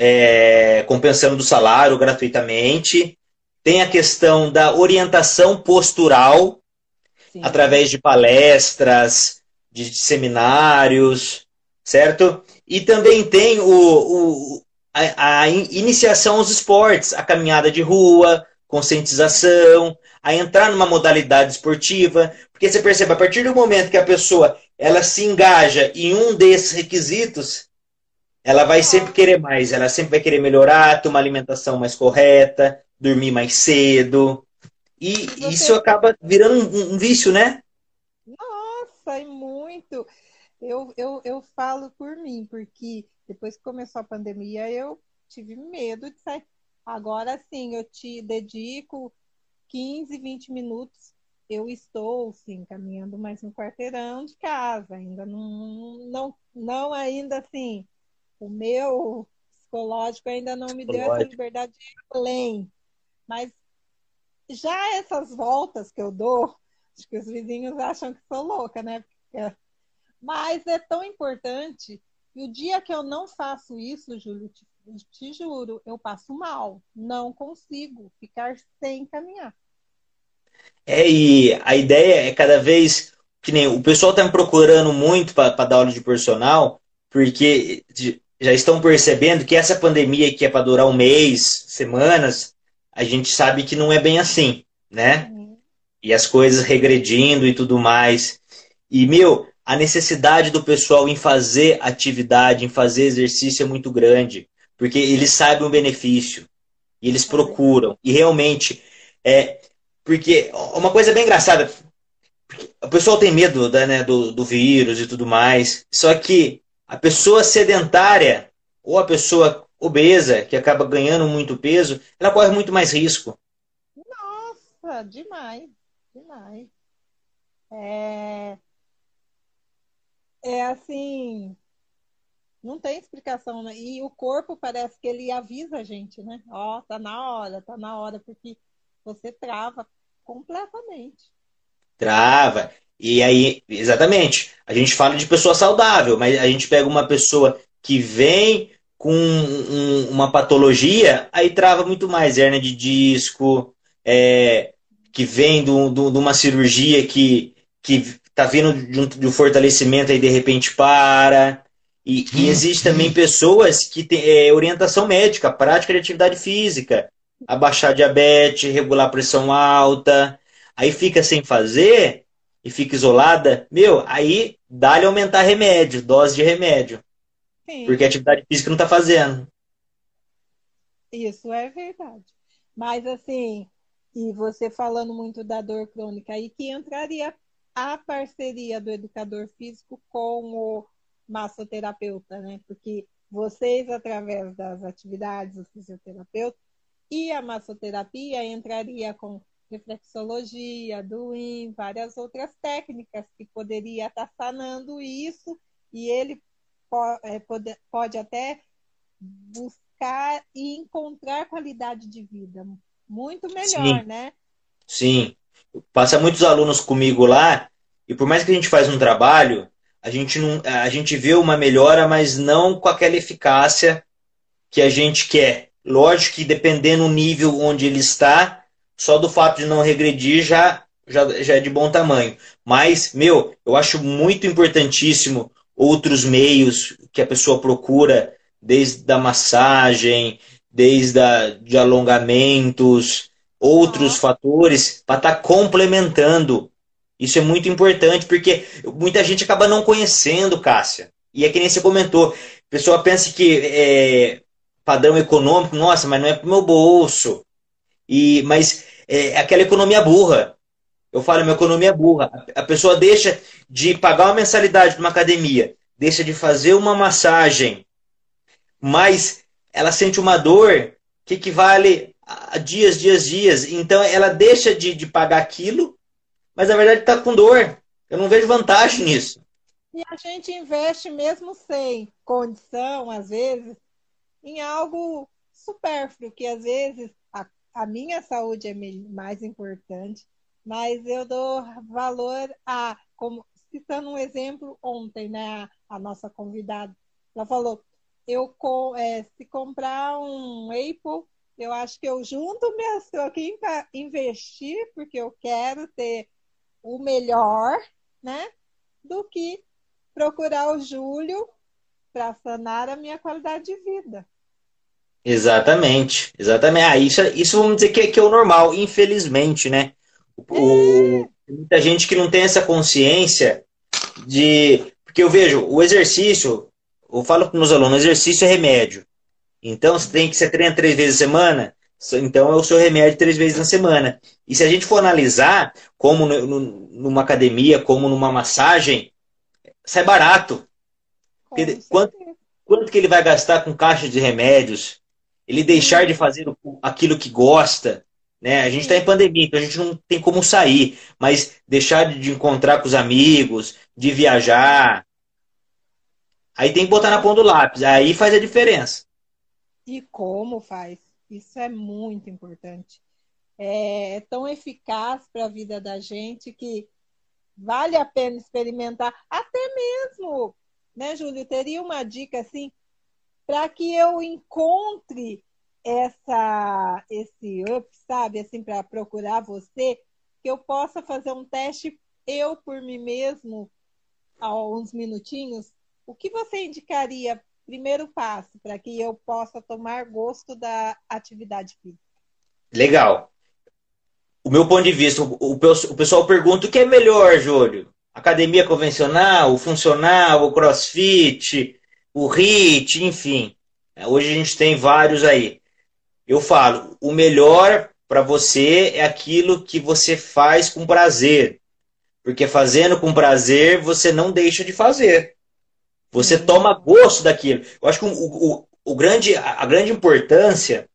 é, compensando do salário gratuitamente. Tem a questão da orientação postural, Sim. através de palestras, de seminários, certo? E também tem o, o a, a, iniciação aos esportes, a caminhada de rua, conscientização, a entrar numa modalidade esportiva, porque você percebe, a partir do momento que a pessoa ela se engaja em um desses requisitos, ela vai sempre querer mais, ela sempre vai querer melhorar, ter uma alimentação mais correta, dormir mais cedo, e você... isso acaba virando um, um, vício, né? Nossa, é muito. Eu, eu, eu falo por mim, porque depois que começou a pandemia, eu tive medo de sair. Agora sim, eu te dedico 15, 20 minutos. Eu estou, sim, caminhando mais um quarteirão de casa. Ainda não, não, não ainda assim. O meu psicológico ainda não me deu essa liberdade de ir além. Mas já essas voltas que eu dou, acho que os vizinhos acham que sou louca, né? Mas é tão importante. E o dia que eu não faço isso, Júlio, te, te juro, eu passo mal. Não consigo ficar sem caminhar. É, e a ideia é cada vez que nem o pessoal está me procurando muito para dar aula de personal, porque já estão percebendo que essa pandemia que é para durar um mês, semanas, a gente sabe que não é bem assim, né? Uhum. E as coisas regredindo e tudo mais. E, meu, a necessidade do pessoal em fazer atividade, em fazer exercício é muito grande, porque eles sabem o benefício. E eles procuram. E realmente, é, porque uma coisa bem engraçada, o pessoal tem medo da, né, do, do vírus e tudo mais, só que a pessoa sedentária ou a pessoa obesa, que acaba ganhando muito peso, ela corre muito mais risco. Nossa, demais, demais. É, é assim, não tem explicação, né? E o corpo parece que ele avisa a gente, né? Ó, oh, tá na hora, tá na hora, porque você trava completamente. Trava. E aí, exatamente, a gente fala de pessoa saudável, mas a gente pega uma pessoa que vem com um, uma patologia, aí trava muito mais hernia de disco, é, que vem de uma cirurgia que, que tá vindo de um, de um fortalecimento e de repente para. E, e uhum. existe também pessoas que têm é, orientação médica, prática de atividade física, abaixar diabetes, regular a pressão alta, aí fica sem fazer e fica isolada, meu, aí dá-lhe aumentar remédio, dose de remédio. Sim. Porque a atividade física não está fazendo. Isso é verdade. Mas assim, e você falando muito da dor crônica, aí que entraria a parceria do educador físico com o massoterapeuta, né? Porque vocês, através das atividades do fisioterapeuta e a massoterapia, entraria com reflexologia, doing, várias outras técnicas que poderia estar sanando isso e ele é, pode, pode até buscar e encontrar qualidade de vida muito melhor, Sim. né? Sim. Passa muitos alunos comigo lá e por mais que a gente faz um trabalho, a gente não, a gente vê uma melhora, mas não com aquela eficácia que a gente quer. Lógico que dependendo do nível onde ele está, só do fato de não regredir já, já, já é de bom tamanho. Mas, meu, eu acho muito importantíssimo outros meios que a pessoa procura, desde a massagem, desde a, de alongamentos, outros ah. fatores, para estar tá complementando. Isso é muito importante, porque muita gente acaba não conhecendo, Cássia. E é que nem você comentou. A pessoa pensa que é padrão econômico, nossa, mas não é para o meu bolso. E, mas é aquela economia burra. Eu falo, uma economia burra. A pessoa deixa de pagar uma mensalidade para uma academia, deixa de fazer uma massagem, mas ela sente uma dor que equivale a dias, dias, dias. Então ela deixa de, de pagar aquilo, mas na verdade está com dor. Eu não vejo vantagem nisso. E a gente investe mesmo sem condição, às vezes, em algo supérfluo, que às vezes a, minha saúde é mais importante, mas eu dou valor a, como citando um exemplo ontem, né, a, a nossa convidada, ela falou, eu é, se comprar um Apple, eu acho que eu junto minhas troquinhas para investir, porque eu quero ter o melhor, né? Do que procurar o Júlio para sanar a minha qualidade de vida. Exatamente, exatamente. Ah, isso, isso vamos dizer que, que é o normal, infelizmente, né? O, é. Muita gente que não tem essa consciência de. Porque eu vejo o exercício, eu falo para meus alunos, exercício é remédio. Então, você tem que você treina três vezes a semana, então é o seu remédio três vezes na semana. E se a gente for analisar, como no, numa academia, como numa massagem, sai barato. Quanto, quanto que ele vai gastar com caixa de remédios? Ele deixar de fazer aquilo que gosta, né? A gente está em pandemia, então a gente não tem como sair, mas deixar de encontrar com os amigos, de viajar, Aí tem que botar na ponta do lápis, aí faz a diferença. E como faz? Isso é muito importante. É tão eficaz para a vida da gente que vale a pena experimentar. Até mesmo, né, Júlio? Teria uma dica assim para que eu encontre essa esse up, sabe, assim para procurar você, que eu possa fazer um teste eu por mim mesmo há uns minutinhos o que você indicaria, primeiro passo, para que eu possa tomar gosto da atividade física? Legal. O meu ponto de vista, o, pessoal pergunta o que é melhor, Júlio? Academia convencional, o funcional, o crossfit, o HIIT, enfim. Hoje a gente tem vários aí. eu falo, o melhor para você é aquilo que você faz com prazer. Porque fazendo com prazer, você não deixa de fazer. Você uhum. toma gosto daquilo. Eu acho que o, o, o grande, a grande importância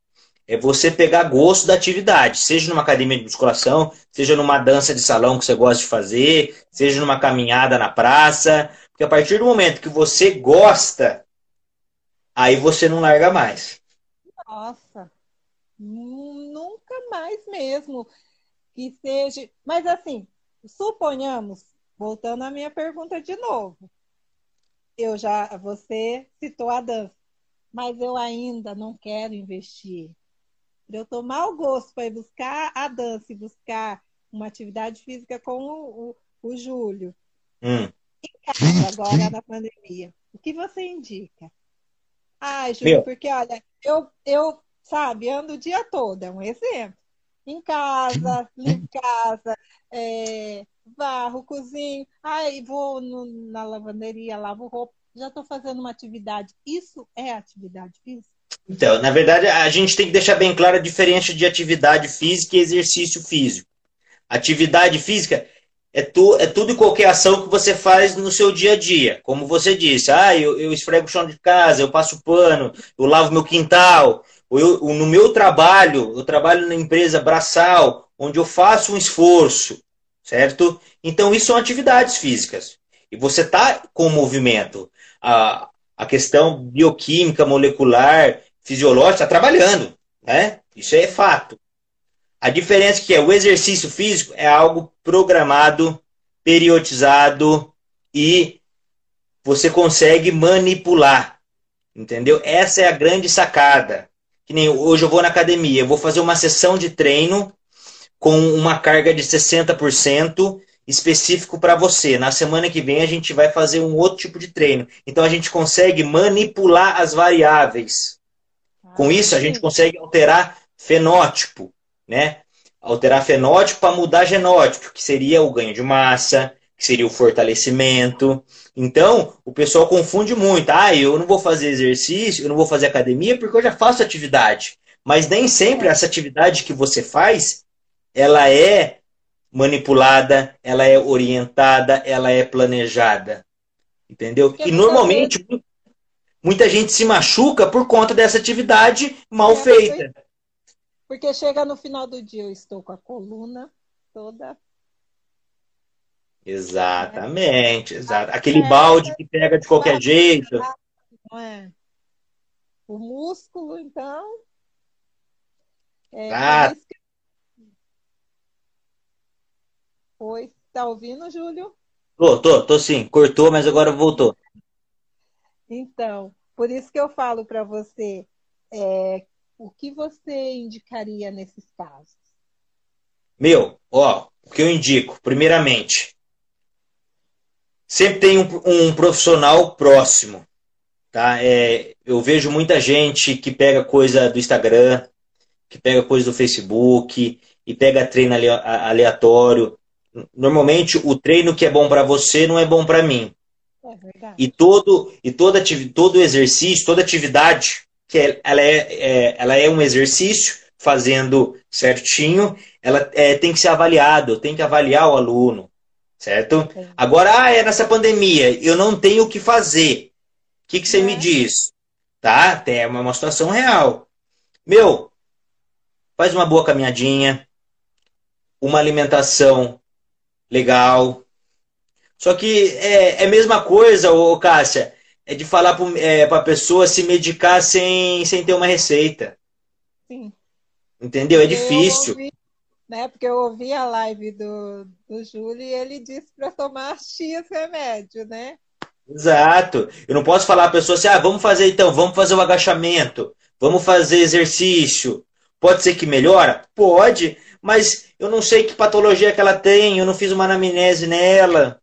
é você pegar gosto da atividade, seja numa academia de musculação, seja numa dança de salão que você gosta de fazer, seja numa caminhada na praça, porque a partir do momento que você gosta, aí você não larga mais. Nossa, nunca mais mesmo que seja. Mas assim, suponhamos, voltando à minha pergunta de novo, eu já você citou a dança, mas eu ainda não quero investir para eu tomar o gosto para ir buscar a dança e buscar uma atividade física com o, o, o Júlio. Hum. Em casa, agora na pandemia, o que você indica? Ah, Júlio, Meu. porque olha, eu, eu, sabe, ando o dia todo, é um exemplo. Em casa, limpo casa, é, varro, cozinho, aí vou no, na lavanderia, lavo roupa, já estou fazendo uma atividade. Isso é atividade física? Então, na verdade, a gente tem que deixar bem claro a diferença de atividade física e exercício físico. Atividade física é, tu, é tudo e qualquer ação que você faz no seu dia a dia. Como você disse, ah, eu, eu esfrego o chão de casa, eu passo pano, eu lavo meu quintal. Eu, no meu trabalho, eu trabalho na empresa braçal, onde eu faço um esforço, certo? Então, isso são atividades físicas. E você está com movimento. A, a questão bioquímica, molecular, fisiológica está trabalhando, né? Isso é fato. A diferença é que é o exercício físico é algo programado, periodizado e você consegue manipular. Entendeu? Essa é a grande sacada. Que nem hoje eu vou na academia, eu vou fazer uma sessão de treino com uma carga de 60% específico para você. Na semana que vem a gente vai fazer um outro tipo de treino. Então a gente consegue manipular as variáveis. Com isso, a gente consegue alterar fenótipo, né? Alterar fenótipo para mudar genótipo, que seria o ganho de massa, que seria o fortalecimento. Então, o pessoal confunde muito. Ah, eu não vou fazer exercício, eu não vou fazer academia porque eu já faço atividade. Mas nem sempre essa atividade que você faz, ela é manipulada, ela é orientada, ela é planejada. Entendeu? E normalmente muita gente se machuca por conta dessa atividade mal é, feita. Porque chega no final do dia, eu estou com a coluna toda. Exatamente, é. exato. Aquele é, balde que pega de qualquer jeito. Não é? O músculo, então. É, ah. que... Oi, tá ouvindo, Júlio? Tô, tô, tô sim. Cortou, mas agora voltou. Então, por isso que eu falo para você, é, o que você indicaria nesses casos? Meu, ó, o que eu indico, primeiramente, sempre tem um, um profissional próximo, tá? É, eu vejo muita gente que pega coisa do Instagram, que pega coisa do Facebook e pega treino aleatório. Normalmente o treino que é bom para você não é bom para mim. É e todo e toda todo exercício, toda atividade que é, ela é, é, ela é um exercício fazendo certinho, ela é, tem que ser avaliado, tem que avaliar o aluno, certo? Agora, ah, é nessa pandemia, eu não tenho o que fazer. O que, que você me é. diz? Tá? É uma, uma situação real. Meu, faz uma boa caminhadinha, uma alimentação legal, só que é, é a mesma coisa, ô, Cássia, é de falar para é, a pessoa se medicar sem, sem ter uma receita. Sim. Entendeu? É difícil. Ouvi, né, porque eu ouvi a live do, do Júlio e ele disse para tomar X remédio, né? Exato. Eu não posso falar a pessoa assim, ah, vamos fazer então, vamos fazer o agachamento, vamos fazer exercício. Pode ser que melhora? Pode, mas eu não sei que patologia que ela tem, eu não fiz uma anamnese nela.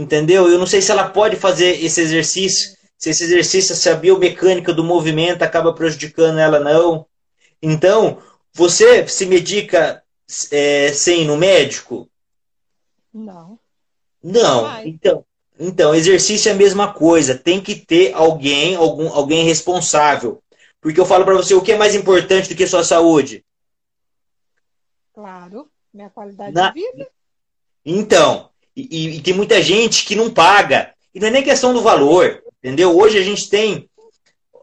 Entendeu? Eu não sei se ela pode fazer esse exercício, se esse exercício, se a biomecânica do movimento acaba prejudicando ela, não. Então, você se medica é, sem ir no médico? Não. Não. Então, então, exercício é a mesma coisa. Tem que ter alguém, algum, alguém responsável. Porque eu falo para você, o que é mais importante do que sua saúde? Claro, minha qualidade Na... de vida. Então, e, e, tem muita gente que não paga. E não é nem questão do valor, entendeu? Hoje a gente tem,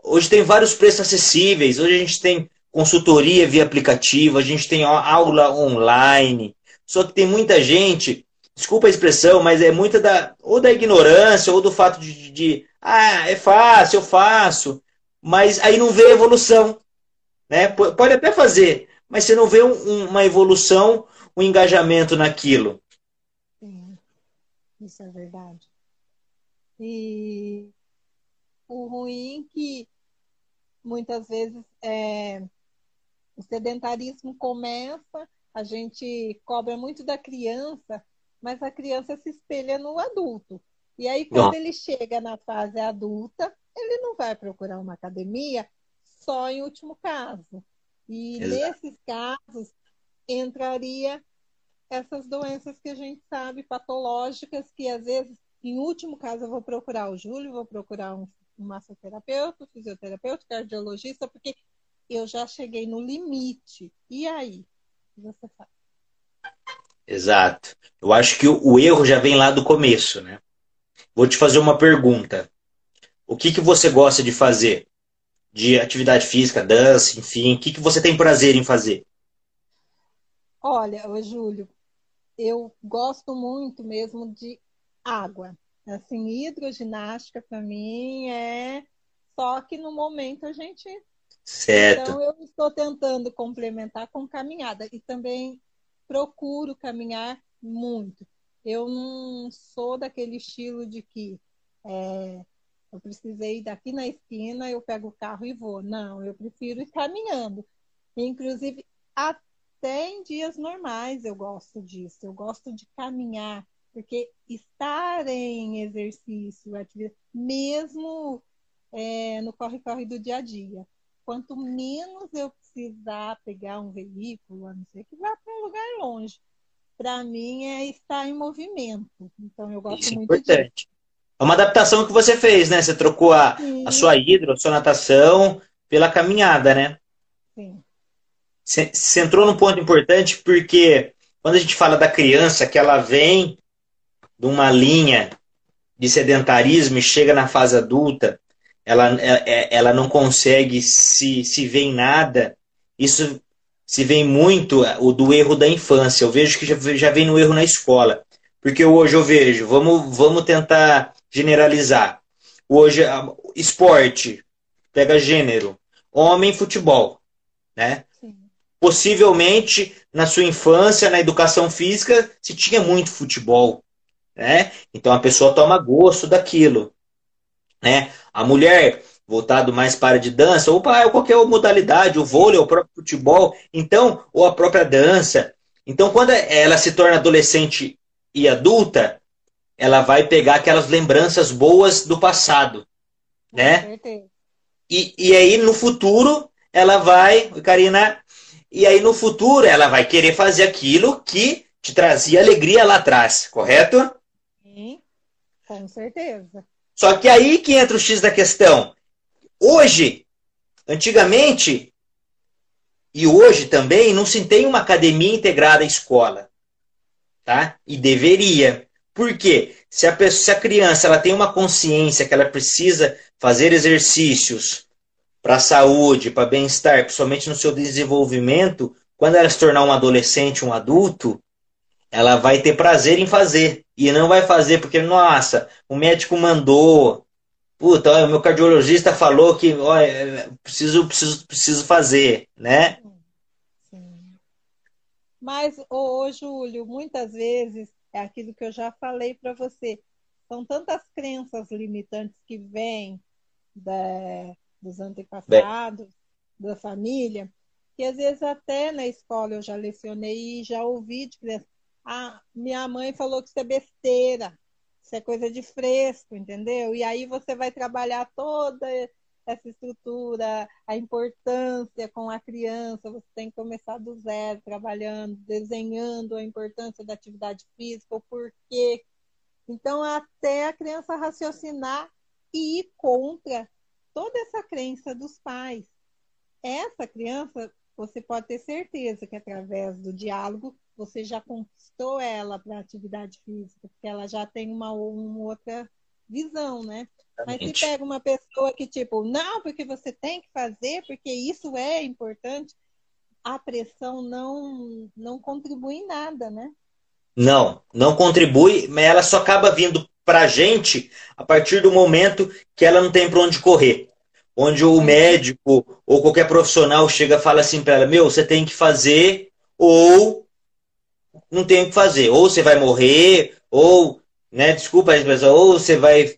hoje tem vários preços acessíveis. Hoje a gente tem consultoria via aplicativo, a gente tem aula online. Só que tem muita gente, desculpa a expressão, mas é muita da ou da ignorância ou do fato de, de, de ah, é fácil, eu faço, mas aí não vê evolução, né? Pode até fazer, mas você não vê um, uma evolução, um engajamento naquilo. Isso é verdade. E o ruim é que muitas vezes é, o sedentarismo começa, a gente cobra muito da criança, mas a criança se espelha no adulto. E aí, quando ele chega na fase adulta, ele não vai procurar uma academia só em último caso. E Exato. nesses casos entraria essas doenças que a gente sabe, patológicas, que às vezes, em último caso, eu vou procurar o Júlio, vou procurar um, massoterapeuta, um fisioterapeuta, cardiologista, porque eu já cheguei no limite. E aí? Você faz? Exato. Eu acho que o, erro já vem lá do começo, né? Vou te fazer uma pergunta. O que, que você gosta de fazer? De atividade física, dança, enfim, o que, que você tem prazer em fazer? Olha, Júlio, eu gosto muito mesmo de água. Assim, hidroginástica para mim é só que no momento a gente Certo. Então eu estou tentando complementar com caminhada e também procuro caminhar muito. Eu não sou daquele estilo de que é, eu precisei ir daqui na esquina, eu pego o carro e vou. Não, eu prefiro ir caminhando. Inclusive, até em dias normais eu gosto disso. Eu gosto de caminhar, porque estar em exercício, atividade, mesmo é, no corre-corre do dia a dia. Quanto menos eu precisar pegar um veículo, a não ser que vá para um lugar longe, para mim é estar em movimento. Então eu gosto Isso é muito é importante. Disso. É uma adaptação que você fez, né? Você trocou a, a sua hidro, a sua natação pela caminhada, né? Sim. Você, entrou num ponto importante porque quando a gente fala da criança que ela vem de uma linha de sedentarismo e chega na fase adulta, ela, ela, é, ela não consegue se, se ver em nada, isso se vem muito o do erro da infância. Eu vejo que já, já vem no erro na escola. Porque hoje eu vejo, vamos, vamos tentar generalizar. Hoje, esporte, pega gênero, homem, futebol, né? Possivelmente, na sua infância, na educação física, se tinha muito futebol, né? Então a pessoa toma gosto daquilo, né? A mulher voltado mais para de dança, ou para qualquer modalidade, o vôlei, o próprio futebol, então, ou a própria dança. Então, quando ela se torna adolescente e adulta, ela vai pegar aquelas lembranças boas do passado, né? E, e aí, no futuro, ela vai, Karina, e aí no futuro ela vai querer fazer aquilo que te trazia alegria lá atrás, correto? Sim, com certeza. Só que aí que entra o X da questão. Hoje, antigamente, e hoje também, não se tem uma academia integrada à escola. Tá? E deveria. Por quê? Se a, pessoa, se a criança ela tem uma consciência que ela precisa fazer exercícios para a saúde, para bem-estar, principalmente no seu desenvolvimento, quando ela se tornar um adolescente, um adulto, ela vai ter prazer em fazer. E não vai fazer porque, nossa, o médico mandou, puta, o meu cardiologista falou que olha, preciso, preciso, preciso fazer, né? Sim. Mas, ô, ô, Júlio, muitas vezes é aquilo que eu já falei para você. São tantas crenças limitantes que vêm da, dos antepassados, Bem. da família, que às vezes até na escola eu já lecionei e já ouvi de criança. Ah, minha mãe falou que isso é besteira. Isso é coisa de fresco, entendeu? E aí você vai trabalhar toda essa estrutura, a importância com a criança, você tem que começar do zero, trabalhando, desenhando a importância da atividade física, o porquê. Então, até a criança raciocinar e ir contra toda essa crença dos pais. essa criança, você pode ter certeza que através do diálogo você já conquistou ela para a atividade física, porque ela já tem uma, uma outra visão, né? Mas se pega uma pessoa que, tipo, não, porque você tem que fazer, porque isso é importante, a pressão não, não contribui em nada, né? Não, não contribui, mas ela só acaba vindo para a gente a partir do momento que ela não tem para onde correr. Onde o médico ou qualquer profissional chega e fala assim para ela: Meu, você tem que fazer, ou não tem o que fazer. Ou você vai morrer, ou, né, desculpa a expressão, ou você vai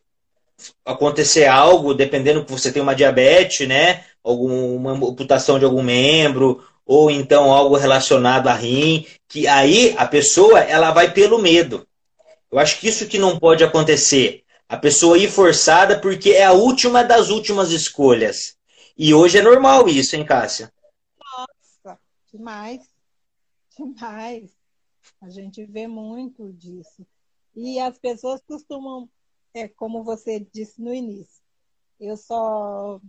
acontecer algo, dependendo que você tem uma diabetes, né? Alguma amputação de algum membro, ou então algo relacionado a rim, que aí a pessoa ela vai pelo medo. Eu acho que isso que não pode acontecer. A pessoa ir forçada porque é a última das últimas escolhas. E hoje é normal isso, hein, Cássia? Nossa, demais. Demais. A gente vê muito disso. E as pessoas costumam é como você disse no início, eu só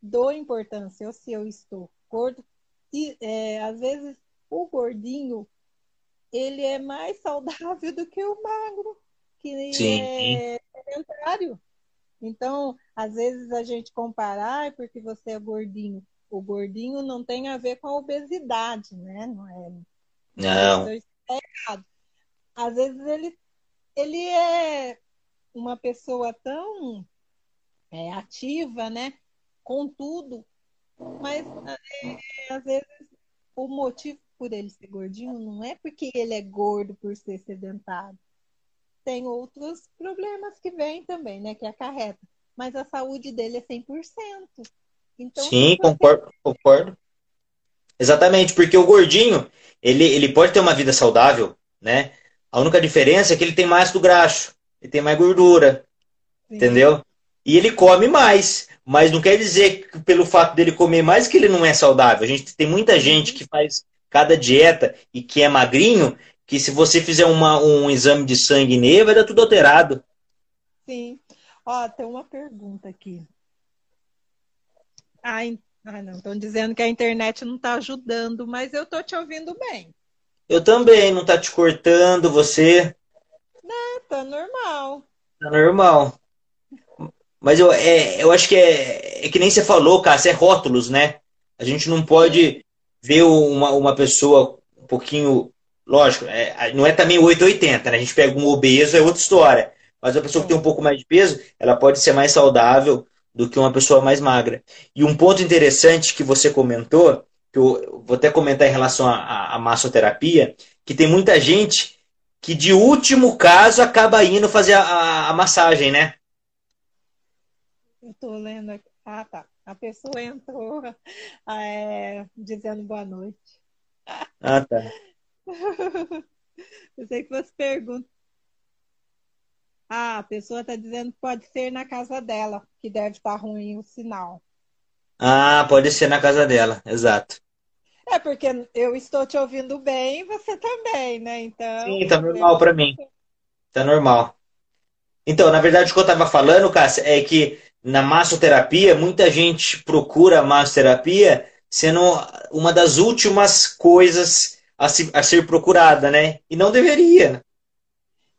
dou importância se eu estou gordo. E é, às vezes o gordinho ele é mais saudável do que o magro, que Sim. é sedentário. Então, às vezes a gente comparar porque você é gordinho. O gordinho não tem a ver com a obesidade, né? Não é. Não. É errado. Às vezes ele, ele é uma pessoa tão é, ativa, né? Com tudo, mas é, às vezes o motivo por ele ser gordinho não é porque ele é gordo por ser sedentário. Tem outros problemas que vêm também, né? Que acarreta. Mas a saúde dele é 100%. Então, Sim, concordo, concordo. Exatamente, porque o gordinho, ele, ele pode ter uma vida saudável, né? A única diferença é que ele tem mais do graxo ele tem mais gordura. Sim. Entendeu? E ele come mais. Mas não quer dizer que pelo fato dele comer mais que ele não é saudável. A gente tem muita gente que faz cada dieta e que é magrinho, que se você fizer uma, um exame de sangue nele, vai dar tudo alterado. Sim. Ó, tem uma pergunta aqui. Ah, ah não, estão dizendo que a internet não está ajudando, mas eu estou te ouvindo bem. Eu também, não está te cortando, você. Não, tá normal. Tá normal. Mas eu, é, eu acho que é, é que nem você falou, Cássio, é rótulos, né? A gente não pode ver uma, uma pessoa um pouquinho. Lógico, é, não é também 880, né? A gente pega um obeso, é outra história. Mas a pessoa que tem um pouco mais de peso, ela pode ser mais saudável do que uma pessoa mais magra. E um ponto interessante que você comentou, que eu vou até comentar em relação à massoterapia, que tem muita gente que de último caso acaba indo fazer a, a, a massagem, né? Eu tô lendo aqui. Ah, tá. A pessoa entrou é, dizendo boa noite. Ah, tá. Eu sei que você pergunta. Ah, a pessoa está dizendo que pode ser na casa dela, que deve estar ruim o sinal. Ah, pode ser na casa dela, exato. É porque eu estou te ouvindo bem e você também, né? Então. Sim, tá normal para mim. Tá normal. Então, na verdade, o que eu estava falando, Cássia, é que na massoterapia, muita gente procura a massoterapia sendo uma das últimas coisas a, se, a ser procurada, né? E não deveria.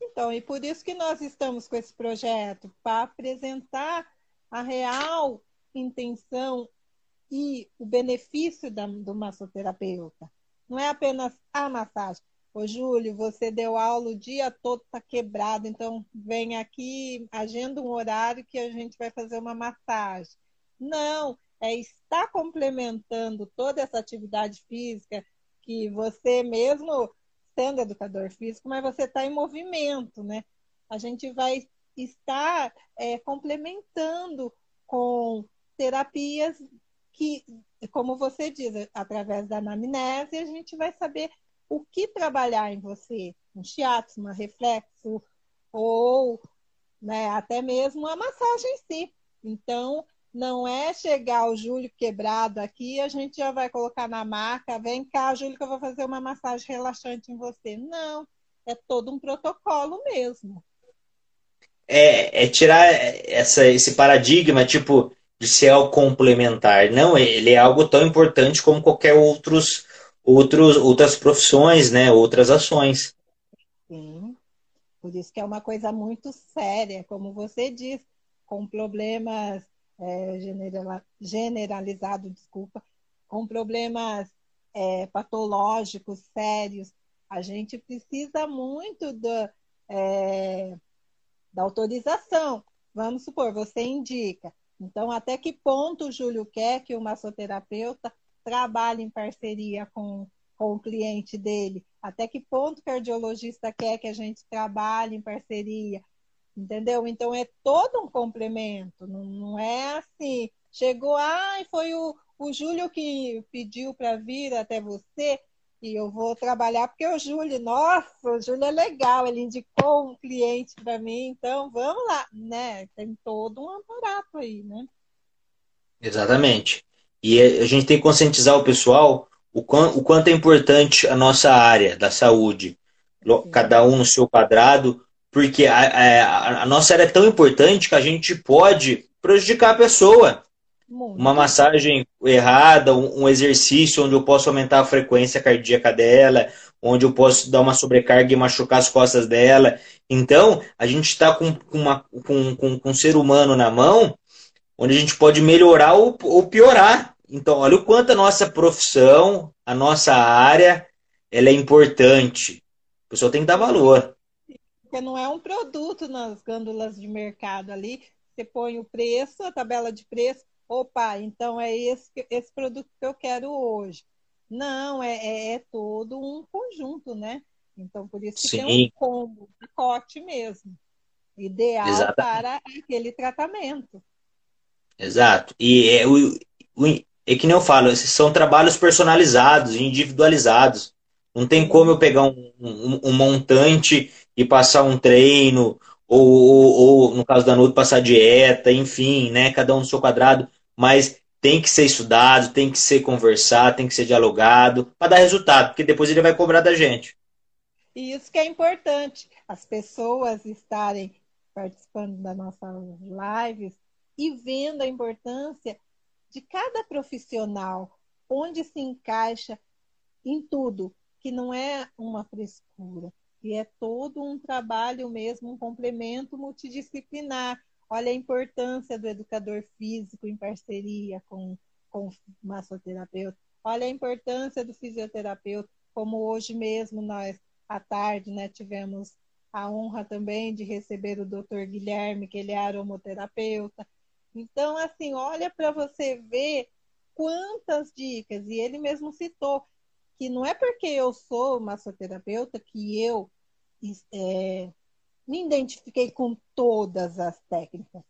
Então, e por isso que nós estamos com esse projeto, para apresentar a real intenção e o benefício da, do massoterapeuta. Não é apenas a massagem. Ô, Júlio, você deu aula o dia todo, está quebrado, então vem aqui, agenda um horário que a gente vai fazer uma massagem. Não, é estar complementando toda essa atividade física que você mesmo, sendo educador físico, mas você está em movimento, né? A gente vai estar é, complementando com terapias que, como você diz, através da anamnese, a gente vai saber o que trabalhar em você, um shiatsu, um reflexo, ou né, até mesmo a massagem em si. Então, não é chegar o Júlio quebrado aqui a gente já vai colocar na marca, vem cá, Júlio, que eu vou fazer uma massagem relaxante em você. Não, é todo um protocolo mesmo. É, é tirar essa, esse paradigma, tipo, de ser algo complementar. Não, ele é algo tão importante como qualquer outros, outros, outras profissões, né? Outras ações. Sim. Por isso que é uma coisa muito séria, como você disse, com problemas é, generalizados, desculpa, com problemas é, patológicos sérios. A gente precisa muito do, é, da autorização. Vamos supor, você indica. Então, até que ponto o Júlio quer que o massoterapeuta trabalhe em parceria com, com o cliente dele? Até que ponto o cardiologista quer que a gente trabalhe em parceria? Entendeu? Então, é todo um complemento. Não, não é assim, chegou, ah, foi o, o Júlio que pediu para vir até você e eu vou trabalhar porque o Júlio, nossa, o Júlio é legal, ele indicou um cliente para mim, então vamos lá, né? Tem todo um aparato aí, né? Exatamente. E a gente tem que conscientizar o pessoal o, quanto, o quanto é importante a nossa área da saúde, cada um no seu quadrado, porque a, a, a nossa área é tão importante que a gente pode prejudicar a pessoa. Muito. Uma massagem errada, um, um, exercício onde eu posso aumentar a frequência cardíaca dela, onde eu posso dar uma sobrecarga e machucar as costas dela. Então, a gente está com, com, uma, com, com, com um ser humano na mão, onde a gente pode melhorar ou, ou piorar. Então, olha o quanto a nossa profissão, a nossa área, ela é importante. A pessoa tem que dar valor. Porque não é um produto nas gândulas de mercado ali. Você põe o preço, a tabela de preço, opa, então é esse, esse produto que eu quero hoje. Não, é, é, é todo um conjunto, né? Então, por isso que Sim. tem um combo, um pacote mesmo. Ideal Exatamente. para aquele tratamento. Exato. E é, o, o, é que nem eu falo, são trabalhos personalizados, individualizados. Não tem como eu pegar um, um, um montante e passar um treino, ou, ou, ou, no caso da Nude, passar dieta, enfim, né? Cada um no seu quadrado mas tem que ser estudado, tem que ser conversado, tem que ser dialogado para dar resultado, porque depois ele vai cobrar da gente. E isso que é importante, as pessoas estarem participando das nossas lives e vendo a importância de cada profissional, onde se encaixa em tudo, que não é uma frescura, e é todo um trabalho mesmo, um complemento multidisciplinar, Olha a importância do educador físico em parceria com, com o massoterapeuta. Olha a importância do fisioterapeuta, como hoje mesmo nós, à tarde, né, tivemos a honra também de receber o doutor Guilherme, que ele é aromoterapeuta. Então, assim, olha para você ver quantas dicas, e ele mesmo citou que não é porque eu sou massoterapeuta que eu é, me identifiquei com todas as técnicas.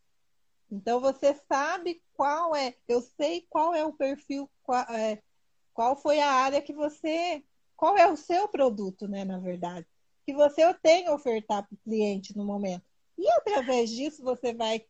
Então você sabe qual é, eu sei qual é o perfil, qual, é, qual foi a área que você, qual é o seu produto, né, na verdade, que você tem a ofertar para o cliente no momento. E através disso você vai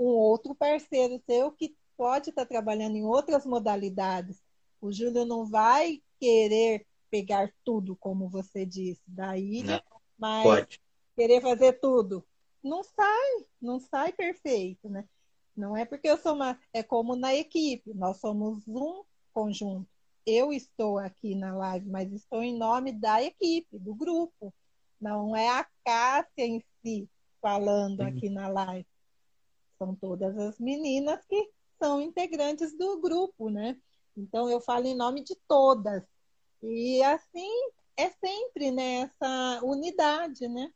um outro parceiro seu que pode estar trabalhando em outras modalidades. O Júlio não vai querer pegar tudo, como você disse, daí, não, mas pode querer fazer tudo. Não sai, não sai perfeito, né? Não é porque eu sou uma. É como na equipe, nós somos um conjunto. Eu estou aqui na live, mas estou em nome da equipe, do grupo. Não é a Cássia em si falando aqui na live. São todas as meninas que são integrantes do grupo, né? Então eu falo em nome de todas. E assim é sempre nessa né, unidade, né?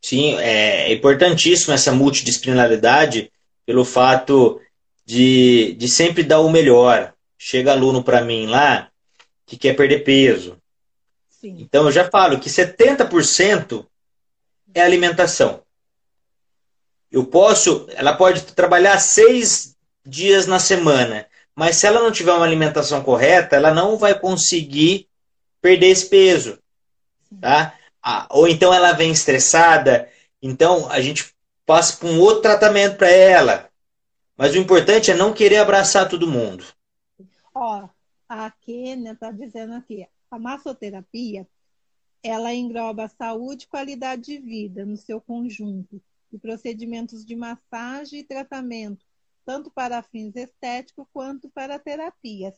Sim, é, é importantíssimo essa multidisciplinaridade pelo fato de, de sempre dar o melhor. Chega aluno para mim lá que quer perder peso. Sim. Então eu já falo que 70% é alimentação. Eu posso, ela pode trabalhar seis dias na semana, mas se ela não tiver uma alimentação correta, ela não vai conseguir perder esse peso, tá? Ah, ou então ela vem estressada, então a gente passa por um outro tratamento para ela. Mas o importante é não querer abraçar todo mundo. Ó, a Kênia está dizendo aqui, a massoterapia, ela engloba saúde e qualidade de vida no seu conjunto, e procedimentos de massagem e tratamento, tanto para fins estéticos quanto para terapias.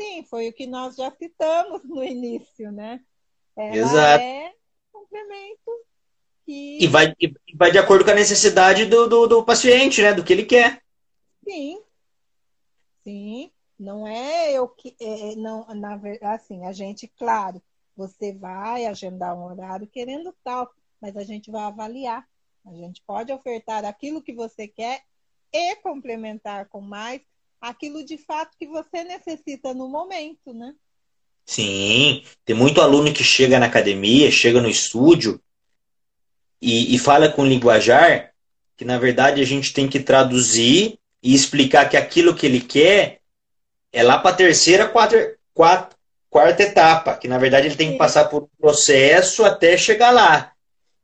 Sim, foi o que nós já citamos no início, né? Ela Exato. é um complemento que. E vai, e vai de acordo com a necessidade do, do, do paciente, né? Do que ele quer. Sim. Sim. Não é eu que. É, não, na verdade, assim, a gente, claro, você vai agendar um horário querendo tal, mas a gente vai avaliar. A gente pode ofertar aquilo que você quer e complementar com mais aquilo de fato que você necessita no momento, né? Sim, tem muito aluno que chega na academia, chega no estúdio e, e fala com linguajar que na verdade a gente tem que traduzir e explicar que aquilo que ele quer é lá para a terceira, quarta, quarta, quarta etapa, que na verdade ele tem que passar por um processo até chegar lá.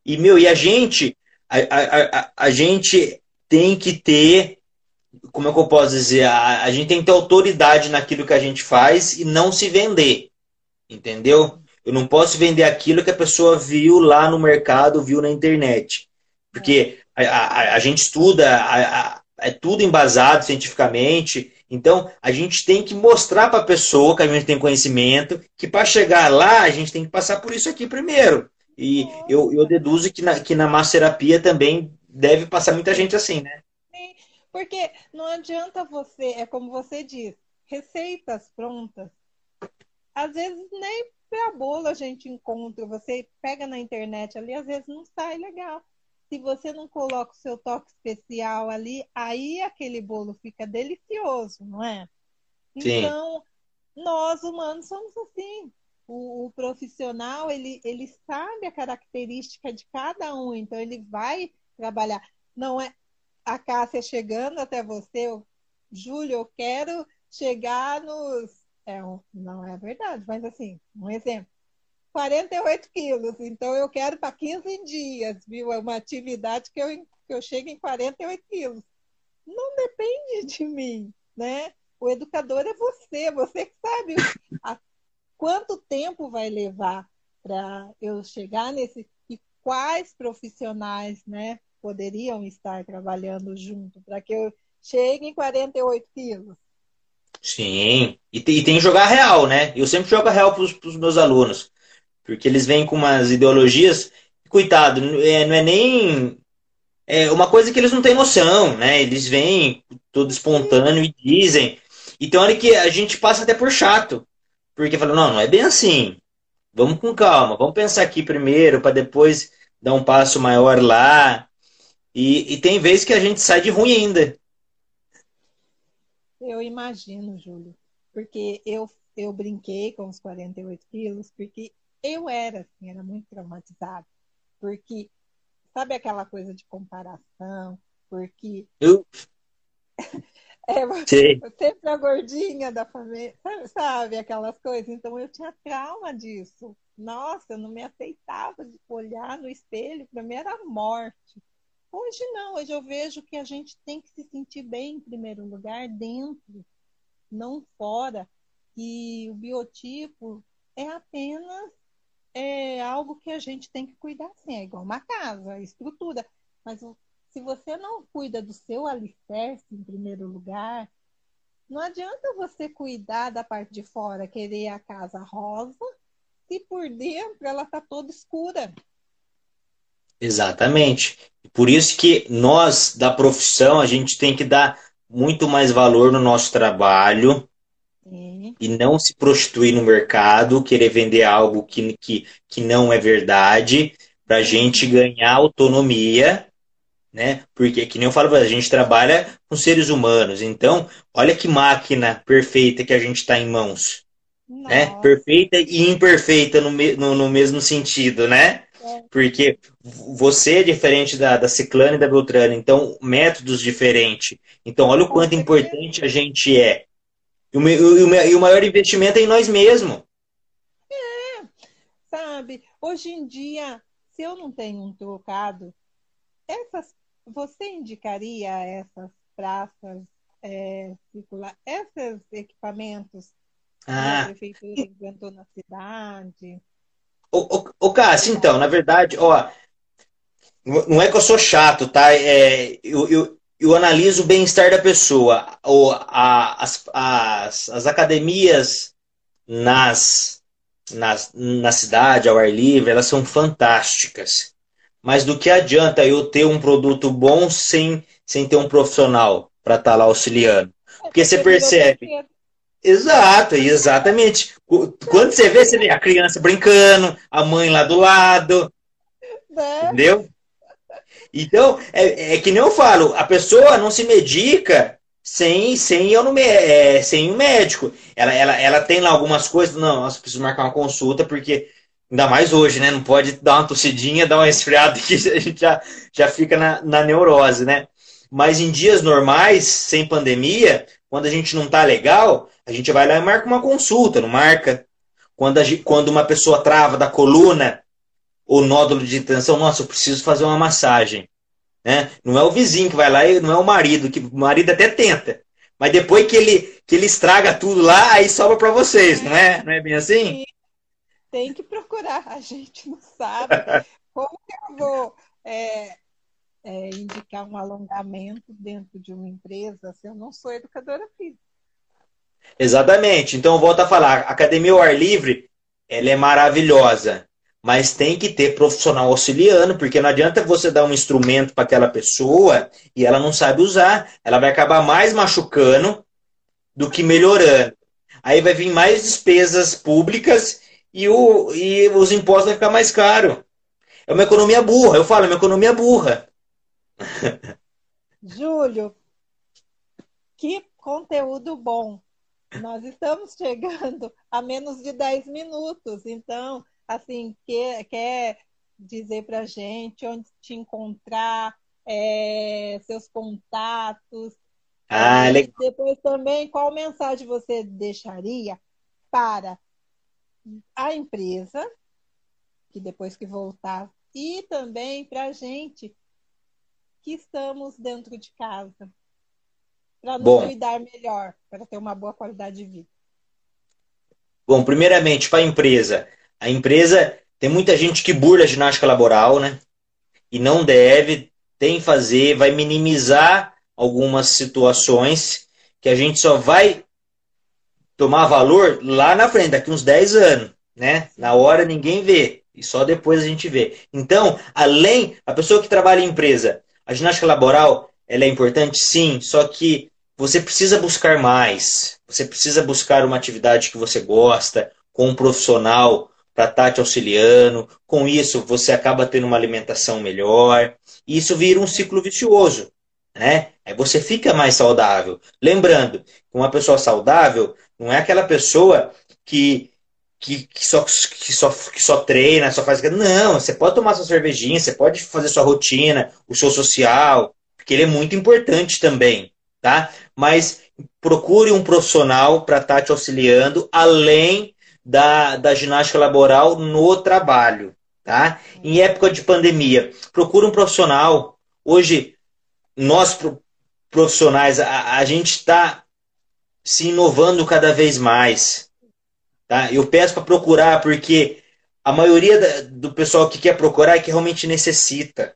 E, meu, e a gente, a, a, a, gente tem que ter, como é que eu posso dizer, a, a gente tem que ter autoridade naquilo que a gente faz e não se vender, entendeu? Eu não posso vender aquilo que a pessoa viu lá no mercado, viu na internet. Porque a, a, a gente estuda, a, é tudo embasado cientificamente, então, a gente tem que mostrar para a pessoa que a gente tem conhecimento, que para chegar lá, a gente tem que passar por isso aqui primeiro. E eu, eu deduzo que na, que na massoterapia também deve passar muita gente assim, né? Sim, porque não adianta você, é como você diz, receitas prontas. Às vezes nem para bolo a gente encontra, você pega na internet ali, às vezes não sai legal se você não coloca o seu toque especial ali, aí aquele bolo fica delicioso, não é? Sim. Então, nós humanos somos assim. O, o, profissional, ele, ele sabe a característica de cada um, então ele vai trabalhar. Não é a Cássia chegando até você, eu, Júlio, eu quero chegar nos. É, não é verdade, mas assim, um exemplo 48 quilos, então eu quero para 15 dias, viu? É uma atividade que eu, que eu chego em 48 quilos. Não depende de mim, né? O educador é você, você que sabe a, quanto tempo vai levar para eu chegar nesse e quais profissionais, né, poderiam estar trabalhando junto para que eu chegue em 48 quilos. Sim, e tem, e tem que jogar real, né? Eu sempre jogo real para os meus alunos. Porque eles vêm com umas ideologias, coitado, é, não é nem. É uma coisa que eles não têm noção, né? Eles vêm todo espontâneo e dizem. E tem hora que a gente passa até por chato. Porque fala, não, não é bem assim. Vamos com calma, vamos pensar aqui primeiro, para depois dar um passo maior lá. E, e tem vezes que a gente sai de ruim ainda. Eu imagino, Júlio, porque eu, eu brinquei com os 48 quilos, porque eu era assim, era muito traumatizada, porque sabe aquela coisa de comparação, porque eu é, você sempre a gordinha da família, sabe aquelas coisas. Então eu tinha trauma disso. Nossa, eu não me aceitava de olhar no espelho, para mim era morte. Hoje não, hoje eu vejo que a gente tem que se sentir bem em primeiro lugar dentro, não fora. E o biotipo é apenas é algo que a gente tem que cuidar sim, é igual uma casa, estrutura. Mas se você não cuida do seu alicerce em primeiro lugar, não adianta você cuidar da parte de fora, querer a casa rosa, se por dentro ela está toda escura. Exatamente. Por isso que nós, da profissão, a gente tem que dar muito mais valor no nosso trabalho, e não se prostituir no mercado, querer vender algo que, que, que não é verdade, para a gente ganhar autonomia, né? Porque, que nem eu falo, a gente trabalha com seres humanos, então, olha que máquina perfeita que a gente está em mãos. Né? Perfeita e imperfeita no, me, no, no mesmo sentido, né? É. Porque você é diferente da, da Ciclane e da Beltrana, então métodos diferentes. Então, olha o quanto importante a gente é. E o, e o maior investimento é em nós mesmos. É, sabe? Hoje em dia, se eu não tenho um trocado, essas, você indicaria essas praças é, circular, esses equipamentos ah. que a prefeitura inventou na cidade? O, o, o Cássio, então, na verdade, ó, não é que eu sou chato, tá? É, eu, eu, eu analiso o bem-estar da pessoa. Ou a, as, as, as academias nas, nas, na cidade, ao ar livre, elas são fantásticas. Mas do que adianta eu ter um produto bom sem, sem ter um profissional para estar tá lá auxiliando? Porque você percebe. Exato, exatamente. Quando você vê, você vê a criança brincando, a mãe lá do lado. Né? Entendeu? Então, é, é, que nem eu falo, a pessoa não se medica sem, sem, eu no, é, sem um médico. Ela, ela, ela tem lá algumas coisas, não, nossa, preciso marcar uma consulta, porque, ainda mais hoje, né? Não pode dar uma tossidinha, dar uma esfriada que a gente já, já fica na, na neurose, né? Mas em dias normais, sem pandemia, quando a gente não tá legal, a gente vai lá e marca uma consulta, não marca? Quando, a, quando uma pessoa trava da coluna, o nódulo de tensão, nossa, eu preciso fazer uma massagem. Né? Não é o vizinho que vai lá, não é o marido, que o marido até tenta. Mas depois que ele, que ele estraga tudo lá, aí sobra para vocês, não é? Não é bem assim? Tem que procurar, a gente não sabe. Como que eu vou é, é, indicar um alongamento dentro de uma empresa se eu não sou educadora física? Exatamente. Então, eu volto a falar, a Academia ao Ar Livre, ela é maravilhosa mas tem que ter profissional auxiliando, porque não adianta você dar um instrumento para aquela pessoa e ela não sabe usar, ela vai acabar mais machucando do que melhorando. Aí vai vir mais despesas públicas e, o, e os impostos vão ficar mais caros. É uma economia burra, eu falo, é uma economia burra. Júlio, que conteúdo bom. Nós estamos chegando a menos de 10 minutos, então assim, quer, quer dizer para a gente onde te encontrar, é, seus contatos. Ah, e legal. Depois também, qual mensagem você deixaria para a empresa, que depois que voltar, e também para a gente que estamos dentro de casa, para nos Bom. cuidar melhor, para ter uma boa qualidade de vida. Bom, primeiramente, para a empresa, a empresa tem muita gente que burla a ginástica laboral, né? E não deve, tem que fazer, vai minimizar algumas situações que a gente só vai tomar valor lá na frente, daqui uns 10 anos, né? Na hora ninguém vê e só depois a gente vê. Então, além a pessoa que trabalha em empresa, a ginástica laboral, ela é importante sim, só que você precisa buscar mais. Você precisa buscar uma atividade que você gosta, com um profissional para estar tá te auxiliando. Com isso, você acaba tendo uma alimentação melhor. E isso vira um ciclo vicioso. Né? Aí você fica mais saudável. Lembrando, uma pessoa saudável não é aquela pessoa que, que, que, só, que, só, que só treina, só faz. Não, você pode tomar sua cervejinha, você pode fazer sua rotina, o seu social, porque ele é muito importante também. Tá? Mas procure um profissional para estar tá te auxiliando, além da, da ginástica laboral no trabalho. Tá? Em época de pandemia, procura um profissional. Hoje, nós profissionais, a, a gente está se inovando cada vez mais. Tá? Eu peço para procurar, porque a maioria da, do pessoal que quer procurar é que realmente necessita.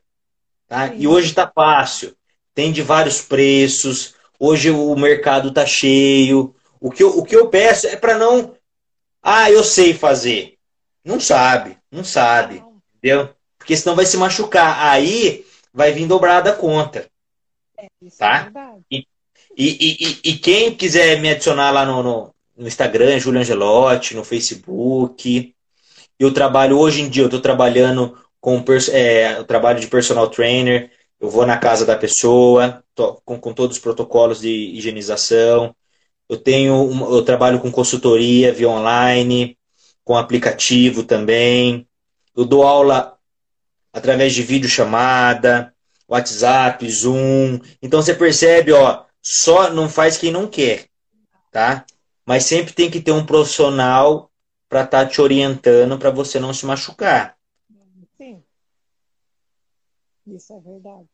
Tá? E hoje está fácil. Tem de vários preços. Hoje o mercado está cheio. O que, eu, o que eu peço é para não ah, eu sei fazer. Não sabe, não sabe. Entendeu? Porque senão vai se machucar. Aí vai vir dobrada a conta. É, tá? É e, e, e, quem quiser me adicionar lá no, no, no Instagram, Júlio Angelotti, no Facebook. Eu trabalho, hoje em dia, eu estou trabalhando com é, o trabalho de personal trainer. Eu vou na casa da pessoa, tô, com, com todos os protocolos de higienização. Eu tenho, eu trabalho com consultoria via online, com aplicativo também. Eu dou aula através de videochamada, WhatsApp, Zoom. Então você percebe, ó, só não faz quem não quer, tá? Mas sempre tem que ter um profissional para estar tá te orientando para você não se machucar. Sim. Isso é verdade.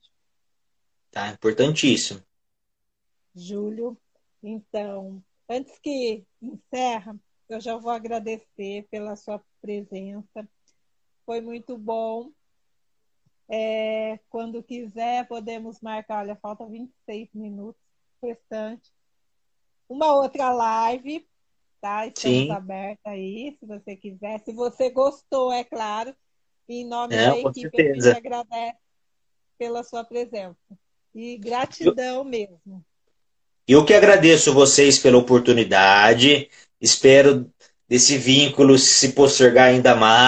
Tá, importantíssimo. Júlio, então, antes que encerra, eu já vou agradecer pela sua presença. Foi muito bom É, quando quiser, podemos marcar. Olha, falta 26 minutos restante. Uma outra live, tá? Estamos Sim. aberta aí, se você quiser. Se você gostou, é claro. Em nome É, da equipe, certeza. a gente agradece pela sua presença. E gratidão mesmo. Eu que agradeço vocês pela oportunidade. Espero desse vínculo se postergar ainda mais.